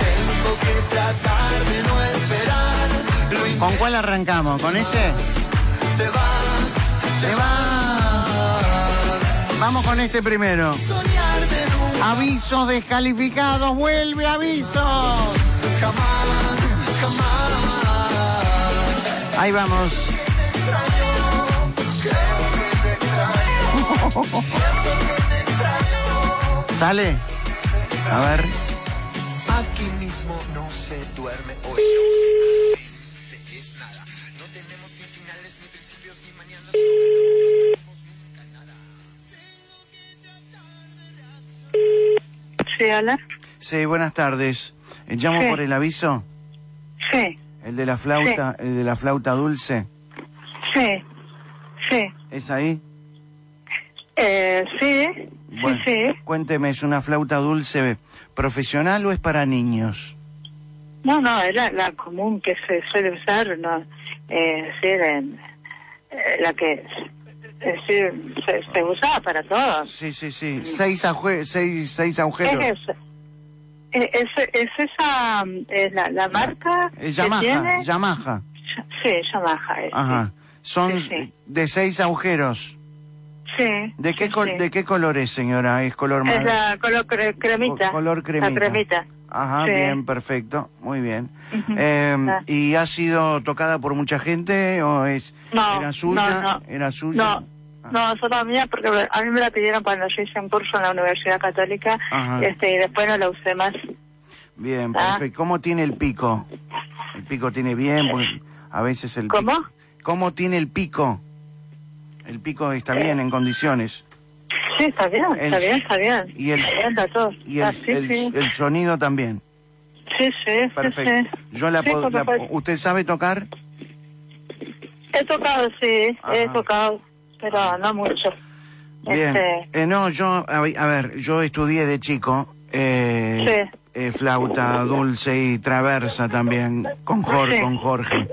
Tengo que tratar de no esperar. Lo ¿Con cuál arrancamos? ¿Con ese? te vas, te vas. Vamos con este primero. Avisos descalificados, vuelve avisos. Jamás, jamás. Ahí vamos. Sale. A ver. Aquí mismo no se duerme hoy. es nada. No tenemos ni finales, ni principios, ni mañana. Sí, hola. Sí, buenas tardes. Eh, Llamo Sí. por el aviso. Sí, El de la flauta, el de la flauta dulce. sí, sí. ¿Es ahí? Eh, sí, Bueno, sí, sí. Cuénteme, ¿es una flauta dulce profesional o es para niños? No, no, es la, común que se suele usar, no, eh, es decir, en, eh, la que es decir, se, se usa para todos. Sí, sí, sí. Seis, seis, seis agujeros. Es esa. Eh, Es, es esa es la, la marca Es que Yamaha, tiene. Yamaha. Sí, Yamaha. es, Ajá. Son Sí, sí. de seis agujeros. Sí. ¿De qué, sí, col-. ¿De qué color es, señora? ¿Es color Es la color cre- cremita. Co- color cremita. La cremita. Ajá, bien, perfecto, muy bien. Eh, Ah. ¿Y ha sido tocada por mucha gente o es No, era suya? no, no. ¿Era suya? No, no, solo mía, porque a mí me la pidieron cuando yo hice un curso en la Universidad Católica Ajá. este, y después no la usé más. Bien, Ah. perfecto. ¿Cómo tiene el pico? ¿El pico tiene bien? Porque a veces el ¿Cómo? pico- ¿Cómo tiene el pico? ¿El pico está bien en condiciones? Sí, está bien, está bien, está bien. y el- Está todo. Y el, Ah, sí, el- sí. el sonido también. Sí, sí, Perfecto. sí. Yo la, por la-. ¿Usted sabe tocar? He tocado, sí, he tocado, pero no mucho. Bien. Este, Eh, no, yo, a, ver- a ver, yo estudié de chico eh, eh, flauta dulce y traversa también con Jorge. Sí. Con Jorge.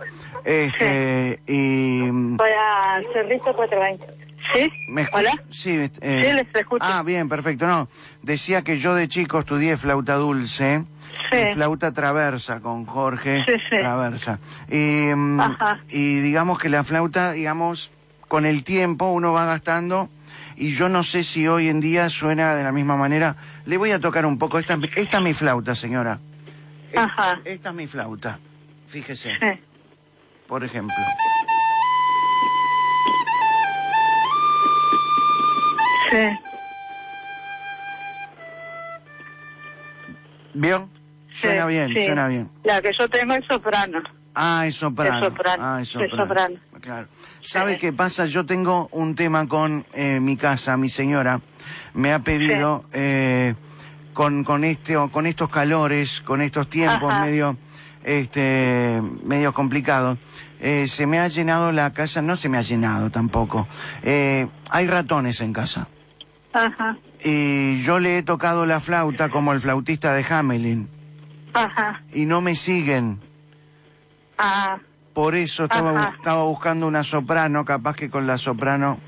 Este, y... voy a Cerrito 420. ¿Sí? ¿Me ¿Hola? Sí, eh, Sí, les escucho. Ah, bien, perfecto. No, decía que yo de chico estudié flauta dulce Sí. y flauta traversa con Jorge Sí, sí. Traversa. Y, mm, Ajá. y digamos que la flauta, digamos, con el tiempo uno va gastando y yo no sé si hoy en día suena de la misma manera. Le voy a tocar un poco. Esta, esta es mi flauta, señora. Ajá. Esta es mi flauta. Fíjese, Sí. por ejemplo. Sí. ¿Vio? Suena sí, bien, sí. suena bien. La que yo tengo es soprano. Ah, es soprano. Es soprano. Ah, es Es soprano. Claro. ¿Sabe qué pasa? Yo tengo un tema con eh, mi casa, mi señora. Me ha pedido eh, con con este o con estos calores, con estos tiempos Ajá. medio este medio complicados. eh, se me ha llenado la casa, no se me ha llenado tampoco. Eh, hay ratones en casa. Ajá. Y yo le he tocado la flauta como el flautista de Hamelin. Ajá. Y no me siguen. Ah, Por eso estaba, Ajá. bu- estaba buscando una soprano, capaz que con la soprano.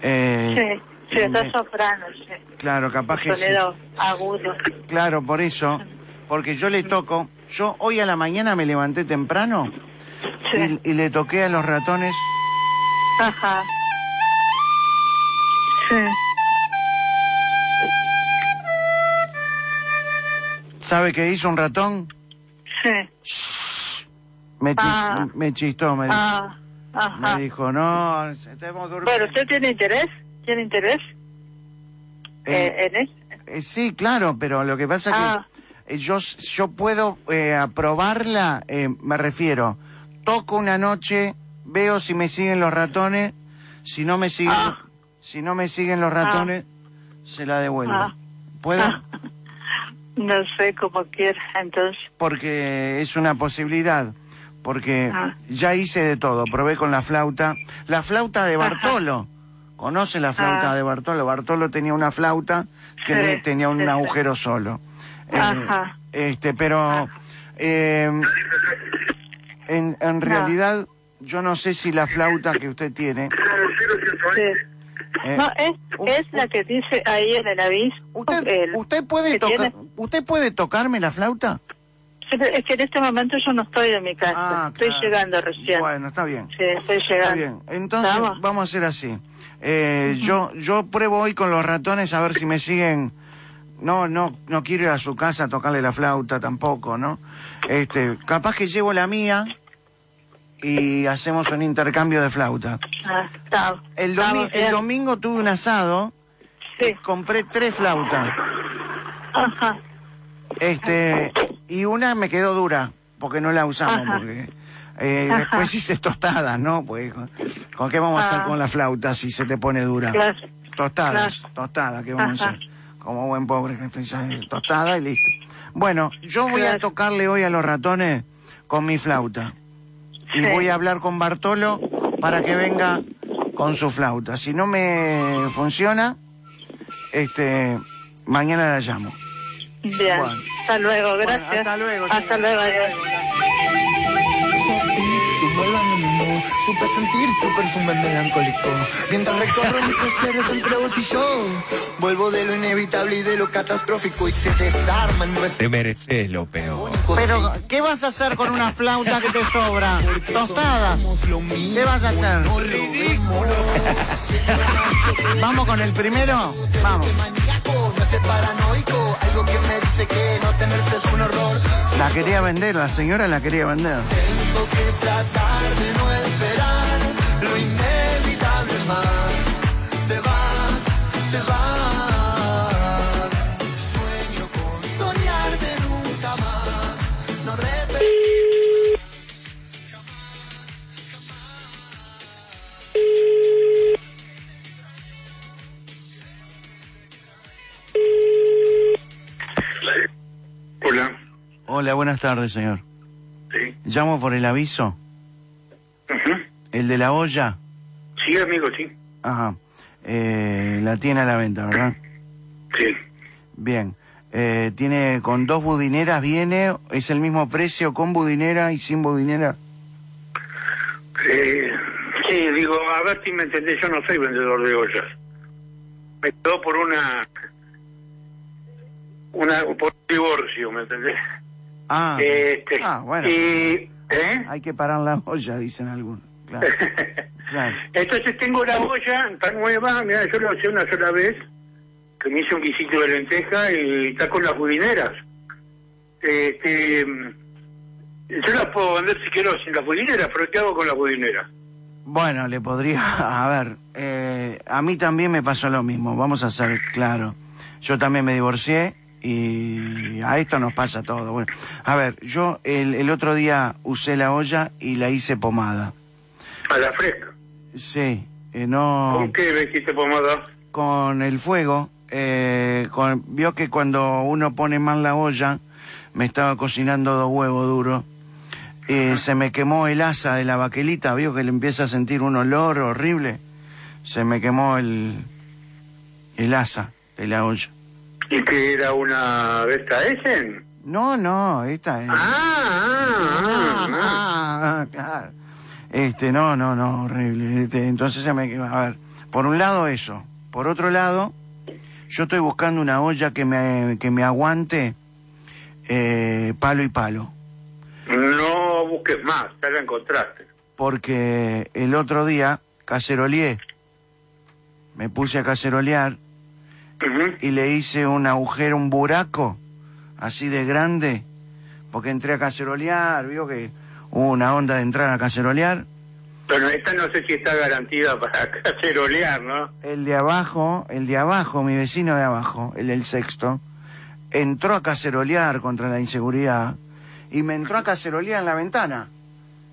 eh, sí. Sí, está me- soprano, sí. Claro, capaz que sí. Sonido agudo. Claro, por eso. Porque yo le toco. Yo hoy a la mañana me levanté temprano y, y le toqué a los ratones. Ajá. Sí. ¿Sabe qué hizo un ratón? Sí. Me, Ah. me chistó, me, dijo- Ah, ajá. me dijo, no, estamos durmiendo. Bueno, ¿usted tiene interés? ¿Tiene interés eh, en eso? Eh, sí, claro, pero lo que pasa Ah. que eh, yo, yo puedo eh, aprobarla, eh, me refiero, toco una noche, veo si me siguen los ratones, si no me siguen, Ah. si no me siguen los ratones, se la devuelvo. ¿Puedo? No sé cómo quiera, entonces. Porque es una posibilidad, porque Ah. ya hice de todo, probé con la flauta, la flauta de Bartolo. ¿Conoce la flauta Ah. de Bartolo? Bartolo tenía una flauta que Sí, tenía un sí, agujero solo. Eh, Ajá. este, pero eh, en, en realidad yo no sé si la flauta que usted tiene... Sí. eh, No, es, es la que dice ahí en el aviso. ¿Usted, usted puede tocar, tiene- ¿Usted puede tocarme la flauta? Sí, Es que en este momento yo no estoy en mi casa. estoy claro. llegando recién. Bueno, está bien. Sí, estoy llegando. Está bien. Entonces ¿Estamos? vamos a hacer así. Eh, Yo yo pruebo hoy con los ratones a ver si me siguen. No, no, no quiero ir a su casa a tocarle la flauta tampoco, ¿no? Este, capaz que llevo la mía y hacemos un intercambio de flauta. Ah, está. El, domi- Estamos el domingo tuve un asado. Compré tres flautas. Ajá. Este, y una me quedó dura, porque no la usamos, Ajá. porque eh, después hice tostadas, ¿no? Pues, ¿con, con qué vamos a hacer Ah. con la flauta si se te pone dura? Claro. Tostadas, tostadas, ¿qué vamos a hacer? Como buen pobre que estoy, ya, tostada y listo. Bueno, yo voy a tocarle hoy a los ratones con mi flauta. Y voy a hablar con Bartolo para que venga con su flauta. Si no me funciona, este, mañana la llamo. Bien. Bueno. Hasta luego, gracias. hasta luego. Hasta luego, adiós. Tu vuelo anónimo, supe sentir tu perfume melancólico. Mientras recorro mis placeres entre vos y yo, vuelvo de lo inevitable y de lo catastrófico y se desarman. Te mereces lo peor. Pero, ¿qué vas a hacer con una flauta que te sobra? ¿Tostada? ¿Qué vas a hacer? ¿Vamos con el primero? Vamos. Ser paranoico, algo que me dice que no tenerte es un horror. La quería vender, la señora la quería vender. Tengo que tratar de no esperar lo inevitable más. Te vas, te vas. Hola, buenas tardes, señor. Sí. Llamo por el aviso. El de la olla. Sí, amigo, sí. Ajá. Eh, la tiene a la venta, ¿verdad? Sí. Bien. Eh, tiene con dos budineras, viene, es el mismo precio con budinera y sin budinera. Eh, sí, digo, a ver si me entendés, yo no soy vendedor de ollas. Me quedó por una... una por un divorcio, ¿me entendés? Ah, Este, ah bueno. y- ¿eh? Hay que parar la olla, dicen algunos. Claro. claro. Entonces tengo la olla tan nueva, mira, yo lo hice una sola vez, que me hice un guisito de lenteja y está con las budineras. Este, yo las puedo vender si quiero sin las budineras, pero ¿qué hago con las budineras? Bueno, le podría, a ver, eh, a mí también me pasó lo mismo, vamos a ser claro. Yo también me divorcié y a esto nos pasa todo. Bueno, a ver, yo el, el otro día usé la olla y la hice pomada. A la fresca. Sí, eh, no... ¿Con qué le hiciste pomada? con el fuego, eh, con, vio que cuando uno pone mal la olla, me estaba cocinando dos huevos duros, eh, se me quemó el asa de la baquelita, vio que le empieza a sentir un olor horrible, se me quemó el, el asa de la olla. ¿Y que era una de estas Essen? No, no, esta es... Ah, ah, claro. Este, no, no, no, horrible. Este, entonces se me. A ver, por un lado eso. Por otro lado, yo estoy buscando una olla que me, que me aguante eh, palo y palo. No busques más, ya la encontraste. Porque el otro día caceroleé. Me puse a cacerolear y le hice un agujero, un buraco, así de grande, porque entré a cacerolear, vio que hubo una onda de entrar a cacerolear. Pero esta no sé si está garantida para cacerolear, ¿no? El de abajo, el de abajo, mi vecino de abajo, el del sexto, entró a cacerolear contra la inseguridad y me entró a cacerolear en la ventana.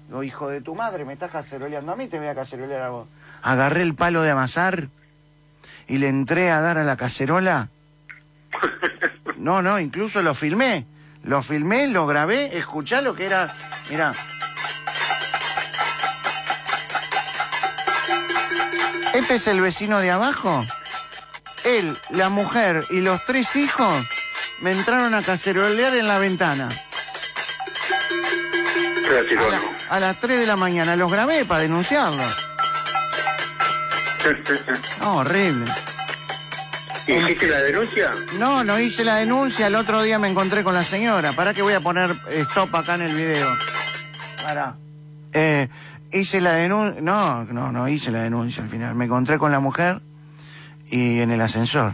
Digo, hijo de tu madre, me estás caceroleando a mí, te voy a cacerolear a vos. Agarré el palo de amasar y le entré a dar a la cacerola. No, no, incluso lo filmé. Lo filmé, lo grabé, escuchá lo que era. Mira. Este es el vecino de abajo. Él, la mujer y los tres hijos me entraron a cacerolear en la ventana. A la, a las 3 de la mañana. Los grabé para denunciarlo. No, horrible. ¿Hiciste la denuncia? No, no hice la denuncia. El otro día me encontré con la señora. Para que voy a poner eh, stop acá en el video. Para. Eh, hice la denuncia. No, no, no hice la denuncia al final. Me encontré con la mujer y en el ascensor.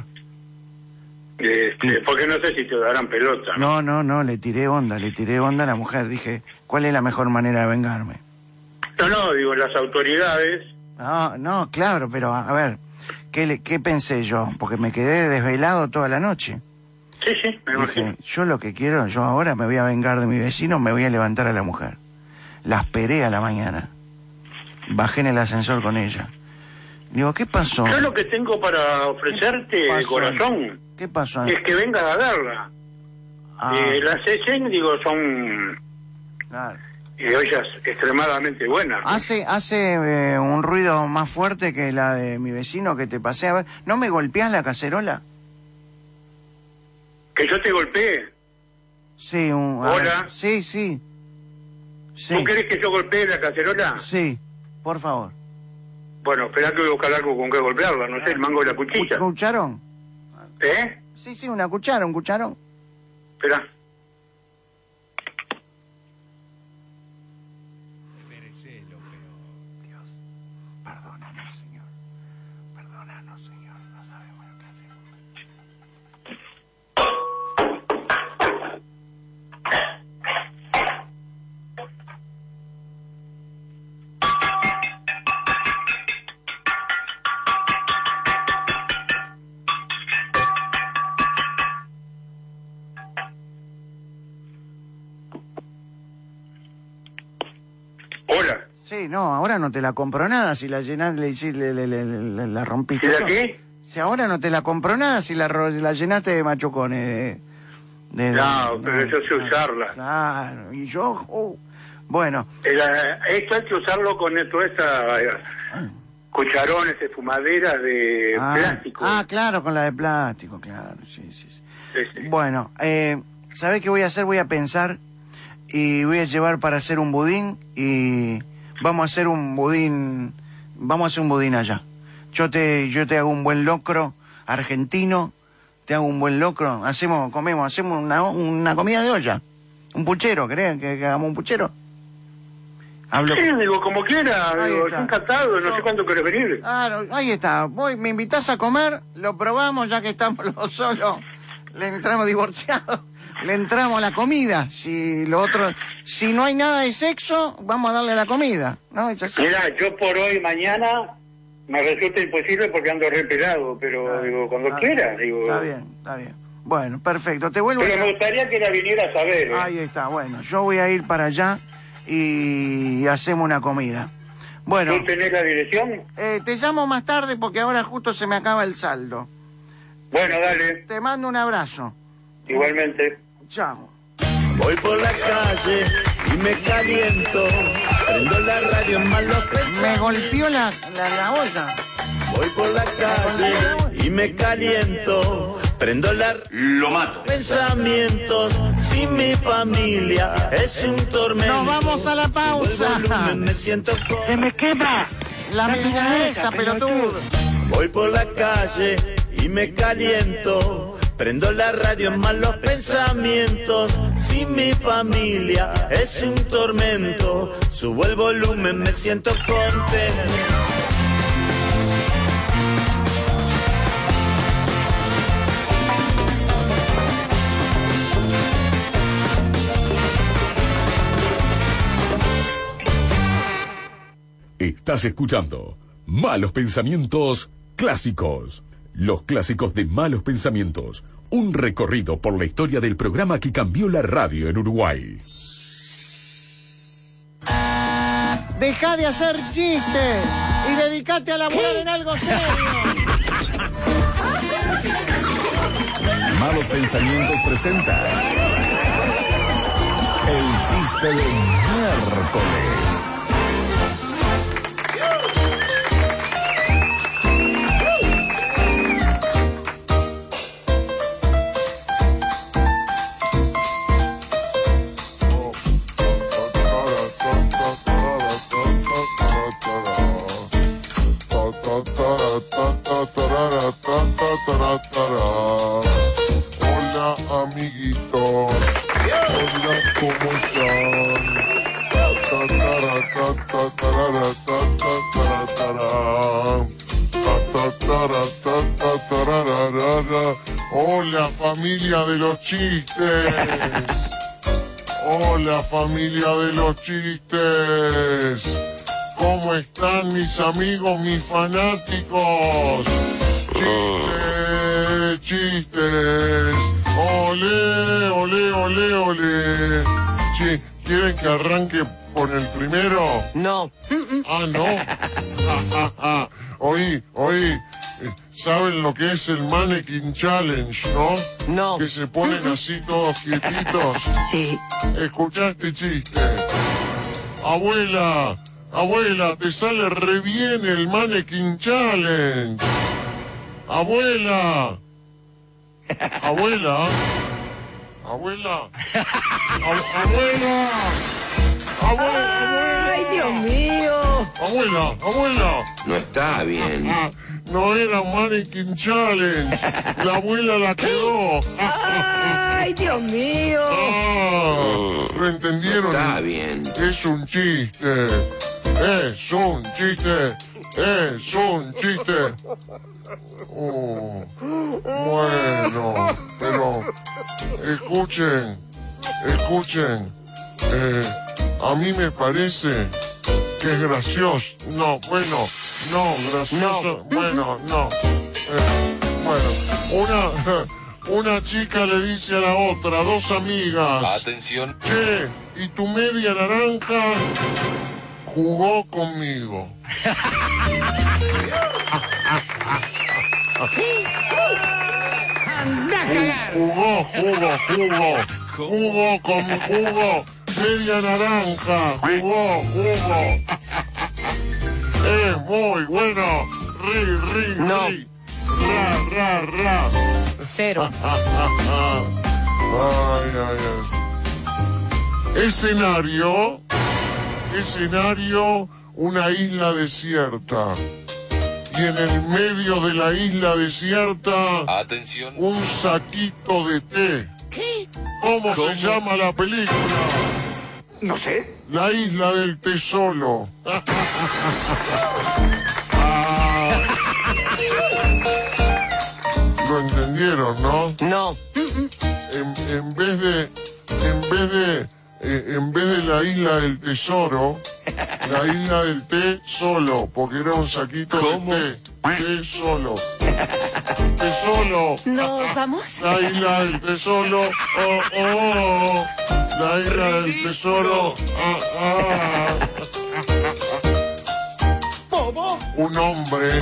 Este, porque no sé si te darán pelota. No, no, no, le tiré onda, le tiré onda a la mujer. Dije, ¿cuál es la mejor manera de vengarme? No, no, digo, las autoridades. No, no, claro, pero a ver, ¿qué, le- qué pensé yo? Porque me quedé desvelado toda la noche. Sí, sí, me Dije, yo lo que quiero, yo ahora me voy a vengar de mi vecino, me voy a levantar a la mujer. La esperé a la mañana. Bajé en el ascensor con ella. Digo, ¿qué pasó? Yo lo que tengo para ofrecerte, corazón, ¿Qué pasó? es que vengas a verla. Ah. Eh, las digo, son Claro. Ollas extremadamente buenas. Hace, hace eh, un ruido más fuerte que la de mi vecino que te pasé a ver. ¿No me golpeás la cacerola? Que yo te golpee. Sí, un... ver. Hola. Sí, sí. Sí. ¿Tú querés que yo golpee la cacerola? Sí, por favor. Bueno, espera que voy a buscar algo con que golpearla, no sé, el mango de la cuchilla. ¿Un cucharón? ¿Eh? Sí, sí, una cuchara, un cucharón. Espera. No, ahora no te la compro nada si la llenaste, le, le, le- la rompiste. ¿Y la qué? Si ahora no te la compro nada si la, la llenaste de machucones. De, de- No, de- pero yo sé usarla. Claro, y yo, oh, bueno, El, esto hay que usarlo con toda esta eh, cucharones de fumaderas de ah, plástico. ah, claro, con la de plástico, claro, sí, sí. sí. Sí, sí. Bueno, eh, ¿sabés qué voy a hacer? Voy a pensar y voy a llevar para hacer un budín y vamos a hacer un budín, vamos a hacer un budín allá. Yo te, yo te hago un buen locro argentino, te hago un buen locro, hacemos, comemos, hacemos una, una comida de olla, un puchero, ¿querés que, que hagamos un puchero? Hablo Sí, digo, como quiera, Ahí digo, está. yo encantado, no sé cuándo querés venir. Claro, ahí está. Voy, me invitas a comer, lo probamos ya que estamos los solos. Le entramos divorciados. Le entramos a la comida. Si lo otro, si no hay nada de sexo, vamos a darle la comida. ¿No? Mira, yo por hoy, mañana, me resulta imposible porque ando repelado, pero digo, cuando quiera, digo. Está bien, está bien. Bueno, perfecto. Te vuelvo Pero a... me gustaría que la viniera a saber. ¿eh? Ahí está, bueno. Yo voy a ir para allá y hacemos una comida. Bueno, ¿Tú tenés la dirección? eh, te llamo más tarde porque ahora justo se me acaba el saldo. Bueno, dale, Te mando un abrazo. igualmente. Chao. Voy por la calle y me caliento. Prendo la radio en malos Me golpeó la, la, la olla. Voy por la calle y me caliento. Prendo la... Lo mato. Pensamientos sin mi familia es un tormento. Nos vamos a la pausa. Volumen, me siento con... Se me quema la milanesa, pelotudo. Voy por la calle y me caliento. Prendo la radio en malos pensamientos. Sin mi familia es un tormento. Subo el volumen, me siento contento. Estás escuchando Malos Pensamientos Clásicos. Los clásicos de Malos Pensamientos. Un recorrido por la historia del programa que cambió la radio en Uruguay. Deja de hacer chistes y dedicate a laburar en algo serio. Malos Pensamientos presenta El chiste de miércoles. Hola amiguitos, hola cómo están. Hola familia de los chistes. Hola familia de los chistes. ¿Cómo están mis amigos, mis fanáticos? Chistes, chistes. Olé, olé, olé, olé. Chi- ¿Quieren que arranque con el primero? No. Ah, no. Ah, ah, ah. Oí, oí. ¿Saben lo que es el Mannequin Challenge, no? No. Que se ponen así todos quietitos. Sí. ¿Escuchaste chiste? Abuela, abuela, te sale re bien el Mannequin Challenge. Abuela. Abuela. Abuela. Ab- abuela. Abuela. ¡Ay, Dios mío! Abuela, abuela. No está bien. Ah, no era Mannequin Challenge. La abuela la quedó. ¡Ay, Dios mío! Ah, ¿Lo entendieron? Está bien. Es un chiste. Es un chiste. Es un chiste. Oh, bueno, pero escuchen, escuchen. eh, a mí me parece que es gracioso. No, bueno, no, gracioso. Bueno, no. Eh, bueno, una, una chica le dice a la otra, dos amigas. Atención. Che, ¿y tu media naranja? Jugó conmigo. Jugó, jugó, jugó. Jugó con jugo. Media naranja. Jugó, jugó. Es muy bueno. Ri, ri, No. ri. Ra, ra, ra. Cero. Ay, ay, ay. Escenario. Escenario, una isla desierta. Y en el medio de la isla desierta, Atención. un saquito de té. ¿Cómo, se llama la película? No sé. La isla del tesoro. Ah. Lo entendieron, ¿no? No. En, en vez de, en vez de, eh, en vez de la isla del tesoro, la isla del té solo, porque era un saquito de té. Té solo. Té solo. ¿Nos vamos? La isla del tesoro. Oh, oh, oh. La isla del tesoro. Ah, ah. Un hombre,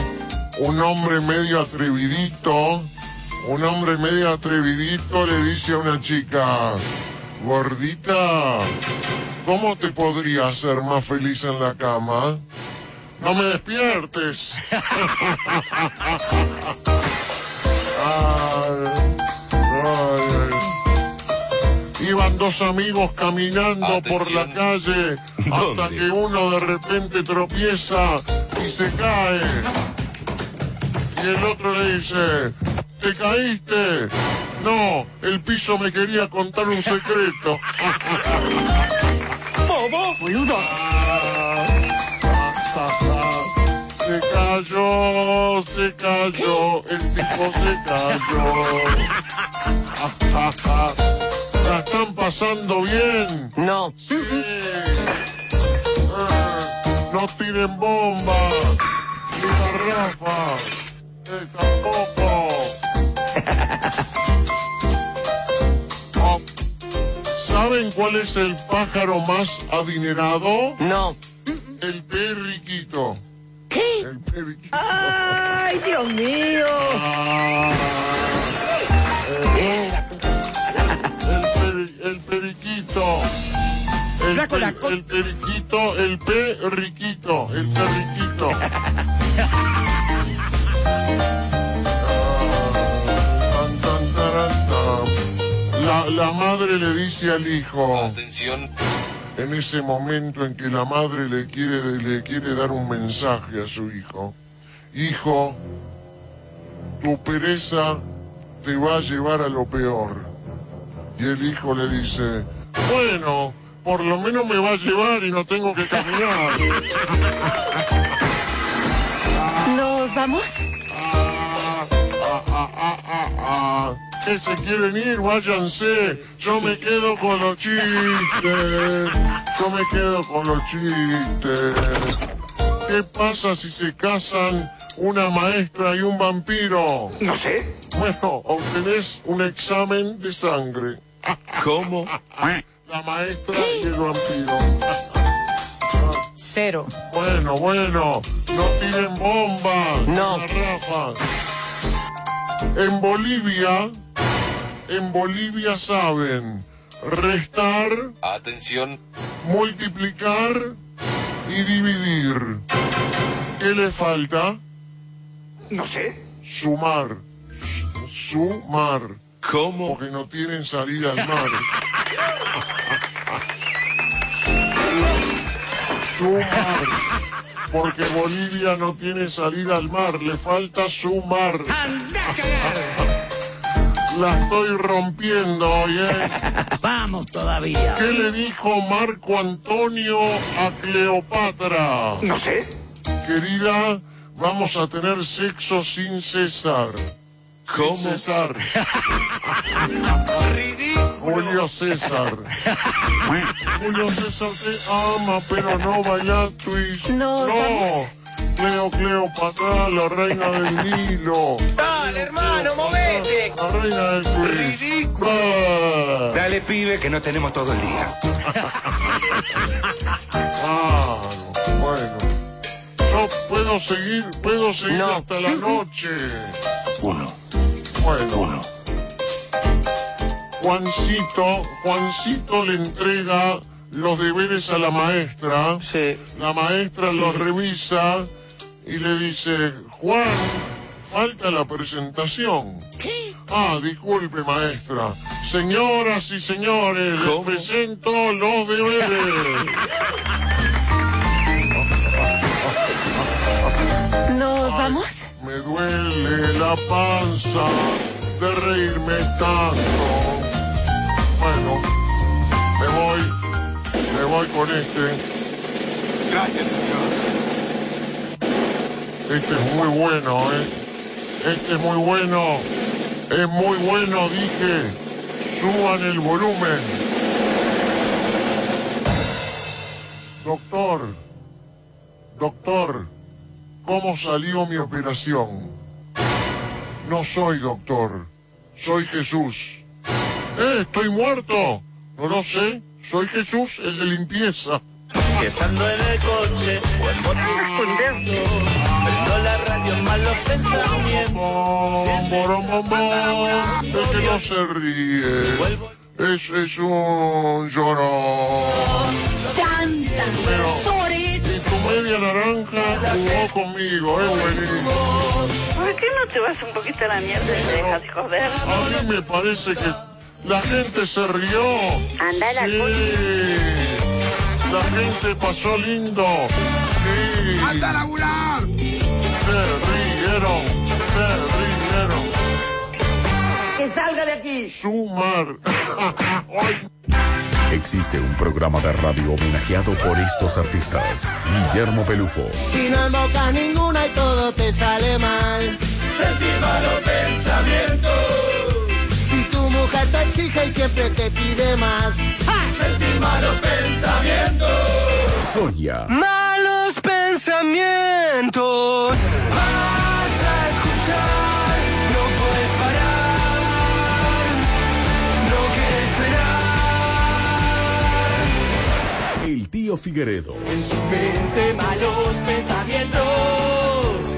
un hombre medio atrevidito, un hombre medio atrevidito le dice a una chica, gordita, ¿cómo te podría hacer más feliz en la cama? No me despiertes. Iban dos amigos caminando por la calle hasta que uno de repente tropieza y se cae. Y el otro le dice, ¿te caíste? No, el piso me quería contar un secreto. ¡Bobo! ¡Boludo! Se cayó, se cayó, el tipo se cayó. ¿La están pasando bien? No. Sí. Ah, No tiren bombas, ni garrafas. Tampoco. ¿Saben cuál es el pájaro más adinerado? No. El perriquito. ¿Qué? El periquito. ¡Ay, Dios mío! Ah, el, peri- el periquito. El, Flaco, la pe- co- el periquito, el perriquito, el perriquito. La, la madre le dice al hijo, Atención. en ese momento en que la madre le quiere, le quiere dar un mensaje a su hijo, hijo, tu pereza te va a llevar a lo peor. Y el hijo le dice, Bueno, por lo menos me va a llevar y no tengo que caminar. ¿Nos vamos? Ah, ah, ah, Que se quieren ir, váyanse. Yo me quedo con los chistes. Yo me quedo con los chistes. ¿Qué pasa si se casan una maestra y un vampiro? No sé. Bueno, obtenés un examen de sangre. ¿Cómo? La maestra y el vampiro. Cero. Bueno, bueno, no tiren bombas. No. garrafas. En Bolivia, en Bolivia saben restar, Atención. multiplicar y dividir. ¿Qué le falta? No sé. Sumar. Sumar. ¿Cómo? Porque no tienen salida al mar. Sumar. Porque Bolivia no tiene salida al mar. Le falta sumar. La estoy rompiendo hoy, ¿eh? Vamos todavía. ¿Qué le dijo Marco Antonio a Cleopatra? No sé. Querida, vamos a tener sexo sin cesar. ¿Cómo? Sin cesar. Julio César. Julio César te ama, pero no baila twist. No, no. Cleo Cleopatra, la reina del Nilo. Dale, hermano, movete. La reina del twist. Ridículo. Dale, pibe, que no tenemos todo el día. Claro, bueno. Yo puedo seguir, puedo seguir hasta la noche. Uno. Bueno. Uno. Juancito, Juancito le entrega los deberes a la maestra. Sí. La maestra los revisa y le dice, Juan, falta la presentación. Ah, disculpe, maestra. Señoras y señores, les presento los deberes. ¿Nos vamos? Me duele la panza de reírme tanto. Bueno, me voy, me voy con este. Gracias, señor. Este es muy bueno, ¿eh? Este es muy bueno. Es muy bueno, dije. Suban el volumen. Doctor, doctor, ¿cómo salió mi operación? No soy doctor, soy Jesús. ¿Eh? ¿Estoy muerto? No lo sé, soy Jesús, el de limpieza. Estando en el coche la malos pensamientos. Bom, el que no se ríe. Es, es un llorón. Chanta, Y tu media naranja jugó conmigo, es buenísimo. ¿Por qué no te vas un poquito a la mierda y te dejas de joder? A mí me parece que la gente se rió. Anda la Sí. La gente pasó lindo. Sí. ¡Anda a laburar! Salga de aquí. Sumar. Ay, Existe un programa de radio homenajeado por estos artistas. Guillermo Pelufo, Si no invocas ninguna y todo te sale mal. Sentí malos pensamientos. Si tu mujer te exige y siempre te pide más. Sentí malos pensamientos. Sonia, Malos pensamientos. Vas tío Figueredo, En su mente malos pensamientos.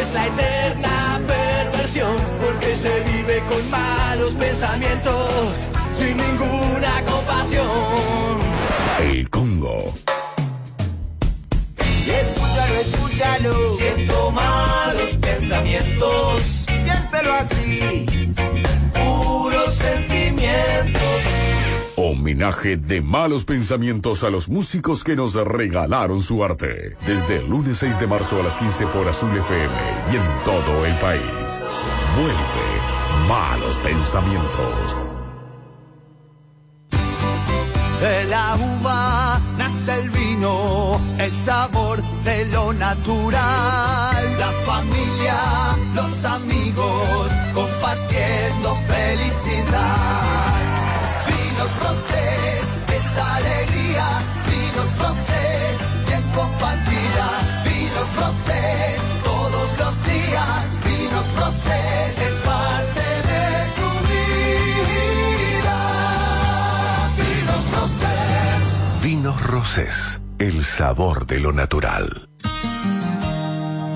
Es la eterna perversión porque se vive con malos pensamientos sin ninguna compasión. el Congo, Escúchalo, escúchalo. Siento malos pensamientos. Siéntelo así. Puros sentimientos. Homenaje de malos pensamientos a los músicos que nos regalaron su arte. Desde el lunes 6 de marzo a las 15 por Azul FM y en todo el país. Vuelve malos pensamientos. De la uva nace el vino, el sabor de lo natural. La familia, los amigos, compartiendo felicidad. Vinos rosés, es alegría. Vinos rosés, bien compartida. Vinos rosés, todos los días. Vinos rosés, es parte de tu vida. Vinos rosés. Vinos Rosés, el sabor de lo natural.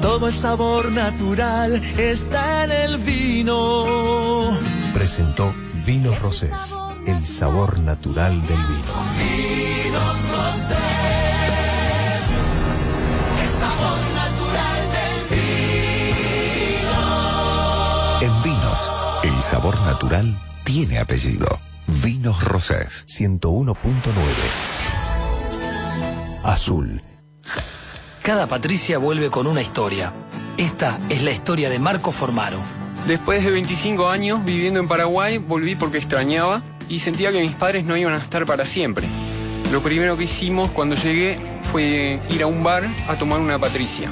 Todo el sabor natural está en el vino. Presentó Vinos Rosés, el sabor natural del vino. Vinos rosés. El sabor natural del vino. En vinos, el sabor natural tiene apellido. Vinos Rosés. 101.9. Azul. Cada Patricia vuelve con una historia. Esta es la historia de Marco Formaro. Después de 25 años viviendo en Paraguay, volví porque extrañaba y sentía que mis padres no iban a estar para siempre. Lo primero que hicimos cuando llegué fue ir a un bar a tomar una Patricia.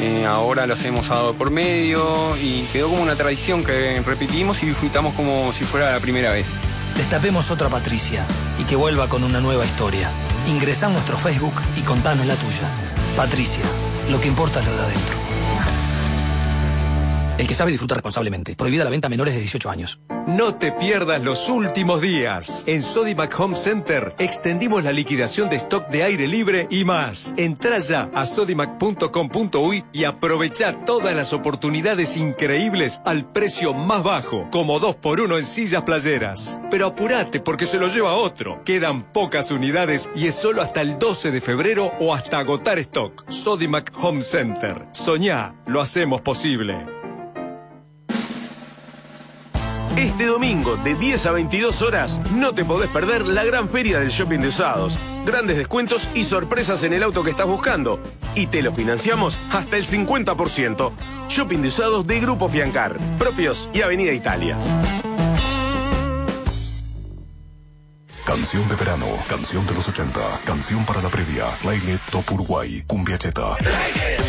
Eh, ahora lo hacemos sábado por medio y quedó como una tradición que repetimos y disfrutamos como si fuera la primera vez. Destapemos otra Patricia y que vuelva con una nueva historia. Ingresá a nuestro Facebook y contanos la tuya. Patricia, lo que importa es lo de adentro. El que sabe disfruta responsablemente. Prohibida la venta a menores de 18 años. No te pierdas los últimos días. En Sodimac Home Center extendimos la liquidación de stock de aire libre y más. Entra ya a sodimac.com.uy y aprovecha todas las oportunidades increíbles al precio más bajo, como 2x1 en sillas playeras. Pero apurate porque se lo lleva otro. Quedan pocas unidades y es solo hasta el 12 de febrero o hasta agotar stock. Sodimac Home Center. Soñá, lo hacemos posible. Este domingo, de 10 a 22 horas, no te podés perder la gran feria del shopping de usados. Grandes descuentos y sorpresas en el auto que estás buscando. Y te lo financiamos hasta el 50%. Shopping de usados de Grupo Fiancar, propios y Avenida Italia. Canción de verano, canción de los 80, canción para la previa, playlist Top Uruguay, cumbia cheta.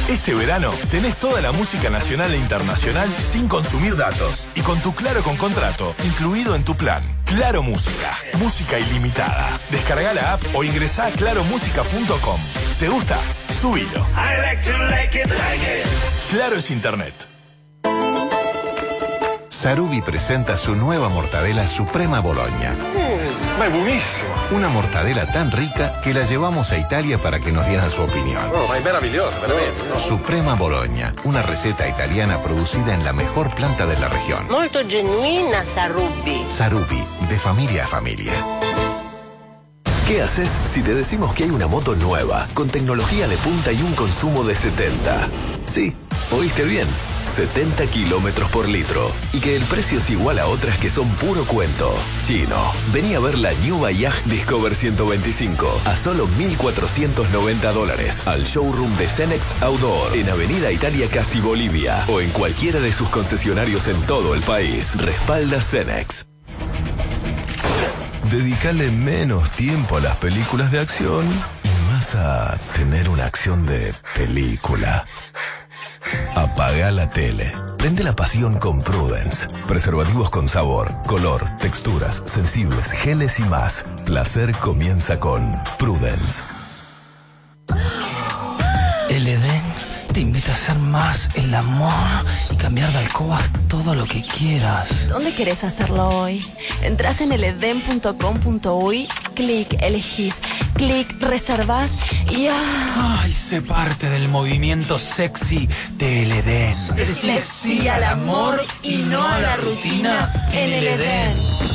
Este verano tenés toda la música nacional e internacional sin consumir datos y con tu Claro con contrato incluido en tu plan. Claro Música, música ilimitada. Descarga la app o ingresá a claromúsica.com. ¿Te gusta? Subilo. Claro es internet. Sarubi presenta su nueva mortadela Suprema Bologna. Ma è buonissimo. Una mortadela tan rica que la llevamos a Italia para que nos dieran su opinión. Oh, ma è meraviglioso, veramente. Suprema Bologna, una receta italiana producida en la mejor planta de la región. Molto genuina, Sarrubi. Sarubi, de familia a familia. ¿Qué haces si te decimos que hay una moto nueva, con tecnología de punta y un consumo de 70? Sí, oíste bien. 70 kilómetros por litro. Y que el precio es igual a otras que son puro cuento. Chino, vení a ver la New Bayak Discover 125 a solo 1.490 dólares. Al showroom de Cenex Outdoor en Avenida Italia Casi Bolivia. O en cualquiera de sus concesionarios en todo el país. Respalda Cenex. Dedicale menos tiempo a las películas de acción y más a tener una acción de película. Apaga la tele. Prende la pasión con Prudence. Preservativos con sabor, color, texturas, sensibles, geles y más. Placer comienza con Prudence. El Edén te invita a hacer más el amor y cambiar de alcobas todo lo que quieras. ¿Dónde querés hacerlo hoy? Entras en eleden.com.uy, clic, elegís, clic, reservas y ¡ah! Ay, sé parte del movimiento sexy del Edén. Decile sí al amor y no a la rutina en el Edén.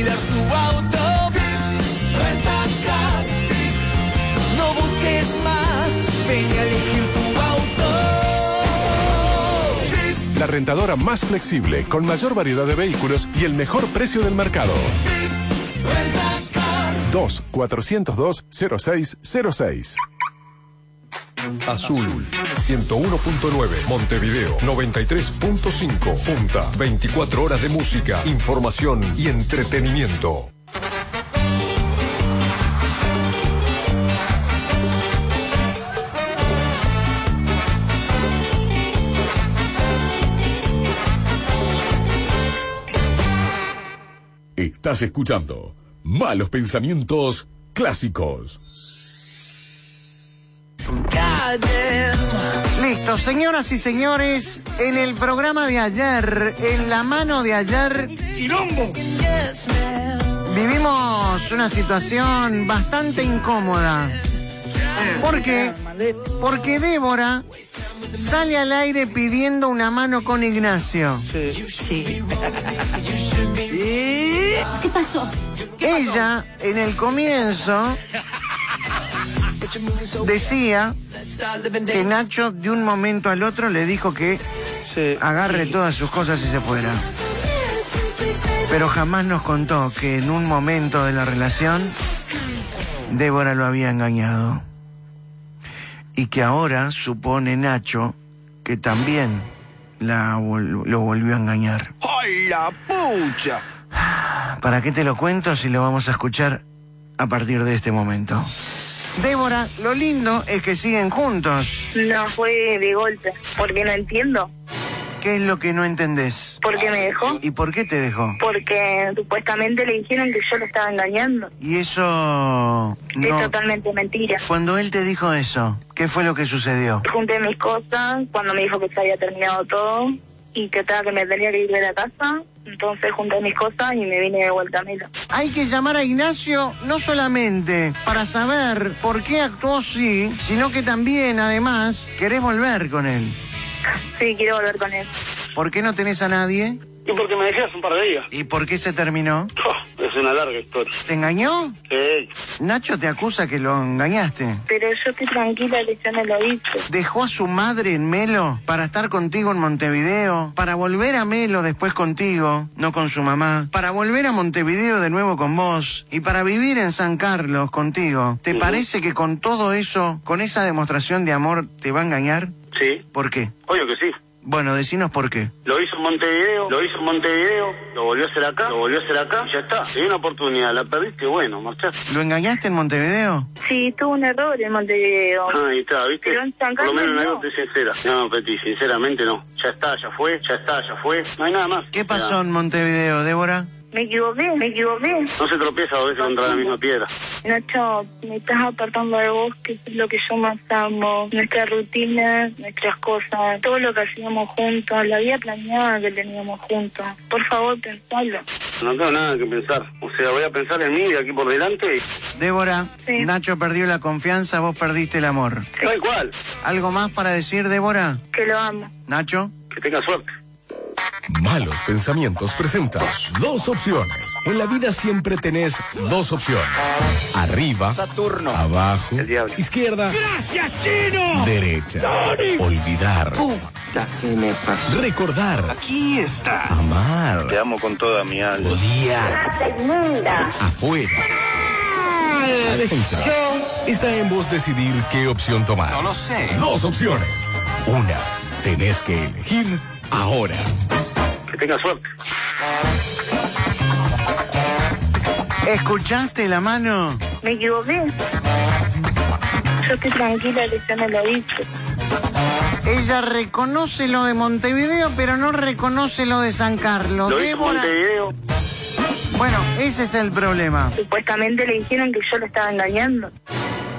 Alquilar tu auto. Rentacar, no busques más, ven y elegir tu auto. La rentadora más flexible, con mayor variedad de vehículos y el mejor precio del mercado. 2 402 0606 Azul 101.9 Montevideo 93.5 Punta 24 horas de música, información y entretenimiento. Estás escuchando Malos Pensamientos Clásicos. Listo, señoras y señores, en el programa de ayer, en la mano de ayer, vivimos una situación bastante incómoda. ¿Por qué? Porque Débora sale al aire pidiendo una mano con Ignacio. Sí. ¿Qué pasó? Ella, en el comienzo, decía que Nacho de un momento al otro le dijo que agarre todas sus cosas y se fuera. Pero jamás nos contó que en un momento de la relación Débora lo había engañado. Y que ahora supone Nacho que también la vol- lo volvió a engañar. ¡Ay, la pucha! ¿Para qué te lo cuento si lo vamos a escuchar a partir de este momento? Débora, lo lindo es que siguen juntos. No fue de golpe, porque no entiendo. ¿Qué es lo que no entendés? ¿Por qué me dejó? ¿Y por qué te dejó? Porque supuestamente le dijeron que yo lo estaba engañando. Y eso... Es No. totalmente mentira. Cuando él te dijo eso, ¿qué fue lo que sucedió? Junté mis cosas cuando me dijo que se había terminado todo y que estaba que me tenía que ir de la casa. Entonces junté mis cosas y me vine de vuelta a Milo. Hay que llamar a Ignacio no solamente para saber por qué actuó así, sino que también, además, querés volver con él. Sí, quiero volver con él. ¿Por qué no tenés a nadie? Y porque me dejé hace un par de días. ¿Y por qué se terminó? Oh, es una larga historia. ¿Te engañó? Sí. Nacho te acusa que lo engañaste. Pero yo estoy tranquila que yo no lo hice. Dejó a su madre en Melo para estar contigo en Montevideo, para volver a Melo después contigo, no con su mamá, para volver a Montevideo de nuevo con vos y para vivir en San Carlos contigo. ¿Te parece que con todo eso, con esa demostración de amor, te va a engañar? Sí. ¿Por qué? Obvio que sí. Bueno, decinos por qué. Lo hizo en Montevideo, lo hizo en Montevideo, lo volvió a hacer acá, lo volvió a hacer acá, y ya está. Te di una oportunidad, la perdiste, bueno, marchaste. ¿Lo engañaste en Montevideo? Sí, tuvo un error en Montevideo. Ahí está, ¿viste? Pero en San Por lo Carlos menos en no. algo estoy sincera. No, Peti, sinceramente no. Ya está, ya fue, ya está, ya fue. No hay nada más. ¿Qué pasó en Montevideo, Débora? Me equivoqué, me equivoqué. No se tropieza a veces contra la misma piedra. Nacho, me estás apartando de vos, que es lo que yo más amo. Nuestra rutina, nuestras cosas, todo lo que hacíamos juntos, la vida planeada que teníamos juntos. Por favor, pensalo. No tengo nada que pensar. O sea, voy a pensar en mí de aquí por delante. Débora, Nacho perdió la confianza, vos perdiste el amor. Tal cual. ¿Algo más para decir, Débora? Que lo amo. Nacho. Que tenga suerte. Malos Pensamientos presenta dos opciones. En la vida siempre tenés dos opciones. Arriba, Saturno. abajo, izquierda, ¡Gracias, Chino! derecha. Olvidar, Puta, se me pasó. recordar, Aquí está. amar, Te amo con toda mi alma. odiar, afuera, adentro. Está en vos decidir qué opción tomar. No lo sé. Dos opciones. Una, tenés que elegir ahora. Que tenga suerte. ¿Escuchaste la mano? Me equivoqué. Yo estoy tranquila no lo hice. Ella reconoce lo de Montevideo, pero no reconoce lo de San Carlos. Lo Débora. Montevideo. Bueno, ese es el problema. Supuestamente le dijeron que yo lo estaba engañando.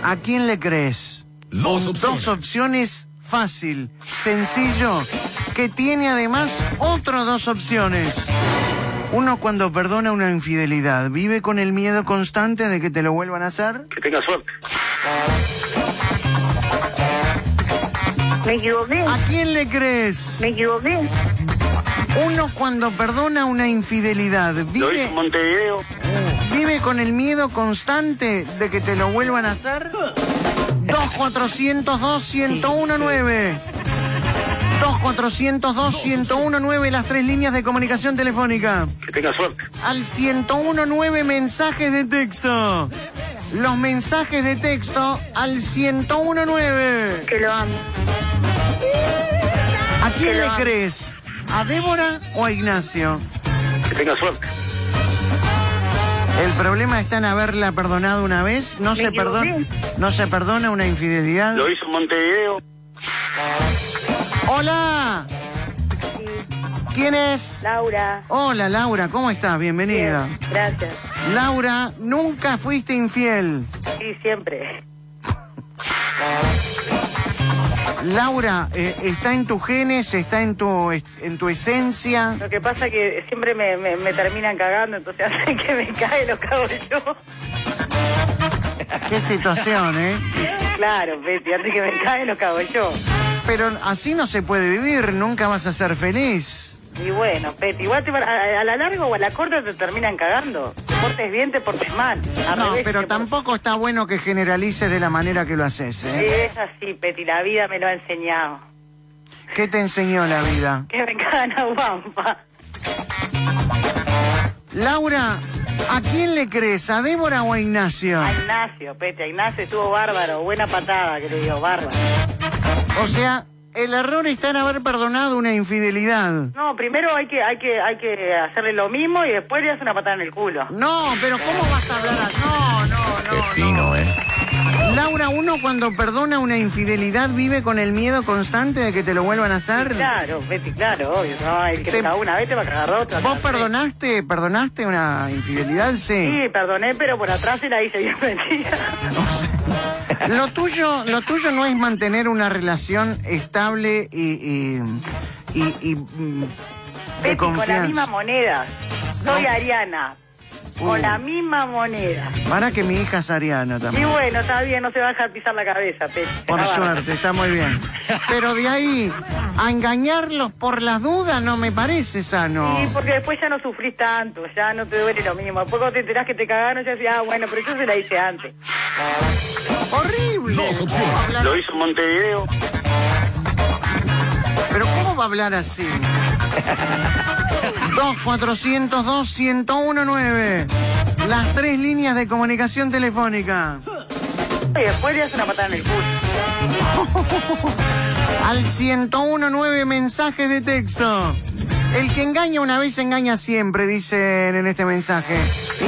¿A quién le crees? Dos opciones. Dos opciones fácil, sencillo, que tiene además otras dos opciones. Uno cuando perdona una infidelidad, vive con el miedo constante de que te lo vuelvan a hacer. Que tenga suerte. Me equivoqué. ¿A quién le crees? Me equivoqué. Uno cuando perdona una infidelidad, Lo hizo vive, en Montevideo. vive con el miedo constante de que te lo vuelvan a hacer. 2402-1019. 2402-1019, las tres líneas de comunicación telefónica. Que tenga suerte. Al 1019 mensajes de texto. los mensajes de texto al 1019. Que lo amo. ¿A quién Que le crees? ¿A Débora o a Ignacio? Que tenga suerte. El problema está en haberla perdonado una vez. No Me se perdona, no se perdona una infidelidad. Lo hizo en Montevideo. Hola. ¿Quién es? Laura. Hola Laura, ¿cómo estás? Bienvenida. Bien, gracias. Laura, nunca fuiste infiel. Sí, siempre. Laura, eh, está en tus genes, está en tu en tu esencia. Lo que pasa es que siempre me, me, me terminan cagando, entonces hacen que me cae, lo cago yo. Qué situación, ¿eh? Claro, Betty, antes que me cae, lo cago yo. Pero así no se puede vivir, nunca vas a ser feliz. Y bueno, Betty, igual te a, a la larga o a la corta te terminan cagando. Te portes bien, te portes mal. Al No, revés, pero tampoco está bueno que generalices de la manera que lo haces, ¿eh? Es así, Betty, la vida me lo ha enseñado. ¿Qué te enseñó la vida? Que me cagan a guampa. Laura, ¿a quién le crees? ¿A Débora o a Ignacio? A Ignacio, Betty, a Ignacio estuvo bárbaro, buena patada, que le digo, bárbaro. O sea, el error está en haber perdonado una infidelidad. No, primero hay que, hay que, hay que hacerle lo mismo y después le haces una patada en el culo. No, pero ¿cómo vas a hablar así? No, no, Qué fino, ¿eh? Laura, uno cuando perdona una infidelidad vive con el miedo constante de que te lo vuelvan a hacer. Claro, Betty, claro, obvio. No, el que Te- una vez te va a cagar otra. ¿Vos perdonaste, perdonaste una infidelidad? Sí. Sí, perdoné, pero por atrás se la hice bien metida. Lo tuyo, lo tuyo no es mantener una relación estable y, y, y- y, mm, Betty, con la misma moneda. Soy Ariana. Con la misma moneda. Para que mi hija es Ariana Y también. bueno, está bien, no se va a dejar pisar la cabeza, Betty. Por Está suerte, está muy bien. Pero de ahí a engañarlos por las dudas no me parece sano. Sí, porque después ya no sufrís tanto, ya no te duele lo mismo. Después cuando te enterás que te cagaron, ya decís, ah, bueno, pero yo se la hice antes. Horrible. Lo hizo Montevideo. Pero ¿cómo va a hablar así? 2 402 1019 Las tres líneas de comunicación telefónica. Y después le haces una patada en el culo. Al 1019 mensajes de texto. El que engaña una vez engaña siempre, dicen en este mensaje.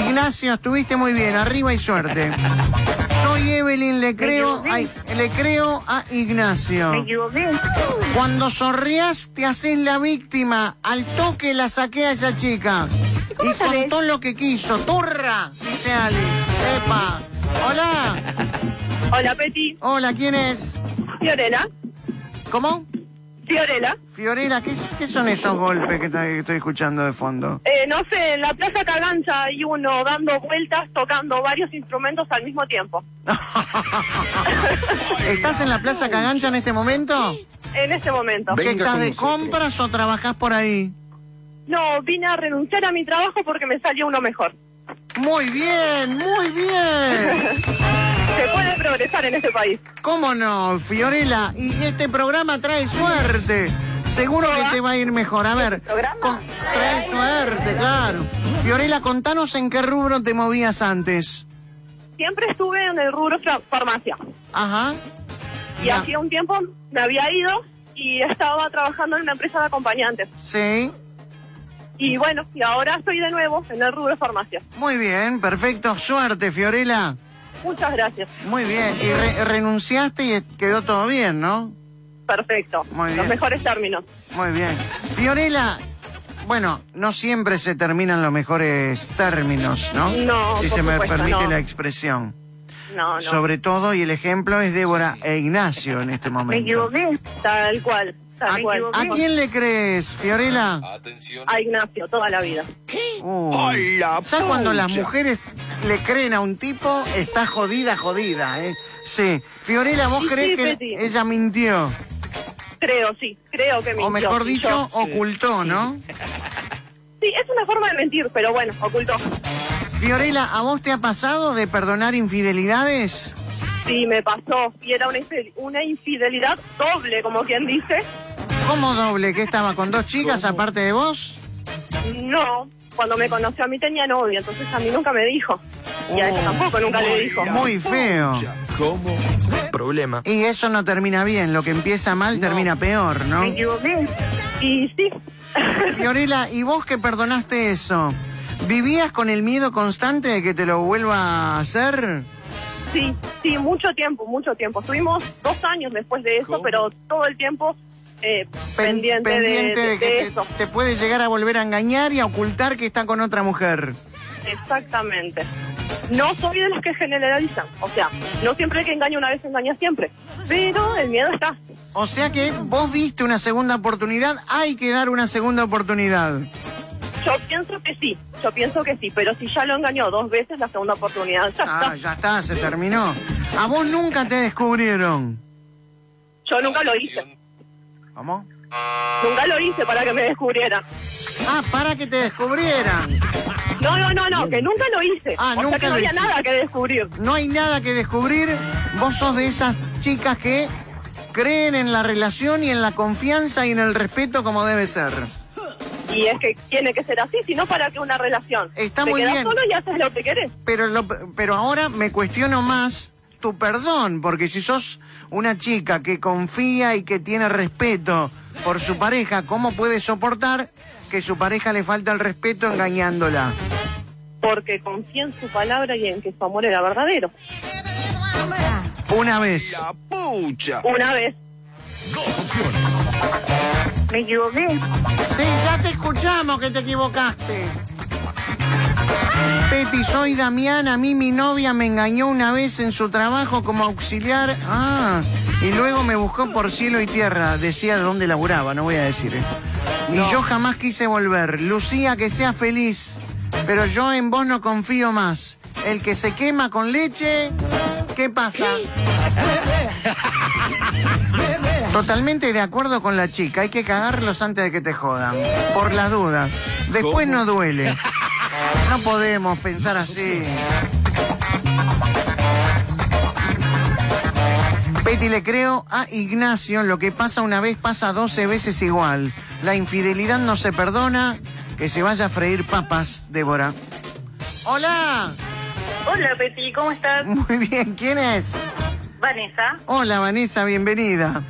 Ignacio, estuviste muy bien, arriba y suerte. Soy Evelyn, le creo, ay, le creo a Ignacio. Me equivoqué. Cuando sonrías te haces la víctima. Al toque la saqué a esa chica. y contó lo que quiso. ¡Turra! Dice Ali. ¡Epa! Hola. Hola, Peti. Hola, ¿quién es? Fiorella. ¿Cómo? Fiorella. Fiorella, ¿qué, qué son esos golpes que, estoy escuchando de fondo? Eh, no sé, en la Plaza Cagancha hay uno dando vueltas tocando varios instrumentos al mismo tiempo. ¿Estás en la Plaza Cagancha en este momento? En este momento. ¿Que estás de compras o trabajás por ahí? No, vine a renunciar a mi trabajo porque me salió uno mejor. Muy bien, muy bien. Se puede progresar en este país. ¿Cómo no, Fiorella? Y este programa trae suerte. Seguro que te va a ir mejor. A ver, con- trae suerte, claro. Fiorella, contanos en qué rubro te movías antes. Siempre estuve en el rubro farmacia. Ajá. Y hacía un tiempo me había ido y estaba trabajando en una empresa de acompañantes. Sí. Y bueno, y ahora estoy de nuevo en el rubro farmacia. Muy bien, perfecto. Suerte, Fiorella. Muchas gracias. Muy bien. Y re- renunciaste y quedó todo bien, ¿no? Perfecto. Muy Los bien. mejores términos. Muy bien. Fiorella, bueno, no siempre se terminan los mejores términos, ¿no? No, Si por se me permite no. la expresión. No, no. Sobre todo, y el ejemplo es Débora e Ignacio en este momento. equivoqué. Tal cual. ¿A quién le crees, Fiorella? A Ignacio, toda la vida. Uy. ¿Sabes cuando las mujeres le creen a un tipo? Está jodida, jodida, ¿eh? Sí. Fiorella, ¿vos Sí, crees sí, que ella mintió? Creo, sí. Creo que mintió. O mejor dicho, yo- ocultó, ¿no? Sí, es una forma de mentir, pero bueno, ocultó. Fiorella, ¿a vos te ha pasado de perdonar infidelidades? Sí, me pasó. Y era una infidelidad doble, como quien dice. ¿Cómo doble? ¿Que estaba con dos chicas aparte de vos? No, cuando me conoció a mí tenía novio, entonces a mí nunca me dijo. Y a ella tampoco, nunca le dijo. Muy feo. ¿Cómo? Problema. Y eso no termina bien, lo que empieza mal termina peor, ¿no? Me equivoqué. Y sí. Fiorella, ¿y vos que perdonaste eso? ¿Vivías con el miedo constante de que te lo vuelva a hacer? Sí, sí, mucho tiempo, mucho tiempo. Estuvimos dos años después de eso, pero todo el tiempo eh, Pen- pendiente, de- pendiente de, de que de te- eso. te puede llegar a volver a engañar y a ocultar que está con otra mujer. Exactamente. No soy de las que generalizan. O sea, no siempre el que engaña una vez engaña siempre. Pero el miedo está. O sea que vos diste una segunda oportunidad, hay que dar una segunda oportunidad. Yo pienso que sí, yo pienso que sí, pero si ya lo engañó dos veces, la segunda oportunidad ya Ah, está. ya está, se terminó. A vos nunca te descubrieron. Yo nunca lo hice. ¿Cómo? Nunca lo hice para que me descubrieran. Ah, para que te descubrieran. No, no, no, no, que nunca lo hice. Ah, o nunca sea que no había nada que descubrir. No hay nada que descubrir. Vos sos de esas chicas que creen en la relación y en la confianza y en el respeto como debe ser. Y es que tiene que ser así, si no, ¿para qué una relación? Está Te muy bien. solo y haces lo que querés. Pero, lo- pero ahora me cuestiono más tu perdón, porque si sos una chica que confía y que tiene respeto por su pareja, ¿cómo puede soportar que su pareja le falta el respeto engañándola? Porque confía en su palabra y en que su amor era verdadero. Una vez. Una vez. Me equivoqué. Sí, ya te escuchamos que te equivocaste. Peti, soy Damián. A mí mi novia me engañó una vez en su trabajo como auxiliar. Ah, y luego me buscó por cielo y tierra. Decía de dónde laburaba, no voy a decir. ¿eh? Y yo jamás quise volver. Lucía, que sea feliz. Pero yo en vos no confío más. El que se quema con leche, ¿qué pasa? Totalmente de acuerdo con la chica. Hay que cagarlos antes de que te jodan. Por las dudas. Después no duele. No podemos pensar así. Betty, le creo a Ignacio, lo que pasa una vez pasa 12 veces igual. La infidelidad no se perdona. Que se vaya a freír papas, Débora. Hola. Hola, Peti, ¿cómo estás? Muy bien, ¿quién es? Vanessa, Hola, Vanessa, bienvenida.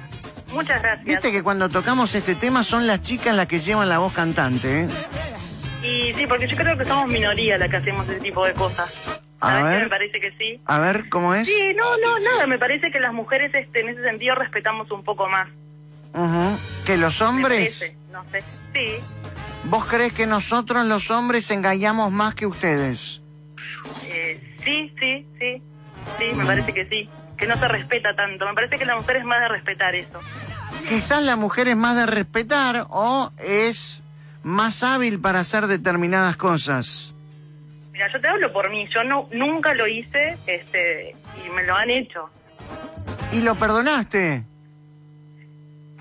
muchas gracias. Viste que cuando tocamos este tema son las chicas las que llevan la voz cantante, ¿eh? Y sí, porque yo creo que somos minoría las que hacemos ese tipo de cosas. A ver. Me parece que sí. A ver, ¿cómo es? Sí, no, no, nada, me parece que las mujeres este, en ese sentido respetamos un poco más. ¿Que los Me hombres? parece, no sé. Sí, ¿Vos crees que nosotros los hombres engañamos más que ustedes? eh, sí, sí, sí, sí, me parece que sí. Que no se respeta tanto. Me parece que la mujer es más de respetar eso. Quizás la mujer es más de respetar o es más hábil para hacer determinadas cosas. Mira, yo te hablo por mí. Yo no nunca lo hice este y me lo han hecho. ¿Y lo perdonaste?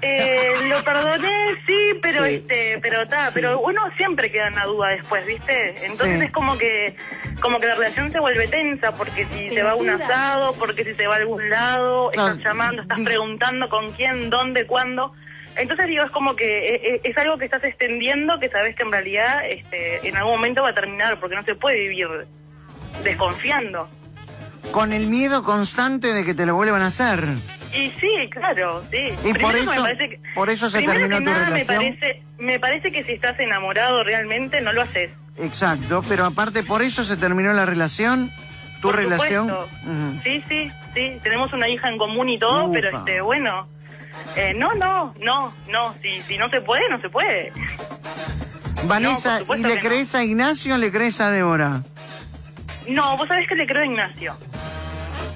Eh, lo perdoné, sí, pero Sí. este, pero está, pero uno siempre queda en la duda después, ¿viste? Entonces Sí. es como que, como que la relación se vuelve tensa, porque si se va a un asado, porque si se va a algún lado, No, estás llamando, estás preguntando con quién, dónde, cuándo. Entonces digo, es como que eh, eh, es algo que estás extendiendo, que sabes que en realidad, este, en algún momento va a terminar, porque no se puede vivir desconfiando. Con el miedo constante de que te lo vuelvan a hacer. Y sí, claro, sí. Y por Primero eso, me parece que- por eso se terminó que tu nada, me relación. parece, me parece que si estás enamorado realmente no lo haces. Exacto, pero aparte por eso se terminó la relación, tu Por relación. Sí, sí, sí. Tenemos una hija en común y todo, Upa. pero este, bueno. Eh, no, no, no, no. Si, si no se puede, no se puede. Vanessa, ¿y le no. crees a Ignacio o le crees a Débora? No, vos sabés que le creo a Ignacio.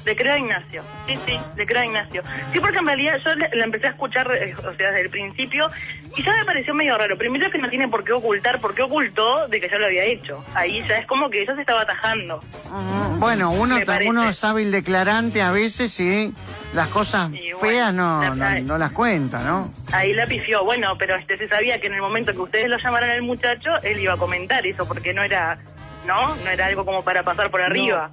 Le creo a Ignacio. Sí, sí, le creo a Ignacio. Sí, porque en realidad yo le- la empecé a escuchar, eh, o sea, desde el principio, y ya me pareció medio raro. Primero que no tiene por qué ocultar, porque ocultó de que ya lo había hecho. Ahí ya es como que ella se estaba atajando. Ujú. Bueno, uno, uno es hábil declarante a veces y las cosas feas no, no, no las cuenta, ¿no? Ahí la pifió. Bueno, pero este se sabía que en el momento que ustedes lo llamaran al muchacho, él iba a comentar eso, porque no era, ¿no? No era algo como para pasar por arriba.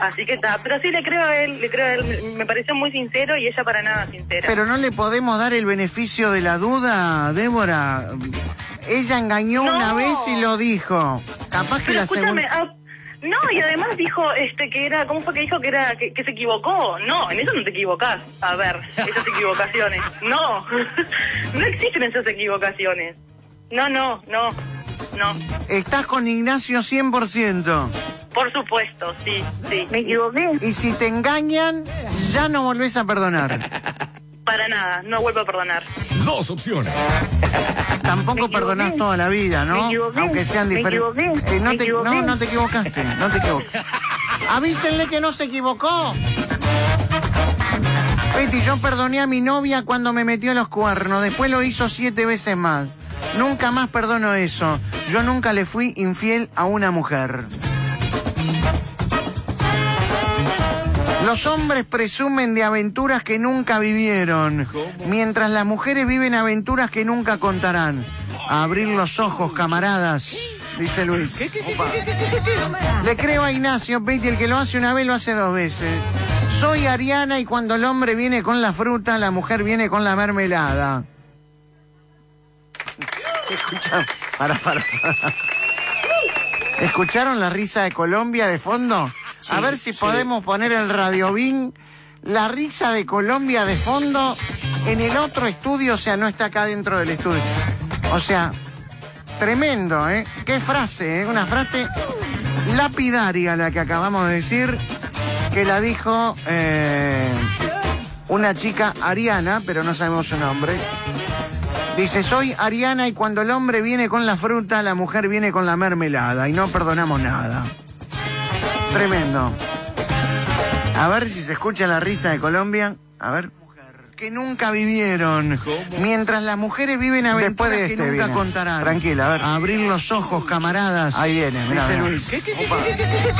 Así que está. Pero sí le creo a él, le creo a él. Me pareció muy sincero y ella para nada sincera. Pero no le podemos dar el beneficio de la duda, Débora. Ella engañó No. una vez y lo dijo. Capaz que Pero la escúchame, segunda... ah, No, y además dijo este que era, ¿cómo fue que dijo que era que, que se equivocó? No, en eso no te equivocás. A ver, esas equivocaciones. No, no existen esas equivocaciones. No, no, no, no. Estás con Ignacio 100%. Por supuesto, sí, sí. Me equivoqué. Y si te engañan, ya no volvés a perdonar. Para nada, no vuelvo a perdonar. Dos opciones. Tampoco perdonás toda la vida, ¿no? Me equivoqué, Aunque sean me diferentes. no, me te, equivoqué. no, no te equivocaste, no te equivocaste. Avísenle que no se equivocó. Betty, yo perdoné a mi novia cuando me metió los cuernos. Después lo hizo siete veces más. Nunca más perdono eso. Yo nunca le fui infiel a una mujer. Los hombres presumen de aventuras que nunca vivieron, mientras las mujeres viven aventuras que nunca contarán. Abrir los ojos, camaradas, dice Luis. Opa. Le creo a Ignacio, Betty, el que lo hace una vez lo hace dos veces. Soy Ariana y cuando el hombre viene con la fruta, la mujer viene con la mermelada. Escucha, para, para, para. ¿Escucharon la risa de Colombia de fondo? a ver si sí. podemos poner el Radio Bin, la risa de Colombia de fondo en el otro estudio, o sea, no está acá dentro del estudio. O sea, tremendo, ¿eh? Qué frase, ¿eh? Una frase lapidaria la que acabamos de decir, que la dijo eh, una chica ariana, pero no sabemos su nombre. Dice, soy Ariana y cuando el hombre viene con la fruta, la mujer viene con la mermelada y no perdonamos nada. Tremendo. A ver si se escucha la risa de Colombia. A ver. Que nunca vivieron. Mientras las mujeres viven aventuras Después de que este nunca viene. contarán. Tranquila, a ver. Abrir los ojos, camaradas. Ahí viene, mirá, Dice mirá. Luis.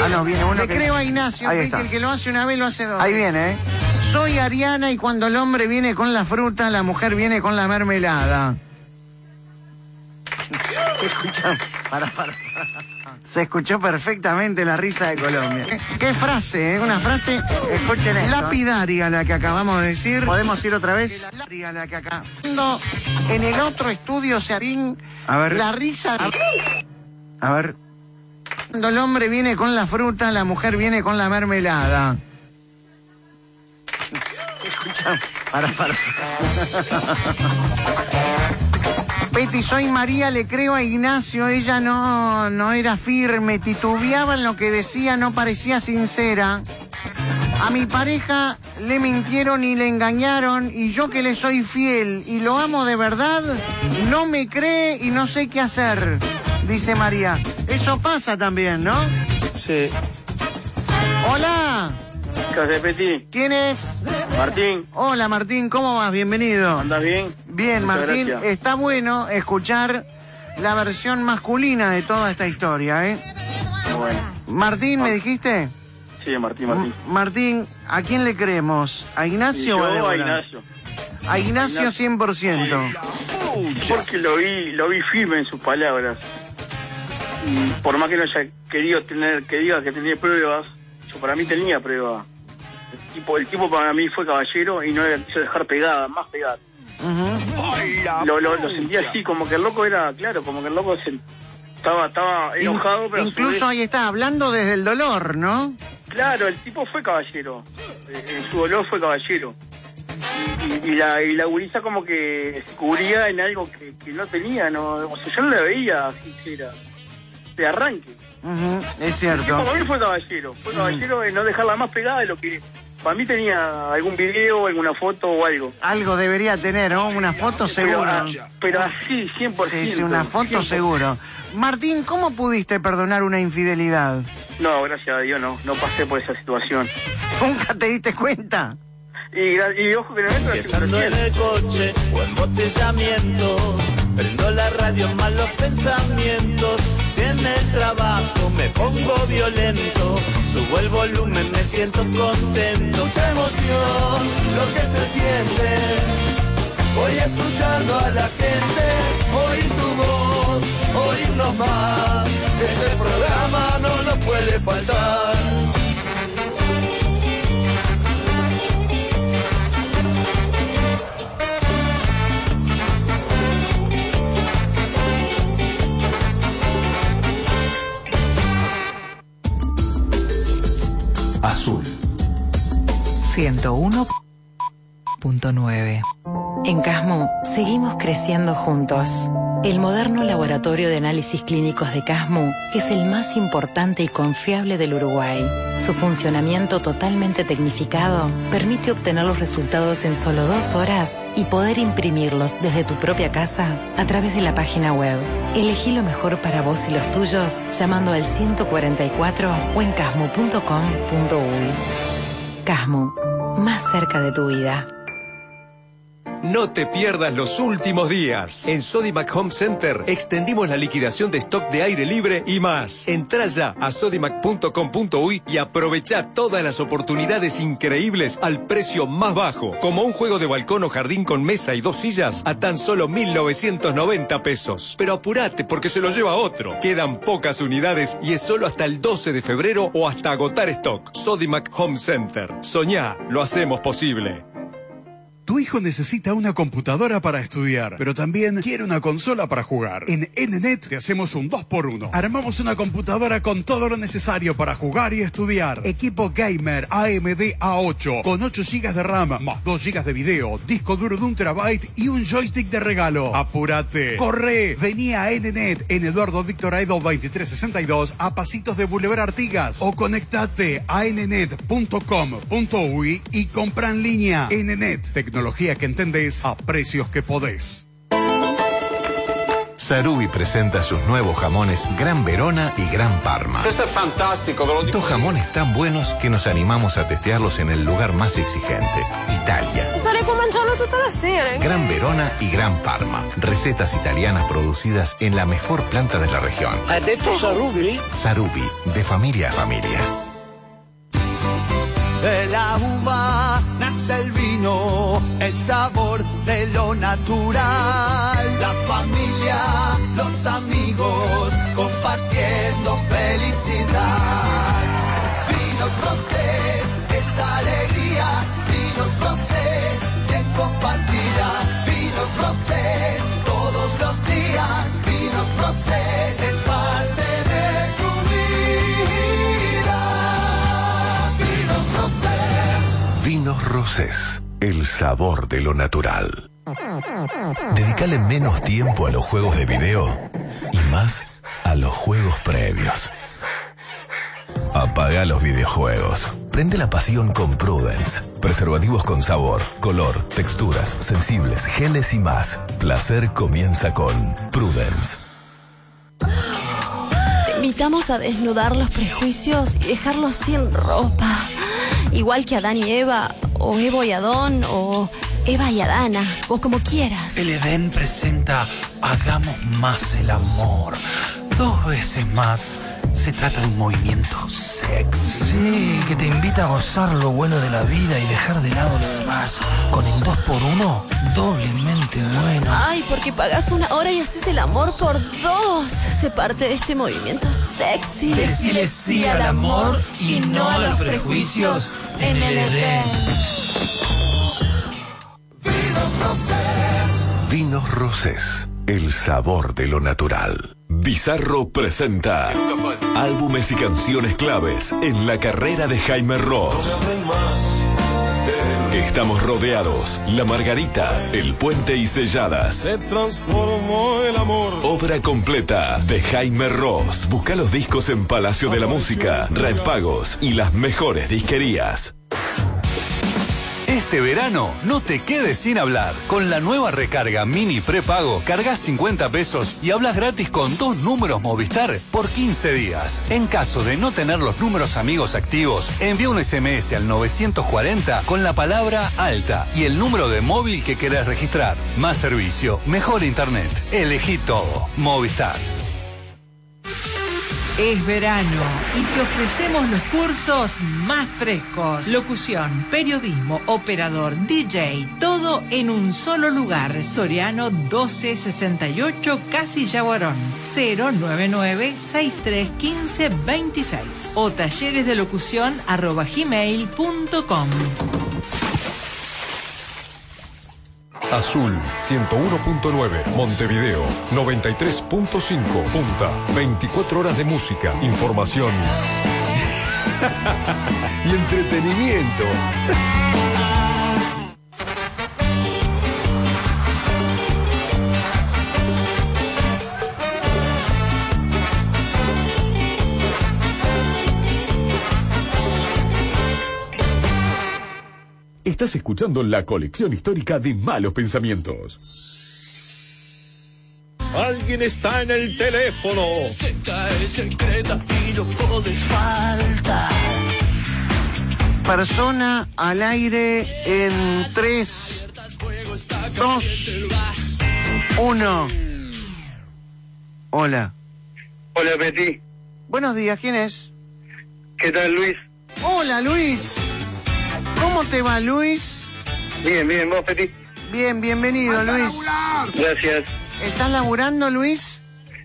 Ah, no, viene uno Le que- creo a Ignacio, Ahí que está. el que lo hace una vez lo hace dos. Ahí viene, ¿eh? Soy Ariana y cuando el hombre viene con la fruta, la mujer viene con la mermelada. Escucha, para, para. Se escuchó perfectamente la risa de Colombia. Qué frase, ¿eh? Una frase Escuchen esto. lapidaria la que acabamos de decir. ¿Podemos ir otra vez? Lapidaria la que acá. En el otro estudio, Searín, A ver. la risa. A ver. Cuando el hombre viene con la fruta, la mujer viene con la mermelada. Para, para. Betty, soy María, le creo a Ignacio, ella no, no era firme, titubeaba en lo que decía, no parecía sincera. A mi pareja le mintieron y le engañaron y yo que le soy fiel y lo amo de verdad, no me cree y no sé qué hacer, dice María. Eso pasa también, ¿no? Sí. Hola, ¿quién es? Martín. Hola Martín, ¿cómo vas? Bienvenido. ¿Andás bien? Bien, Muchas Martín, gracias. está bueno escuchar la versión masculina de toda esta historia, ¿eh? Bueno. Martín, ¿me dijiste? Sí, Martín, Martín. M- Martín, ¿a quién le creemos? ¿A Ignacio o a yo a? Ignacio. A Ignacio 100%. Porque lo vi, lo vi firme en sus palabras. Y por más que no haya querido tener, que diga que tenía pruebas, yo para mí tenía pruebas. El tipo, el tipo para mí fue caballero y no la quiso dejar pegada, más pegada. Lo, lo, lo sentía así, como que el loco era, claro, como que el loco se, estaba, estaba enojado, pero Incluso ahí está, hablando desde el dolor, ¿no? Claro, el tipo fue caballero. Eh, En su dolor fue caballero. Y, y- y la, y la gurisa como que se cubría en algo que, que no tenía, no, o sea, yo no la veía sincera. De arranque. Es cierto. para mí fue caballero. Fue caballero en no dejarla más pegada de lo que para mí tenía algún video, alguna foto o algo. Algo debería tener, ¿no? Una foto seguro. Pero, pero así, 100%. Sí, sí, una foto 100%. seguro. Martín, ¿cómo pudiste perdonar una infidelidad? No, gracias a Dios no, no pasé por esa situación. ¿Nunca te diste cuenta? Y, ojo que no en el coche o embotellamiento, prendo la radio en malos pensamientos. Si en el trabajo me pongo violento, subo el volumen, me siento contento. Mucha emoción, lo que se siente. Voy escuchando a la gente, oír tu voz, oírnos más. Este programa no nos puede faltar. Azul. 101.9 En Casmo seguimos creciendo juntos. El moderno laboratorio de análisis clínicos de Casmo es el más importante y confiable del Uruguay. Su funcionamiento totalmente tecnificado permite obtener los resultados en solo dos horas y poder imprimirlos desde tu propia casa a través de la página web. Elegí lo mejor para vos y los tuyos llamando al 144 o en casmo.com.uy. Casmo, más cerca de tu vida. No te pierdas los últimos días. En Sodimac Home Center extendimos la liquidación de stock de aire libre y más. Entra ya a sodimac.com.uy y aprovecha todas las oportunidades increíbles al precio más bajo. Como un juego de balcón o jardín con mesa y dos sillas a tan solo 1.990 pesos. Pero apurate porque se lo lleva otro. Quedan pocas unidades y es solo hasta el 12 de febrero o hasta agotar stock. Sodimac Home Center. Soñá, lo hacemos posible. Tu hijo necesita una computadora para estudiar, pero también quiere una consola para jugar. En NNET te hacemos un 2x1. Armamos una computadora con todo lo necesario para jugar y estudiar. Equipo gamer AMD A8 con 8 GB de RAM, más 2 GB de video, disco duro de un terabyte y un joystick de regalo. Apúrate. Corre. Vení a NNET en Eduardo Víctor Aido 2362 a pasitos de Boulevard Artigas o conectate a nnet.com.uy y compra en línea. NNET, tecnología que entendés a precios que podés. Sarubi presenta sus nuevos jamones Gran Verona y Gran Parma. Lo dico. Dos jamones tan buenos que nos animamos a testearlos en el lugar más exigente, Italia. Starei con mangiarlo tutta la sera. Gran Verona y Gran Parma. Recetas italianas producidas en la mejor planta de la región. Ha detto Sarubi? Sarubi, de familia a familia. De la uva nace el vino, el sabor de lo natural. La familia, los amigos, compartiendo felicidad. Vinos rosés, es alegría. Vinos rosés, bien compartida. Vinos rosés, todos los días. Vinos rosés, es parte El sabor de lo natural. Dedicale menos tiempo a los juegos de video y más a los juegos previos. Apaga los videojuegos. Prende la pasión con Prudence. Preservativos con sabor, color, texturas, sensibles, geles y más. Placer comienza con Prudence. Te invitamos a desnudar los prejuicios y dejarlos sin ropa. Igual que Adán y Eva, o Evo y Adón, o Eva y Adana, o como quieras. El Edén presenta Hagamos más el amor. Dos veces más. Se trata de un movimiento sexy. Sí, que te invita a gozar lo bueno de la vida y dejar de lado lo demás. Con el 2x1, doblemente bueno. Ay, porque pagas una hora y haces el amor por dos. Se parte de este movimiento sexy. Decile sí al amor y no a los prejuicios en el Edén. Vinos Rosés, el sabor de lo natural. Bizarro presenta álbumes y canciones claves en la carrera de Jaime Ross. Estamos rodeados. La Margarita, El Puente y Selladas. Se transformó el amor. Obra completa de Jaime Ross. Busca los discos en Palacio de la Música, Red Pagos y las mejores disquerías. Este verano no te quedes sin hablar. Con la nueva recarga mini prepago, cargas 50 pesos y hablas gratis con dos números Movistar por 15 días. En caso de no tener los números amigos activos, envía un SMS al 940 con la palabra alta y el número de móvil que querés registrar. Más servicio, mejor internet. Elegí todo. Movistar. Es verano y te ofrecemos los cursos más frescos. Locución, periodismo, operador, DJ, todo en un solo lugar. Soriano 1268 Casi Yaguarón 099 6315 26 o talleres de locución arroba gmail.com. Azul 101.9, Montevideo 93.5, Punta. 24 horas de música, información y entretenimiento. Estás escuchando la colección histórica de malos pensamientos. Alguien está en el teléfono. y no puedes faltar. Persona al aire en 3, 2, 1. Hola. Hola, Peti. Buenos días, ¿quién es? ¿Qué tal, Luis? Hola, Luis. ¿Cómo te va, Luis? Bien, bien, vos, Peti. Bien, bienvenido, Luis. Gracias. ¿Estás laburando, Luis?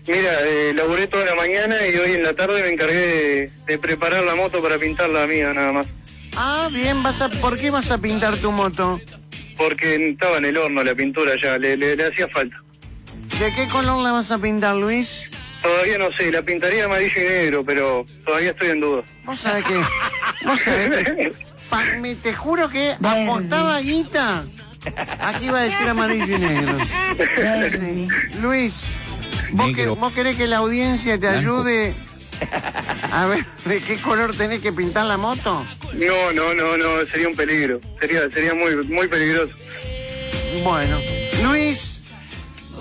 Mira, eh, laburé toda la mañana y hoy en la tarde me encargué de, de preparar la moto para pintarla mía, nada más. Ah, bien, vas a, ¿por qué vas a pintar tu moto? Porque estaba en el horno la pintura ya, le, le- le hacía falta. ¿De qué color la vas a pintar, Luis? Todavía no sé, la pintaría amarillo y negro, pero todavía estoy en duda. Vos sabés que... Vos sabés que... pa- me- te juro que apostaba guita. Aquí iba a decir amarillo y negro. Sí. Luis, ¿vos, que- vos querés que la audiencia te Blanco. ayude a ver de qué color tenés que pintar la moto? No, no, no, no, sería un peligro. Sería, sería muy, muy peligroso. Bueno, Luis,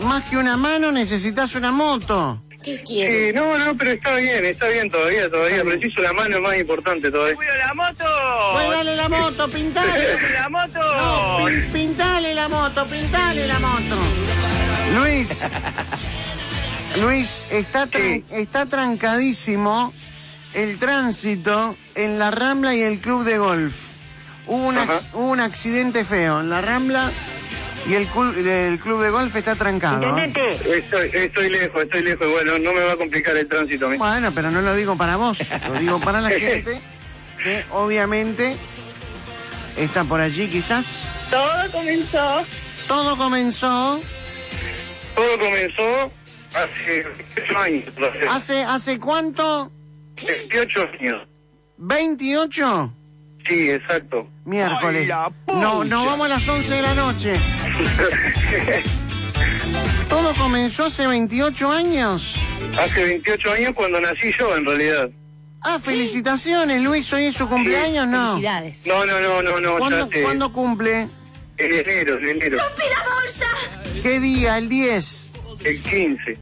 más que una mano necesitas una moto. ¿Qué Sí, no, no, pero está bien, está bien todavía, todavía. Preciso la mano es más importante todavía. la moto! Pues dale la moto, pintale. ¡La moto! No, pin- pintale la moto, pintale la moto. Luis, Luis, está, está trancadísimo el tránsito en la Rambla y el Club de Golf. Hubo un, ac- hubo un accidente feo en la Rambla y el, el Club de Golf está trancado. ¿eh? Estoy, estoy lejos, estoy lejos. Bueno, no me va a complicar el tránsito a mí. Bueno, pero no lo digo para vos, lo digo para la gente que obviamente está por allí quizás. Todo comenzó. Todo comenzó. Todo comenzó hace 28 años. ¿Hace, hace cuánto? 28 años. ¿28? Sí, exacto. Miércoles. No, no vamos a las 11 de la noche. Todo comenzó hace 28 años. Hace 28 años cuando nací yo, en realidad. Ah, felicitaciones, Luis, hoy es su cumpleaños, ¿no? Felicidades. No, no, no, no, no. ¿Cuándo, ya hace- cuándo cumple? En enero, en enero. la bolsa! ¿Qué día? ¿El 10? El 15.